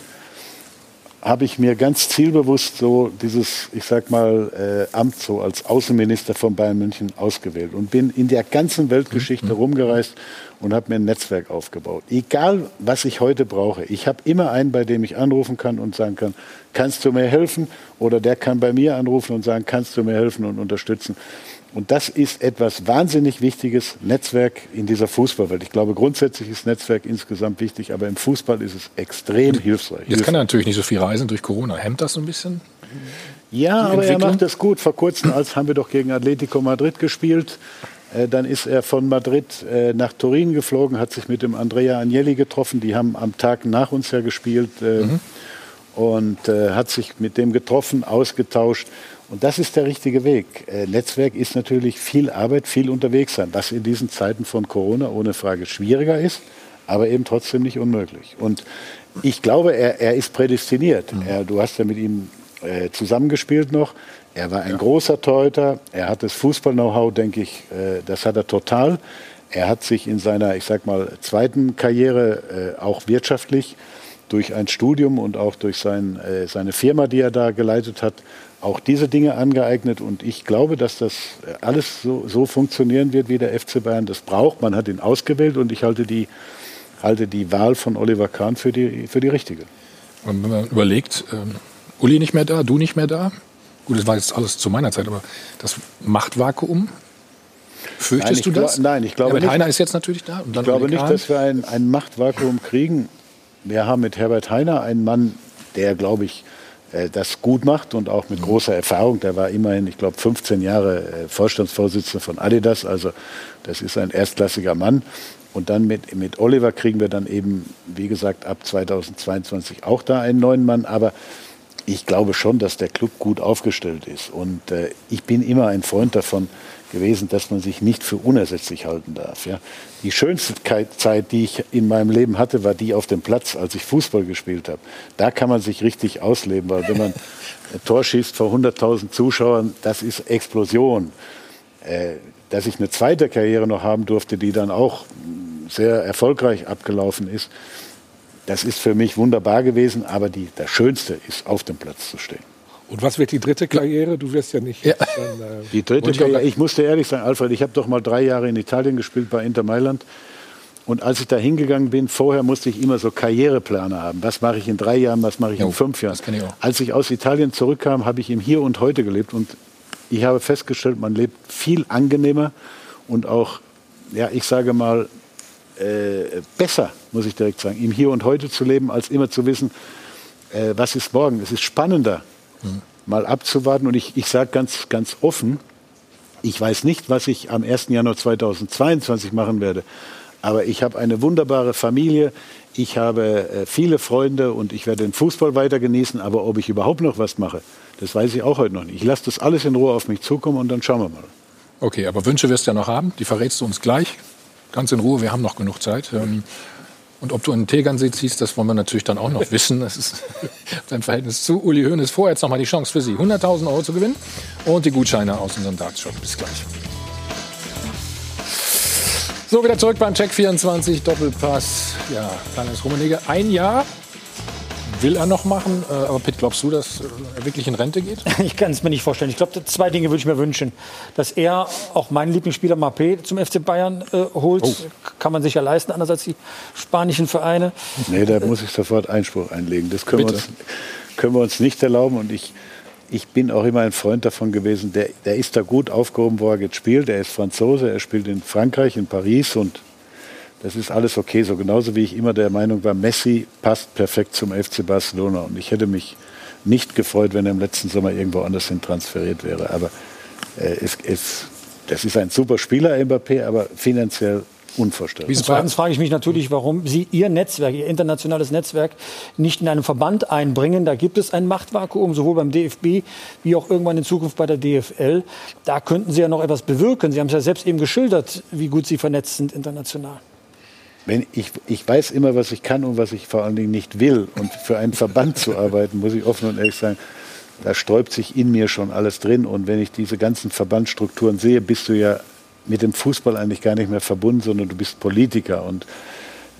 habe ich mir ganz zielbewusst so dieses, ich sag mal, äh, Amt so als Außenminister von Bayern München ausgewählt und bin in der ganzen Weltgeschichte rumgereist und habe mir ein Netzwerk aufgebaut. Egal, was ich heute brauche, ich habe immer einen, bei dem ich anrufen kann und sagen kann, kannst du mir helfen? Oder der kann bei mir anrufen und sagen, kannst du mir helfen und unterstützen? Und das ist etwas wahnsinnig Wichtiges, Netzwerk in dieser Fußballwelt. Ich glaube, grundsätzlich ist Netzwerk insgesamt wichtig, aber im Fußball ist es extrem hilfreich. Jetzt kann er natürlich nicht so viel reisen durch Corona. Hemmt das so ein bisschen? Ja, aber er macht das gut. Vor kurzem als haben wir doch gegen Atletico Madrid gespielt. Äh, Dann ist er von Madrid äh, nach Turin geflogen, hat sich mit dem Andrea Agnelli getroffen. Die haben am Tag nach uns ja gespielt äh, und äh, hat sich mit dem getroffen, ausgetauscht. Und das ist der richtige Weg. Äh, Netzwerk ist natürlich viel Arbeit, viel unterwegs sein, was in diesen Zeiten von Corona ohne Frage schwieriger ist, aber eben trotzdem nicht unmöglich. Und ich glaube, er, er ist prädestiniert. Er, du hast ja mit ihm äh, zusammengespielt noch. Er war ein großer Torhüter. Er hat das Fußball-Know-how, denke ich, äh, das hat er total. Er hat sich in seiner, ich sag mal, zweiten Karriere äh, auch wirtschaftlich durch ein Studium und auch durch sein, äh, seine Firma, die er da geleitet hat, auch diese Dinge angeeignet. Und ich glaube, dass das äh, alles so, so funktionieren wird, wie der FC Bayern das braucht. Man hat ihn ausgewählt und ich halte die, halte die Wahl von Oliver Kahn für die, für die richtige. Und wenn man überlegt, ähm, Uli nicht mehr da, du nicht mehr da. Gut, das war jetzt alles zu meiner Zeit, aber das Machtvakuum, fürchtest Nein, du das? nein, ich glaube Herbert nicht. Heiner ist jetzt natürlich da. Ich glaube nicht, dass wir ein, ein Machtvakuum kriegen. Wir haben mit Herbert Heiner einen Mann, der, glaube ich, das gut macht und auch mit Mhm. großer Erfahrung. Der war immerhin, ich glaube, 15 Jahre äh, Vorstandsvorsitzender von Adidas. Also das ist ein erstklassiger Mann. Und dann mit, mit Oliver kriegen wir dann eben, wie gesagt, ab 2022 auch da einen neuen Mann. Aber ich glaube schon, dass der Club gut aufgestellt ist. Und äh, ich bin immer ein Freund davon gewesen, dass man sich nicht für unersetzlich halten darf. Ja. Die schönste Zeit, die ich in meinem Leben hatte, war die auf dem Platz, als ich Fußball gespielt habe. Da kann man sich richtig ausleben, weil wenn man ein Tor schießt vor 100.000 Zuschauern, das ist Explosion. Äh, dass ich eine zweite Karriere noch haben durfte, die dann auch sehr erfolgreich abgelaufen ist, das ist für mich wunderbar gewesen, aber die, das Schönste ist, auf dem Platz zu stehen. Und was wird die dritte Karriere? Du wirst ja nicht. Dann, äh, Die dritte Karriere, ich musste ehrlich sagen, Alfred, ich habe doch mal drei Jahre in Italien gespielt bei Inter Mailand. Und als ich da hingegangen bin, vorher musste ich immer so Karrierepläne haben. Was mache ich in drei Jahren, was mache ich in fünf Jahren? ich auch. Als ich aus Italien zurückkam, habe ich im Hier und Heute gelebt. Und ich habe festgestellt, man lebt viel angenehmer und auch, ja, ich sage mal, äh, besser, muss ich direkt sagen, im Hier und Heute zu leben, als immer zu wissen, äh, was ist morgen. Es ist spannender, mal abzuwarten. Und ich, ich sage ganz, ganz offen, ich weiß nicht, was ich am 1. Januar 2022 machen werde. Aber ich habe eine wunderbare Familie, ich habe äh, viele Freunde und ich werde den Fußball weiter genießen. Aber ob ich überhaupt noch was mache, das weiß ich auch heute noch nicht. Ich lasse das alles in Ruhe auf mich zukommen und dann schauen wir mal. Okay, aber Wünsche wirst du ja noch haben. Die verrätst du uns gleich. Ganz in Ruhe, wir haben noch genug Zeit. Ähm, Und ob du einen Tegernsee ziehst, das wollen wir natürlich dann auch noch wissen. Das ist dein Verhältnis zu Uli Hoeneß. Vorher jetzt noch mal die Chance für Sie, 100.000 Euro zu gewinnen und die Gutscheine aus unserem Dartshop. Bis gleich. So, wieder zurück beim Check 24 Doppelpass. Ja, Karl-Heinz Rummenigge, ein Jahr will er noch machen. Äh, Aber Pitt, glaubst du, dass er wirklich in Rente geht? Ich kann es mir nicht vorstellen. Ich glaube, zwei Dinge würde ich mir wünschen. Dass er auch meinen Lieblingsspieler Mapé zum FC Bayern äh, holt, Oh. kann man sich ja leisten, anders als die spanischen Vereine. Nee, da muss ich sofort Einspruch einlegen. Das können, wir uns, können wir uns nicht erlauben. Und ich, ich bin auch immer ein Freund davon gewesen, der, der ist da gut aufgehoben, wo er jetzt spielt. Er ist Franzose, er spielt in Frankreich, in Paris und das ist alles okay. So genauso wie ich immer der Meinung war, Messi passt perfekt zum FC Barcelona. Und ich hätte mich nicht gefreut, wenn er im letzten Sommer irgendwo anders hin transferiert wäre. Aber äh, es, es, Das ist ein super Spieler, Mbappé, aber finanziell unvorstellbar. Zweitens frage ich mich natürlich, warum Sie Ihr Netzwerk, Ihr internationales Netzwerk nicht in einem Verband einbringen. Da gibt es ein Machtvakuum, sowohl beim DFB wie auch irgendwann in Zukunft bei der DFL. Da könnten Sie ja noch etwas bewirken. Sie haben es ja selbst eben geschildert, wie gut Sie vernetzt sind international. Wenn ich, ich weiß immer, was ich kann und was ich vor allen Dingen nicht will. Und für einen Verband zu arbeiten, muss ich offen und ehrlich sagen, da sträubt sich in mir schon alles drin. Und wenn ich diese ganzen Verbandsstrukturen sehe, bist du ja mit dem Fußball eigentlich gar nicht mehr verbunden, sondern du bist Politiker. Und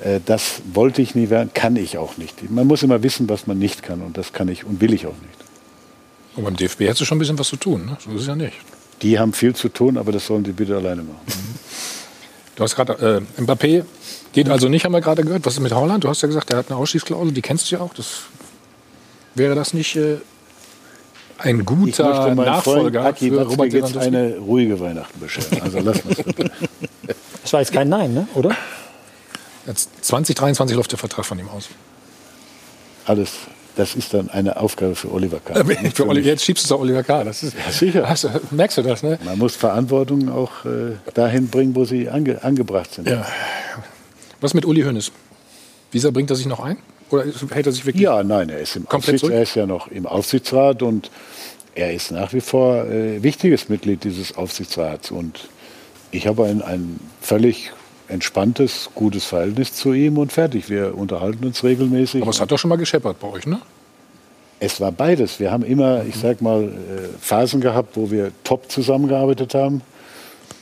äh, das wollte ich nie werden, kann ich auch nicht. Man muss immer wissen, was man nicht kann. Und das kann ich und will ich auch nicht. Und beim DFB hättest du schon ein bisschen was zu tun. Ne? So ist es ja nicht. Die haben viel zu tun, aber das sollen die bitte alleine machen. Du hast gerade äh, Mbappé geht also nicht, haben wir gerade gehört. Was ist mit Holland? Du hast ja gesagt, er hat eine Ausschließklausel, die kennst du ja auch. Das, wäre das nicht äh, ein Ich guter Nachfolger Freund Aki für Watzke Robert jetzt Lewandowski? eine ruhige Weihnachten bescheren. Also lass mal Das war jetzt kein Nein, ne? oder? Jetzt 2023 läuft der Vertrag von ihm aus. Alles, das ist dann eine Aufgabe für Oliver Kahn. Für Oli, jetzt schiebst du es auf Oliver Kahn. Das ist, Ja, sicher. Hast, du- merkst du das, ne? Man muss Verantwortung auch äh, dahin bringen, wo sie ange, angebracht sind. Ja. Was mit Uli Hoeneß? Wieso bringt er sich noch ein? Oder hält er sich wirklich? Ja, nein, er ist, im zurück? er ist ja noch im Aufsichtsrat und er ist nach wie vor äh, wichtiges Mitglied dieses Aufsichtsrats. Und ich habe ein, ein völlig entspanntes, gutes Verhältnis zu ihm und fertig. Wir unterhalten uns regelmäßig. Aber es hat doch schon mal gescheppert bei euch, ne? Es war beides. Wir haben immer, ich sag mal, äh, Phasen gehabt, wo wir top zusammengearbeitet haben.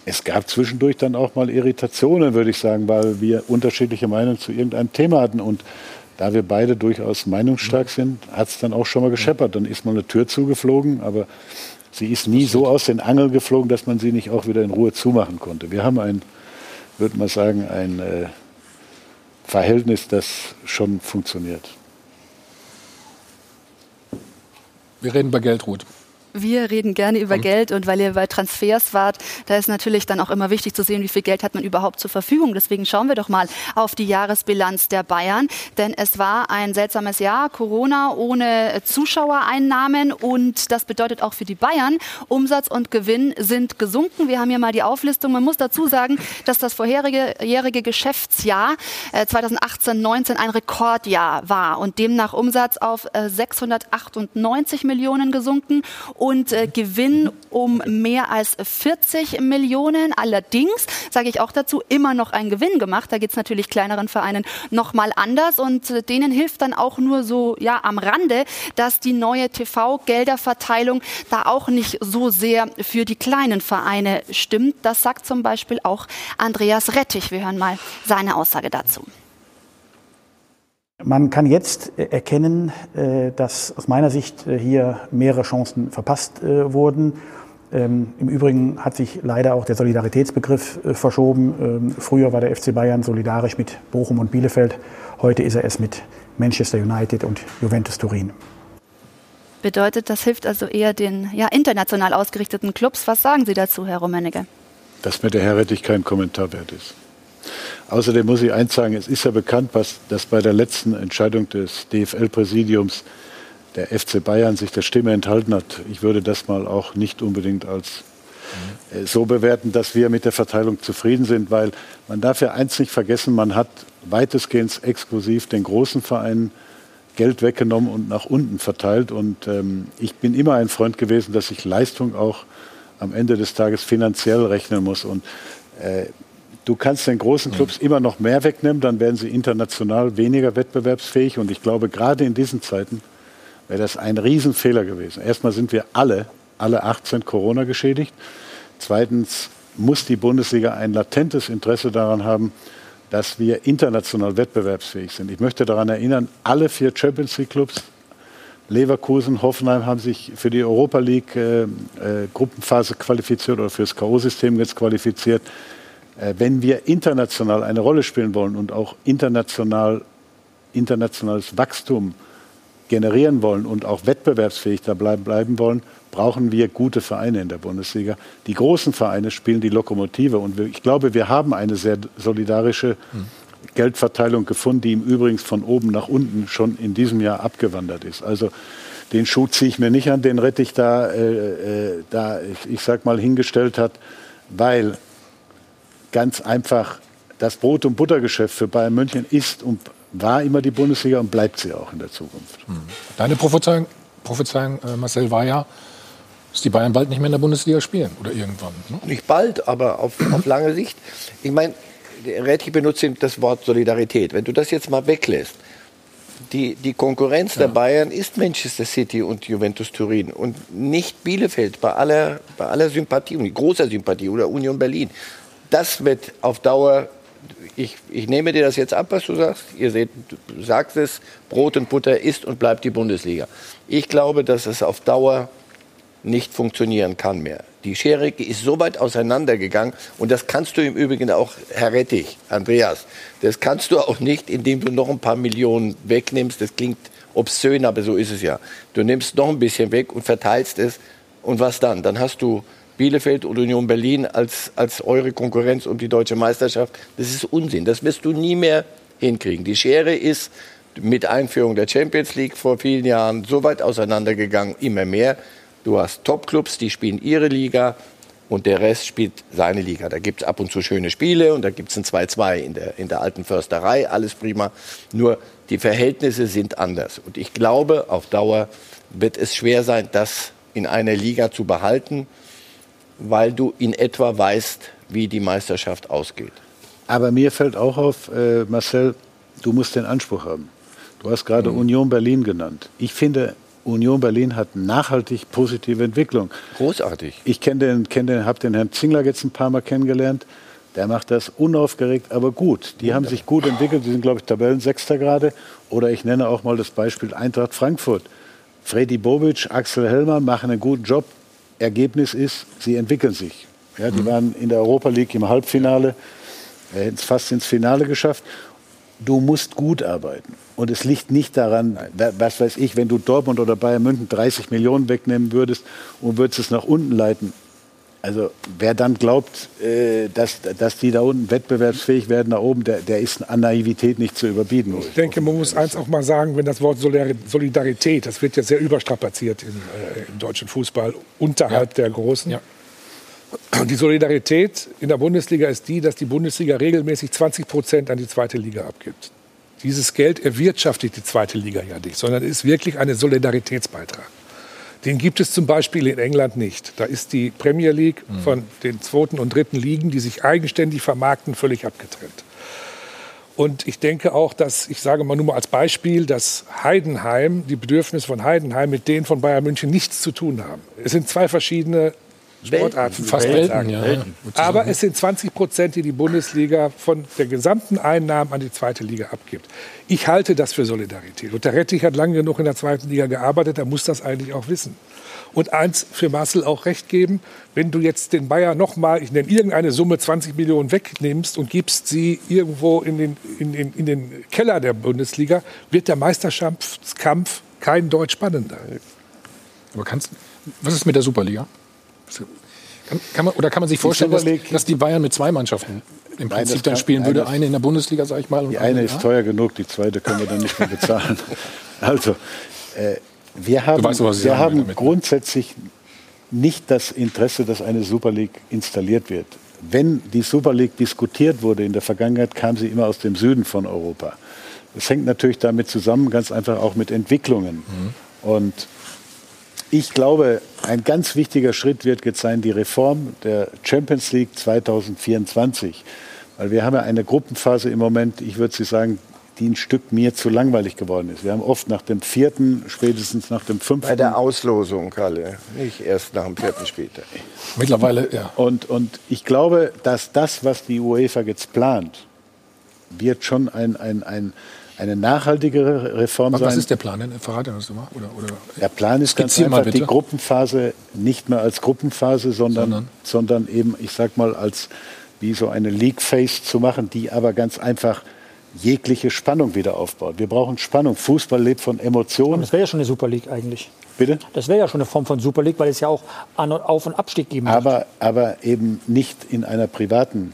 Es gab zwischendurch dann auch mal Irritationen, würde ich sagen, weil wir unterschiedliche Meinungen zu irgendeinem Thema hatten. Und da wir beide durchaus meinungsstark sind, hat es dann auch schon mal gescheppert. Dann ist mal eine Tür zugeflogen, aber sie ist nie so aus den Angeln geflogen, dass man sie nicht auch wieder in Ruhe zumachen konnte. Wir haben ein, würde man sagen, ein äh, Verhältnis, das schon funktioniert. Wir reden bei Geld, Ruth. Wir reden gerne über Geld und weil ihr bei Transfers wart, da ist natürlich dann auch immer wichtig zu sehen, wie viel Geld hat man überhaupt zur Verfügung. Deswegen schauen wir doch mal auf die Jahresbilanz der Bayern, denn es war ein seltsames Jahr, Corona ohne Zuschauereinnahmen und das bedeutet auch für die Bayern, Umsatz und Gewinn sind gesunken. Wir haben hier mal die Auflistung. Man muss dazu sagen, dass das vorherige jährige Geschäftsjahr äh, 2018-19 ein Rekordjahr war und demnach Umsatz auf äh, 698 Millionen gesunken und äh, Gewinn um mehr als 40 Millionen. Allerdings, sage ich auch dazu, immer noch ein Gewinn gemacht. Da geht es natürlich kleineren Vereinen noch mal anders und äh, denen hilft dann auch nur so ja am Rande, dass die neue TV-Gelderverteilung da auch nicht so sehr für die kleinen Vereine stimmt. Das sagt zum Beispiel auch Andreas Rettich. Wir hören mal seine Aussage dazu. Man kann jetzt äh, erkennen, äh, dass aus meiner Sicht äh, hier mehrere Chancen verpasst wurden. Ähm, Im Übrigen hat sich leider auch der Solidaritätsbegriff verschoben. Ähm, Früher war der FC Bayern solidarisch mit Bochum und Bielefeld. Heute ist er es mit Manchester United und Juventus Turin. Bedeutet, das hilft also eher den ja, international ausgerichteten Clubs. Was sagen Sie dazu, Herr Rummenigge? dass mir der Herr Rettich kein Kommentar wert ist. Außerdem muss ich eins sagen, es ist ja bekannt, was, dass bei der letzten Entscheidung des DFL-Präsidiums der FC Bayern sich der Stimme enthalten hat. Ich würde das mal auch nicht unbedingt als äh, so bewerten, dass wir mit der Verteilung zufrieden sind, weil man darf ja eins nicht vergessen, man hat weitestgehend exklusiv den großen Vereinen Geld weggenommen und nach unten verteilt. Und ähm, ich bin immer ein Freund gewesen, dass ich Leistung auch am Ende des Tages finanziell rechnen muss. Und äh, du kannst den großen Clubs immer noch mehr wegnehmen, dann werden sie international weniger wettbewerbsfähig. Und ich glaube, gerade in diesen Zeiten wäre das ein Riesenfehler gewesen. Erstmal sind wir alle, alle 18 Corona geschädigt. Zweitens muss die Bundesliga ein latentes Interesse daran haben, dass wir international wettbewerbsfähig sind. Ich möchte daran erinnern, alle vier Champions League Clubs, Leverkusen, Hoffenheim haben sich für die Europa League äh, äh, Gruppenphase qualifiziert oder für das K.O.-System jetzt qualifiziert. Äh, wenn wir international eine Rolle spielen wollen und auch international, internationales Wachstum generieren wollen und auch wettbewerbsfähig da bleiben, bleiben wollen, brauchen wir gute Vereine in der Bundesliga. Die großen Vereine spielen die Lokomotive und ich glaube, wir haben eine sehr solidarische Geldverteilung gefunden, die im Übrigen von oben nach unten schon in diesem Jahr abgewandert ist. Also den Schuh ziehe ich mir nicht an, den Rettich da, äh, äh, da ich, ich sag mal, hingestellt hat. weil ganz einfach das Brot- und Buttergeschäft für Bayern München ist und war immer die Bundesliga und bleibt sie auch in der Zukunft. Deine Prophezeiung, Prophezeiung äh, Marcel, war ja, dass die Bayern bald nicht mehr in der Bundesliga spielen oder irgendwann. Ne? Nicht bald, aber auf, auf lange Sicht. Ich meine, Retti benutzt das Wort Solidarität. Wenn du das jetzt mal weglässt, die, die Konkurrenz der Bayern ist Manchester City und Juventus Turin und nicht Bielefeld bei aller, bei aller Sympathie großer Sympathie oder Union Berlin. Das wird auf Dauer, ich, ich nehme dir das jetzt ab, was du sagst. Ihr seht, du sagst es, Brot und Butter ist und bleibt die Bundesliga. Ich glaube, dass es auf Dauer nicht funktionieren kann mehr. Die Schere ist so weit auseinandergegangen und das kannst du im Übrigen auch, Herr Rettich, Andreas, das kannst du auch nicht, indem du noch ein paar Millionen wegnimmst. Das klingt obszön, aber so ist es ja. Du nimmst noch ein bisschen weg und verteilst es und was dann? Dann hast du Bielefeld und Union Berlin als, als eure Konkurrenz um die deutsche Meisterschaft. Das ist Unsinn. Das wirst du nie mehr hinkriegen. Die Schere ist mit Einführung der Champions League vor vielen Jahren so weit auseinandergegangen, immer mehr. Du hast Topclubs, die spielen ihre Liga und der Rest spielt seine Liga. Da gibt es ab und zu schöne Spiele und da gibt es ein 2-2 in der, in der alten Försterei, alles prima. Nur die Verhältnisse sind anders. Und ich glaube, auf Dauer wird es schwer sein, das in einer Liga zu behalten, weil du in etwa weißt, wie die Meisterschaft ausgeht. Aber mir fällt auch auf, äh, Marcel, du musst den Anspruch haben. Du hast gerade Union Berlin genannt. Ich finde, Union Berlin hat nachhaltig positive Entwicklung. Großartig. Ich kenne den, kenn den, habe den Herrn Zingler jetzt ein paar Mal kennengelernt. Der macht das unaufgeregt, aber gut. Die haben sich gut entwickelt. Die sind, glaube ich, Tabellensechster gerade. Oder ich nenne auch mal das Beispiel Eintracht Frankfurt. Freddy Bobic, Axel Hellmann machen einen guten Job. Ergebnis ist, sie entwickeln sich. Ja, die waren in der Europa League im Halbfinale, äh, hätten es fast ins Finale geschafft. Du musst gut arbeiten. Und es liegt nicht daran, wa- was weiß ich, wenn du Dortmund oder Bayern München 30 Millionen wegnehmen würdest und würdest es nach unten leiten. Also wer dann glaubt, äh, dass, dass die da unten wettbewerbsfähig werden nach oben, der, der ist an Naivität nicht zu überbieten. Ich denke, man muss eins auch mal sagen, wenn das Wort Solidar- Solidarität, das wird ja sehr überstrapaziert in, äh, im deutschen Fußball unterhalb der Großen. Und die Solidarität in der Bundesliga ist die, dass die Bundesliga regelmäßig 20 Prozent an die zweite Liga abgibt. Dieses Geld erwirtschaftet die zweite Liga ja nicht, sondern ist wirklich ein Solidaritätsbeitrag. Den gibt es zum Beispiel in England nicht. Da ist die Premier League von den zweiten und dritten Ligen, die sich eigenständig vermarkten, völlig abgetrennt. Und ich denke auch, dass, ich sage mal nur mal als Beispiel, dass Heidenheim, die Bedürfnisse von Heidenheim mit denen von Bayern München nichts zu tun haben. Es sind zwei verschiedene Sportarten. Fast Welten, sagen. ja. Welten. Aber es sind 20 Prozent, die die Bundesliga von der gesamten Einnahmen an die zweite Liga abgibt. Ich halte das für Solidarität. Und der Rettich hat lange genug in der zweiten Liga gearbeitet, er muss das eigentlich auch wissen. Und eins für Marcel auch recht geben, wenn du jetzt den Bayern nochmal, ich nenne irgendeine Summe 20 Millionen wegnimmst und gibst sie irgendwo in den, in, den, in den Keller der Bundesliga, wird der Meisterschaftskampf kein Deutsch spannender. Aber kannst, was ist mit der Superliga? Kann, kann man, oder kann man sich vorstellen, dass, dass die Bayern mit zwei Mannschaften im Nein, Prinzip das dann spielen nein, würde? Eine in der Bundesliga, sag ich mal. und Die eine ist teuer genug, die zweite können wir dann nicht mehr bezahlen. Also, äh, wir haben, weißt, wir haben ne? grundsätzlich nicht das Interesse, dass eine Super League installiert wird. Wenn die Super League diskutiert wurde in der Vergangenheit, kam sie immer aus dem Süden von Europa. Das hängt natürlich damit zusammen, ganz einfach auch mit Entwicklungen. Und ich glaube, ein ganz wichtiger Schritt wird jetzt sein, die Reform der Champions League 2024. Weil wir haben ja eine Gruppenphase im Moment, ich würde Sie sagen, die ein Stück mir zu langweilig geworden ist. Wir haben oft nach dem vierten, spätestens nach dem fünften. Bei der Auslosung, Kalle. Nicht erst nach dem vierten Spieltag. Mittlerweile, ja. Und, und ich glaube, dass das, was die UEFA jetzt plant, wird schon ein, ein, ein, eine nachhaltigere Reform Was, sein. was ist der Plan denn? Verrate das mal. Oder, oder Der Plan ist ganz einfach, die. Gruppenphase nicht mehr als Gruppenphase, sondern, sondern, eben, ich sag mal, als wie so eine League Phase zu machen, die aber ganz einfach jegliche Spannung wieder aufbaut. Wir brauchen Spannung. Fußball lebt von Emotionen. Das wäre ja schon eine Super League eigentlich. Bitte? Das wäre ja schon eine Form von Super League, weil es ja auch An- und Auf- und Abstieg geben wird. Aber, aber eben nicht in einer privaten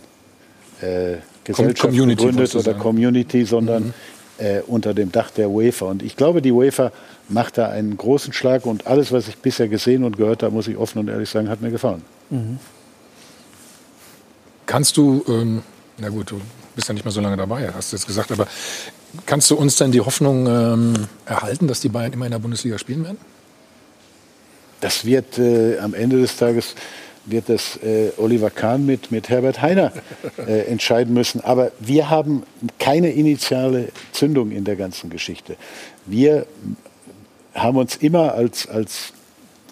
äh, Gesellschaft Community, gegründet oder sagen. Community, sondern äh, unter dem Dach der UEFA. Und ich glaube, die UEFA macht da einen großen Schlag und alles, was ich bisher gesehen und gehört habe, muss ich offen und ehrlich sagen, hat mir gefallen. Mhm. Kannst du, ähm, na gut, du bist ja nicht mehr so lange dabei, hast du jetzt gesagt, aber kannst du uns denn die Hoffnung ähm, erhalten, dass die Bayern immer in der Bundesliga spielen werden? Das wird äh, am Ende des Tages wird das äh, Oliver Kahn mit, mit Herbert Heiner äh, entscheiden müssen. Aber wir haben keine initiale Zündung in der ganzen Geschichte. Wir haben uns immer als, als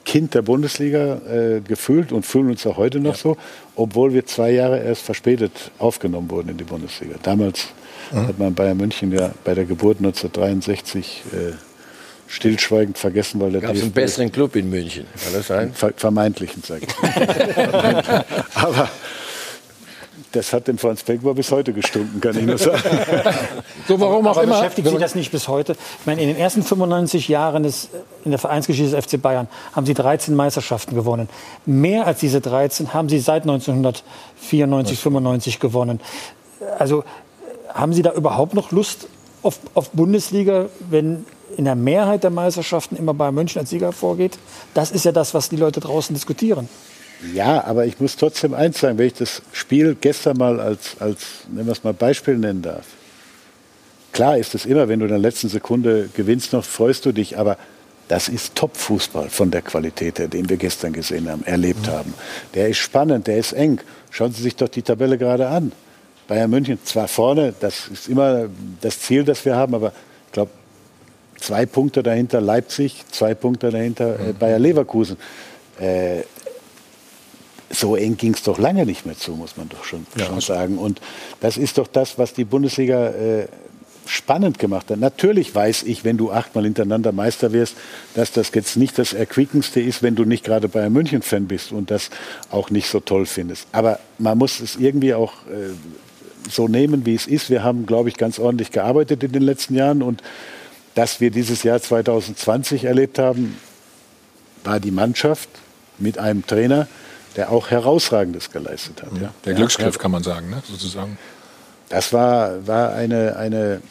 Kind der Bundesliga äh, gefühlt und fühlen uns auch heute noch ja. so, obwohl wir zwei Jahre erst verspätet aufgenommen wurden in die Bundesliga. Damals mhm. hat man Bayern München ja bei der Geburt 1963 äh, stillschweigend vergessen, weil der Gab es einen besseren Club in München? Kann das sein? Ver vermeintlichen, sage ich. Aber das hat dem Franz Beckenbauer bis heute gestunken, kann ich nur sagen. so, warum auch Aber immer. beschäftigt Sie das nicht bis heute? Ich meine, in den ersten 95 Jahren des, in der Vereinsgeschichte des FC Bayern haben Sie 13 Meisterschaften gewonnen. Mehr als diese 13 haben Sie seit 1994, 95 gewonnen. Also haben Sie da überhaupt noch Lust auf, auf Bundesliga, wenn in der Mehrheit der Meisterschaften immer Bayern München als Sieger vorgeht? Das ist ja das, was die Leute draußen diskutieren. Ja, aber ich muss trotzdem eins sagen, wenn ich das Spiel gestern mal als, als nennen wir es mal Beispiel nennen darf. Klar ist es immer, wenn du in der letzten Sekunde gewinnst noch, freust du dich, aber das ist Top-Fußball von der Qualität her, den wir gestern gesehen haben, erlebt mhm. haben. Der ist spannend, der ist eng. Schauen Sie sich doch die Tabelle gerade an. Bayern München zwar vorne, das ist immer das Ziel, das wir haben, aber zwei Punkte dahinter Leipzig, zwei Punkte dahinter äh, mhm. Bayer Leverkusen. Äh, so eng ging es doch lange nicht mehr zu, muss man doch schon, ja, schon sagen. Und das ist doch das, was die Bundesliga äh, spannend gemacht hat. Natürlich weiß ich, wenn du achtmal hintereinander Meister wirst, dass das jetzt nicht das Erquickendste ist, wenn du nicht gerade Bayern München-Fan bist und das auch nicht so toll findest. Aber man muss es irgendwie auch äh, so nehmen, wie es ist. Wir haben, glaube ich, ganz ordentlich gearbeitet in den letzten Jahren und dass wir dieses Jahr 2020 erlebt haben, war die Mannschaft mit einem Trainer, der auch Herausragendes geleistet hat. Ja. Der Glücksgriff kann man sagen, ne? sozusagen. Das war, war eine, eine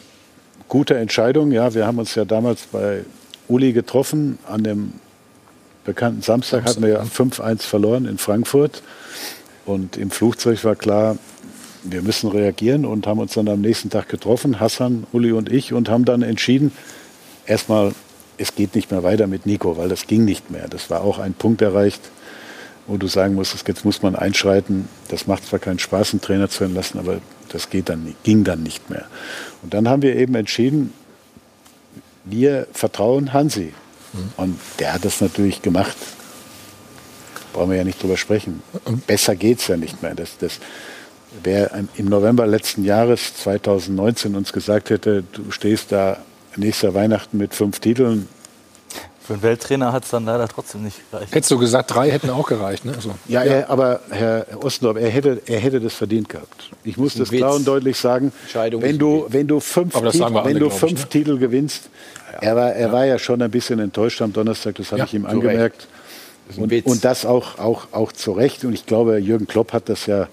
gute Entscheidung. Ja, wir haben uns ja damals bei Uli getroffen. An dem bekannten Samstag, Samstag hatten wir ja 5-1 verloren in Frankfurt. Und im Flugzeug war klar, wir müssen reagieren und haben uns dann am nächsten Tag getroffen, Hassan, Uli und ich, und haben dann entschieden, erstmal, es geht nicht mehr weiter mit Nico, weil das ging nicht mehr. Das war auch ein Punkt erreicht, wo du sagen musstest, jetzt muss man einschreiten. Das macht zwar keinen Spaß, einen Trainer zu entlassen, aber das geht dann, ging dann nicht mehr. Und dann haben wir eben entschieden, wir vertrauen Hansi. Mhm. Und der hat das natürlich gemacht. Brauchen wir ja nicht drüber sprechen. Besser geht es ja nicht mehr. Das, das, wer im November letzten Jahres, 2019, uns gesagt hätte, du stehst da nächster Weihnachten mit fünf Titeln, für einen Welttrainer hat es dann leider trotzdem nicht gereicht. Hättest du gesagt, drei hätten auch gereicht. Ne? Also, ja, ja. Er, aber Herr Ostendorf, er hätte, er hätte das verdient gehabt. Ich muss das Witz. klar und deutlich sagen. Wenn du, wenn du fünf, Titel, alle, wenn du fünf ich, ne? Titel gewinnst, ja, er, war, er ja. war ja schon ein bisschen enttäuscht am Donnerstag, das habe ich ihm angemerkt. Das und, und, das auch, auch, auch zu Recht. Und ich glaube, Jürgen Klopp hat das ja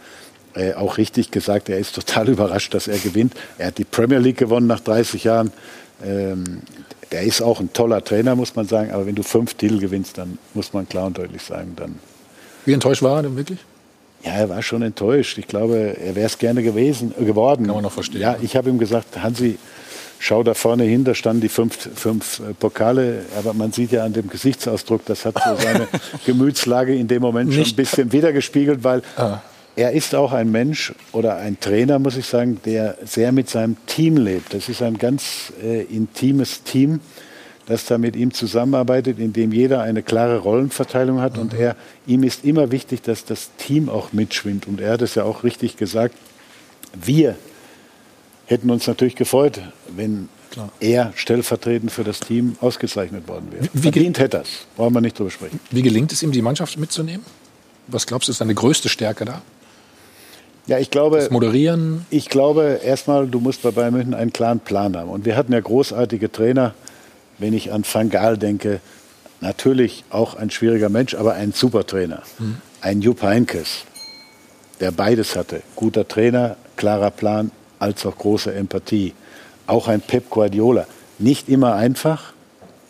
äh, auch richtig gesagt. Er ist total überrascht, dass er gewinnt. Er hat die Premier League gewonnen nach 30 Jahren. Ähm, der ist auch ein toller Trainer, muss man sagen. Aber wenn du fünf Titel gewinnst, dann muss man klar und deutlich sagen, dann. Wie enttäuscht war er denn wirklich? Ja, er war schon enttäuscht. Ich glaube, er wäre es gerne gewesen, äh, geworden. Kann man noch verstehen. Ja, ich habe ihm gesagt, Hansi, schau da vorne hin, da standen die fünf, fünf äh, Pokale. Aber man sieht ja an dem Gesichtsausdruck, das hat so seine Gemütslage in dem Moment schon ein bisschen wiedergespiegelt, weil ah er ist auch ein Mensch oder ein Trainer, muss ich sagen, der sehr mit seinem Team lebt. Das ist ein ganz äh, intimes Team, das da mit ihm zusammenarbeitet, in dem jeder eine klare Rollenverteilung hat. Mhm. Und er, ihm ist immer wichtig, dass das Team auch mitschwingt. Und er hat es ja auch richtig gesagt. Wir hätten uns natürlich gefreut, wenn Klar. er stellvertretend für das Team ausgezeichnet worden wäre. Wie, Verdient hätte das. Brauchen wir nicht drüber sprechen. Wie gelingt es ihm, die Mannschaft mitzunehmen? Was glaubst du, ist seine größte Stärke da? Ja, ich glaube. Das Moderieren? Ich glaube, erstmal, du musst bei Bayern München einen klaren Plan haben. Und wir hatten ja großartige Trainer, wenn ich an Van Gaal denke. Natürlich auch ein schwieriger Mensch, aber ein super Trainer. Mhm. Ein Jupp Heynckes, der beides hatte. Guter Trainer, klarer Plan, als auch große Empathie. Auch ein Pep Guardiola. Nicht immer einfach,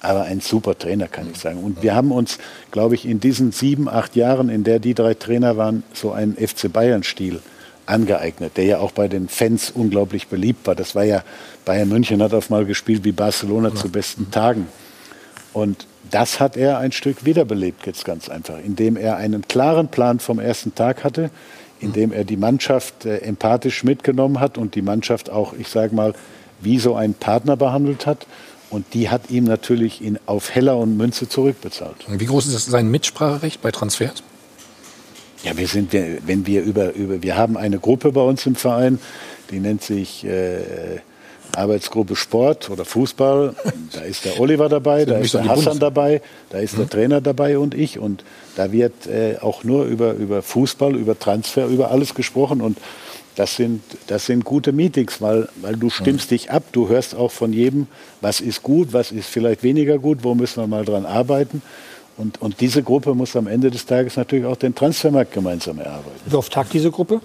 aber ein super Trainer, kann ich sagen. Und wir haben uns, glaube ich, in diesen sieben, acht Jahren, in der die drei Trainer waren, so einen FC Bayern-Stil angeeignet, der ja auch bei den Fans unglaublich beliebt war. Das war ja, Bayern München hat auf mal gespielt wie Barcelona ja. zu besten Tagen. Und das hat er ein Stück wiederbelebt jetzt ganz einfach, indem er einen klaren Plan vom ersten Tag hatte, indem er die Mannschaft äh, empathisch mitgenommen hat und die Mannschaft auch, ich sage mal, wie so ein Partner behandelt hat. Und die hat ihm natürlich in, auf Heller und Münze zurückbezahlt. Wie groß ist sein Mitspracherecht bei Transfers? Ja, wir sind, wenn wir über, über, wir haben eine Gruppe bei uns im Verein, die nennt sich äh, Arbeitsgruppe Sport oder Fußball. Da ist der Oliver dabei, da ist der Hassan dabei, da ist der mhm. Trainer dabei und ich. Und da wird äh, auch nur über, über Fußball, über Transfer, über alles gesprochen. Und das sind, das sind gute Meetings, weil, weil du stimmst dich ab, du hörst auch von jedem, was ist gut, was ist vielleicht weniger gut, wo müssen wir mal dran arbeiten. Und, und diese Gruppe muss am Ende des Tages natürlich auch den Transfermarkt gemeinsam erarbeiten. Wie oft tagt diese Gruppe?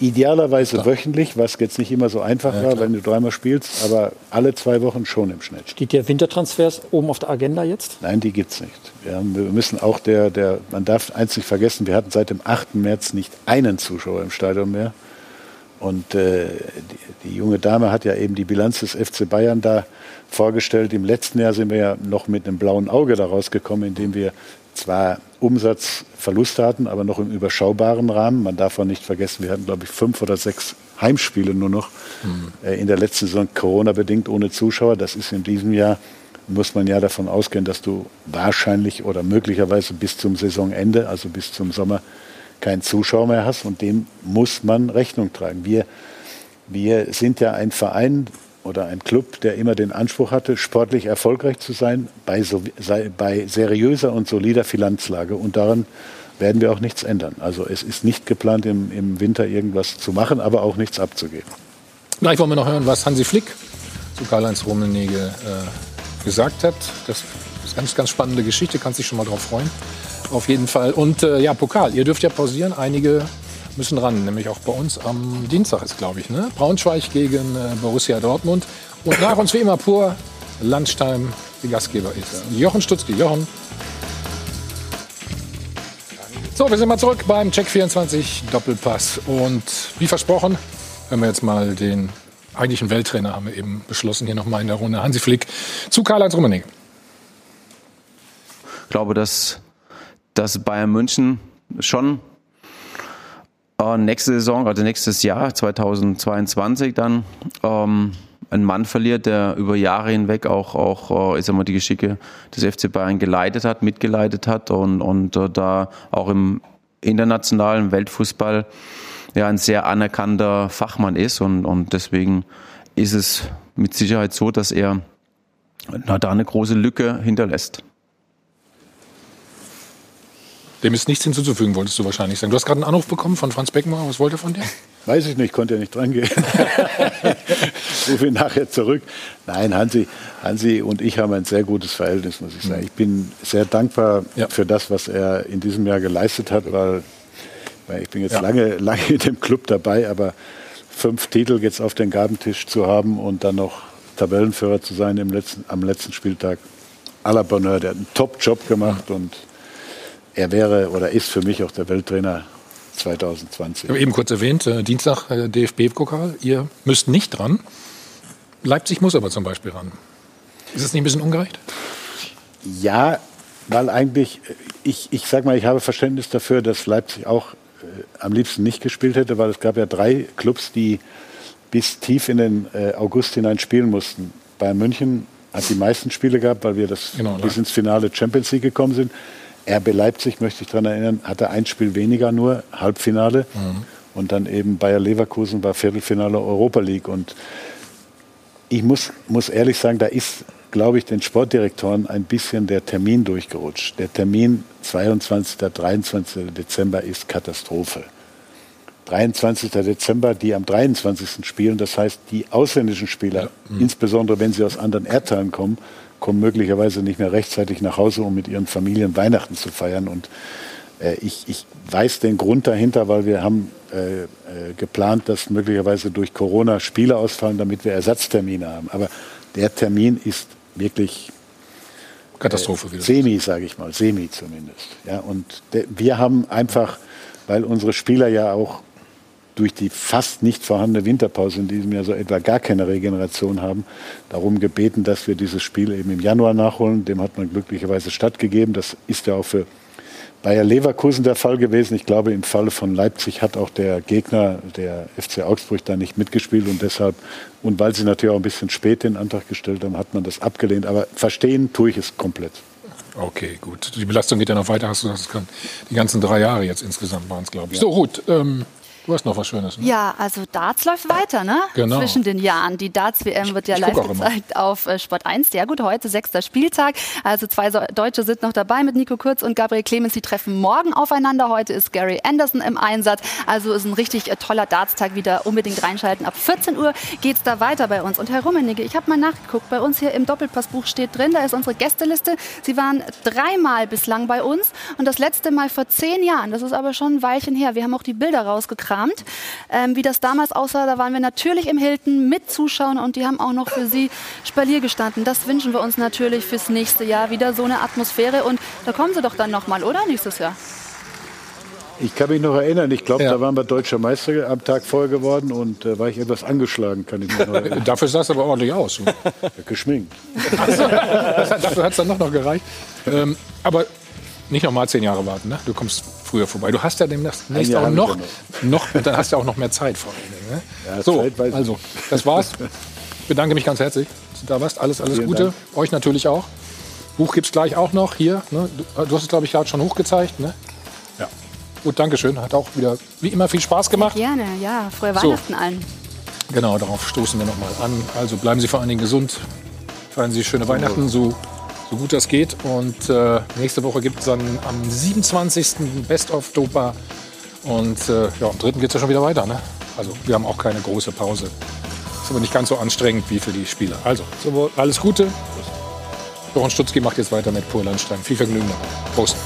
Idealerweise wöchentlich, was jetzt nicht immer so einfach ja, war, wenn du dreimal spielst, aber alle zwei Wochen schon im Schnitt. Steht der Wintertransfers oben auf der Agenda jetzt? Nein, die gibt es nicht. Wir, haben, wir, müssen auch der, der, man darf eins nicht vergessen, wir hatten seit dem 8. März nicht einen Zuschauer im Stadion mehr. Und äh, die, die, junge Dame hat ja eben die Bilanz des FC Bayern da vorgestellt. Im letzten Jahr sind wir ja noch mit einem blauen Auge da rausgekommen, indem wir zwar Umsatzverluste hatten, aber noch im überschaubaren Rahmen. Man darf auch nicht vergessen, wir hatten, glaube ich, fünf oder sechs Heimspiele nur noch mhm. äh, in der letzten Saison Corona-bedingt ohne Zuschauer. Das ist in diesem Jahr, muss man ja davon ausgehen, dass du wahrscheinlich oder möglicherweise bis zum Saisonende, also bis zum Sommer, keinen Zuschauer mehr hast. Und dem muss man Rechnung tragen. Wir, wir sind ja ein Verein, oder ein Club, der immer den Anspruch hatte, sportlich erfolgreich zu sein, bei, so, bei seriöser und solider Finanzlage. Und daran werden wir auch nichts ändern. Also es ist nicht geplant, im, im Winter irgendwas zu machen, aber auch nichts abzugeben. Gleich wollen wir noch hören, was Hansi Flick zu Karl-Heinz Rummenigge äh, gesagt hat. Das ist ganz, ganz spannende Geschichte, kannst dich schon mal drauf freuen. Auf jeden Fall. Und äh, ja, Pokal, ihr dürft ja pausieren. Einige müssen ran, nämlich auch bei uns am Dienstag ist, glaube ich, ne? Braunschweig gegen äh, Borussia Dortmund. Und nach uns wie immer pur Landstein, die Gastgeber ist. Jochen Stutzki. Jochen. So, wir sind mal zurück beim Check 24 Doppelpass. Und wie versprochen, hören wir jetzt mal den eigentlichen Welttrainer, haben wir eben beschlossen, hier nochmal in der Runde. Hansi Flick zu Karl-Heinz Rummenigge. Ich glaube, dass, dass Bayern München schon äh, nächste Saison, also nächstes Jahr, 2022 dann, ähm, ein Mann verliert, der über Jahre hinweg auch, auch äh, ich sag mal, die Geschicke des FC Bayern geleitet hat, mitgeleitet hat und, und äh, da auch im internationalen Weltfußball ja ein sehr anerkannter Fachmann ist und, und deswegen ist es mit Sicherheit so, dass er na, da eine große Lücke hinterlässt. Dem ist nichts hinzuzufügen, wolltest du wahrscheinlich sagen. Du hast gerade einen Anruf bekommen von Franz Beckenbauer. Was wollte er von dir? Weiß ich nicht, konnte ja nicht dran gehen. Rufe ihn nachher zurück. Nein, Hansi, Hansi und ich haben ein sehr gutes Verhältnis, muss ich sagen. Ich bin sehr dankbar ja. für das, was er in diesem Jahr geleistet hat, weil, weil ich bin jetzt ja. lange, lange in dem Club dabei, aber fünf Titel jetzt auf den Gabentisch zu haben und dann noch Tabellenführer zu sein im letzten, am letzten Spieltag. à la Bonheur, der hat einen Top-Job gemacht und er wäre oder ist für mich auch der Welttrainer 2020. Ich habe eben kurz erwähnt, äh, Dienstag äh, DFB-Pokal. Ihr müsst nicht dran. Leipzig muss aber zum Beispiel ran. Ist es nicht ein bisschen ungerecht? Ja, weil eigentlich, ich, ich sag mal, ich habe Verständnis dafür, dass Leipzig auch äh, am liebsten nicht gespielt hätte, weil es gab ja drei Clubs, die bis tief in den äh, August hinein spielen mussten. Bayern München hat die meisten Spiele gehabt, weil wir das genau, bis ins Finale Champions League gekommen sind. RB Leipzig, möchte ich daran erinnern, hatte ein Spiel weniger nur, Halbfinale. Mhm. Und dann eben Bayer Leverkusen war Viertelfinale Europa League. Und ich muss, muss ehrlich sagen, da ist, glaube ich, den Sportdirektoren ein bisschen der Termin durchgerutscht. Der Termin 22. 23. Dezember ist Katastrophe. 23. Dezember, die am 23. spielen, das heißt, die ausländischen Spieler, ja. mhm. insbesondere wenn sie aus anderen Erdteilen kommen, kommen möglicherweise nicht mehr rechtzeitig nach Hause, um mit ihren Familien Weihnachten zu feiern. Und äh, ich, ich weiß den Grund dahinter, weil wir haben äh, äh, geplant, dass möglicherweise durch Corona Spiele ausfallen, damit wir Ersatztermine haben. Aber der Termin ist wirklich Katastrophe. Äh, semi, sage ich mal, semi zumindest. Ja, und wir haben einfach weil unsere Spieler ja auch durch die fast nicht vorhandene Winterpause in diesem Jahr so etwa gar keine Regeneration haben, darum gebeten, dass wir dieses Spiel eben im Januar nachholen. Dem hat man glücklicherweise stattgegeben. Das ist ja auch für Bayer Leverkusen der Fall gewesen. Ich glaube, im Falle von Leipzig hat auch der Gegner, der FC Augsburg, da nicht mitgespielt und deshalb, und weil sie natürlich auch ein bisschen spät den Antrag gestellt haben, hat man das abgelehnt. Aber verstehen tue ich es komplett. Okay, gut. Die Belastung geht ja noch weiter. Hast du das kann, die ganzen drei Jahre jetzt insgesamt waren es, glaube ich. So, gut. Ähm, Du hast noch was Schönes. Ne? Ja, also Darts läuft weiter, ne? Genau. Zwischen den Jahren. Die Darts-WM wird ja Ich live auch immer. gezeigt auf äh, Sport 1. Ja gut, heute sechster Spieltag. Also zwei Deutsche sind noch dabei mit Nico Kurz und Gabriel Clemens. Die treffen morgen aufeinander. Heute ist Gary Anderson im Einsatz. Also ist ein richtig äh, toller Darts-Tag wieder. Unbedingt reinschalten. Ab 14 Uhr geht's da weiter bei uns. Und Herr Rummenigge, ich habe mal nachgeguckt. Bei uns hier im Doppelpassbuch steht drin, da ist unsere Gästeliste. Sie waren dreimal bislang bei uns und das letzte Mal vor zehn Jahren. Das ist aber schon ein Weilchen her. Wir haben auch die Bilder rausgekramt, ähm, wie das damals aussah. Da waren wir natürlich im Hilton mit Zuschauern und die haben auch noch für Sie Spalier gestanden. Das wünschen wir uns natürlich fürs nächste Jahr wieder so eine Atmosphäre. Und da kommen Sie doch dann nochmal, oder? Nächstes Jahr. Ich kann mich noch erinnern, ich glaube, da waren wir deutscher Meister am Tag vorher geworden und äh, war ich etwas angeschlagen, kann ich mich noch erinnern. Dafür sah es aber ordentlich aus. Geschminkt. Dafür hat es dann noch, noch gereicht. Ähm, aber nicht noch mal zehn Jahre warten, ne? Du kommst früher vorbei. Du hast ja demnächst auch ich noch, noch, und dann hast du auch noch mehr Zeit vor allen Dingen. Ne? Ja, so, ich. also, das war's. Bedanke mich ganz herzlich, dass du da warst. Alles, alles Vielen Gute. Dank. Euch natürlich auch. Buch gibt's gleich auch noch hier. Ne? Du, du hast es, glaube ich, gerade schon hochgezeigt. Ne? Ja. Gut, Dankeschön. Hat auch wieder, wie immer, viel Spaß gemacht. Gerne, ja. Frohe So. Weihnachten allen. Genau, darauf stoßen wir nochmal an. Also bleiben Sie vor allen Dingen gesund. Feiern Sie schöne Weihnachten, so, so gut das geht. Und äh, nächste Woche gibt es dann am 27. Best of Dopa. Und äh, ja, am 3. geht es ja schon wieder weiter. Ne? Also wir haben auch keine große Pause. Ist aber nicht ganz so anstrengend wie für die Spieler. Also, so, alles Gute. Jochen Stutzki macht jetzt weiter mit Pur Landstein. Viel Vergnügen dabei. Prost.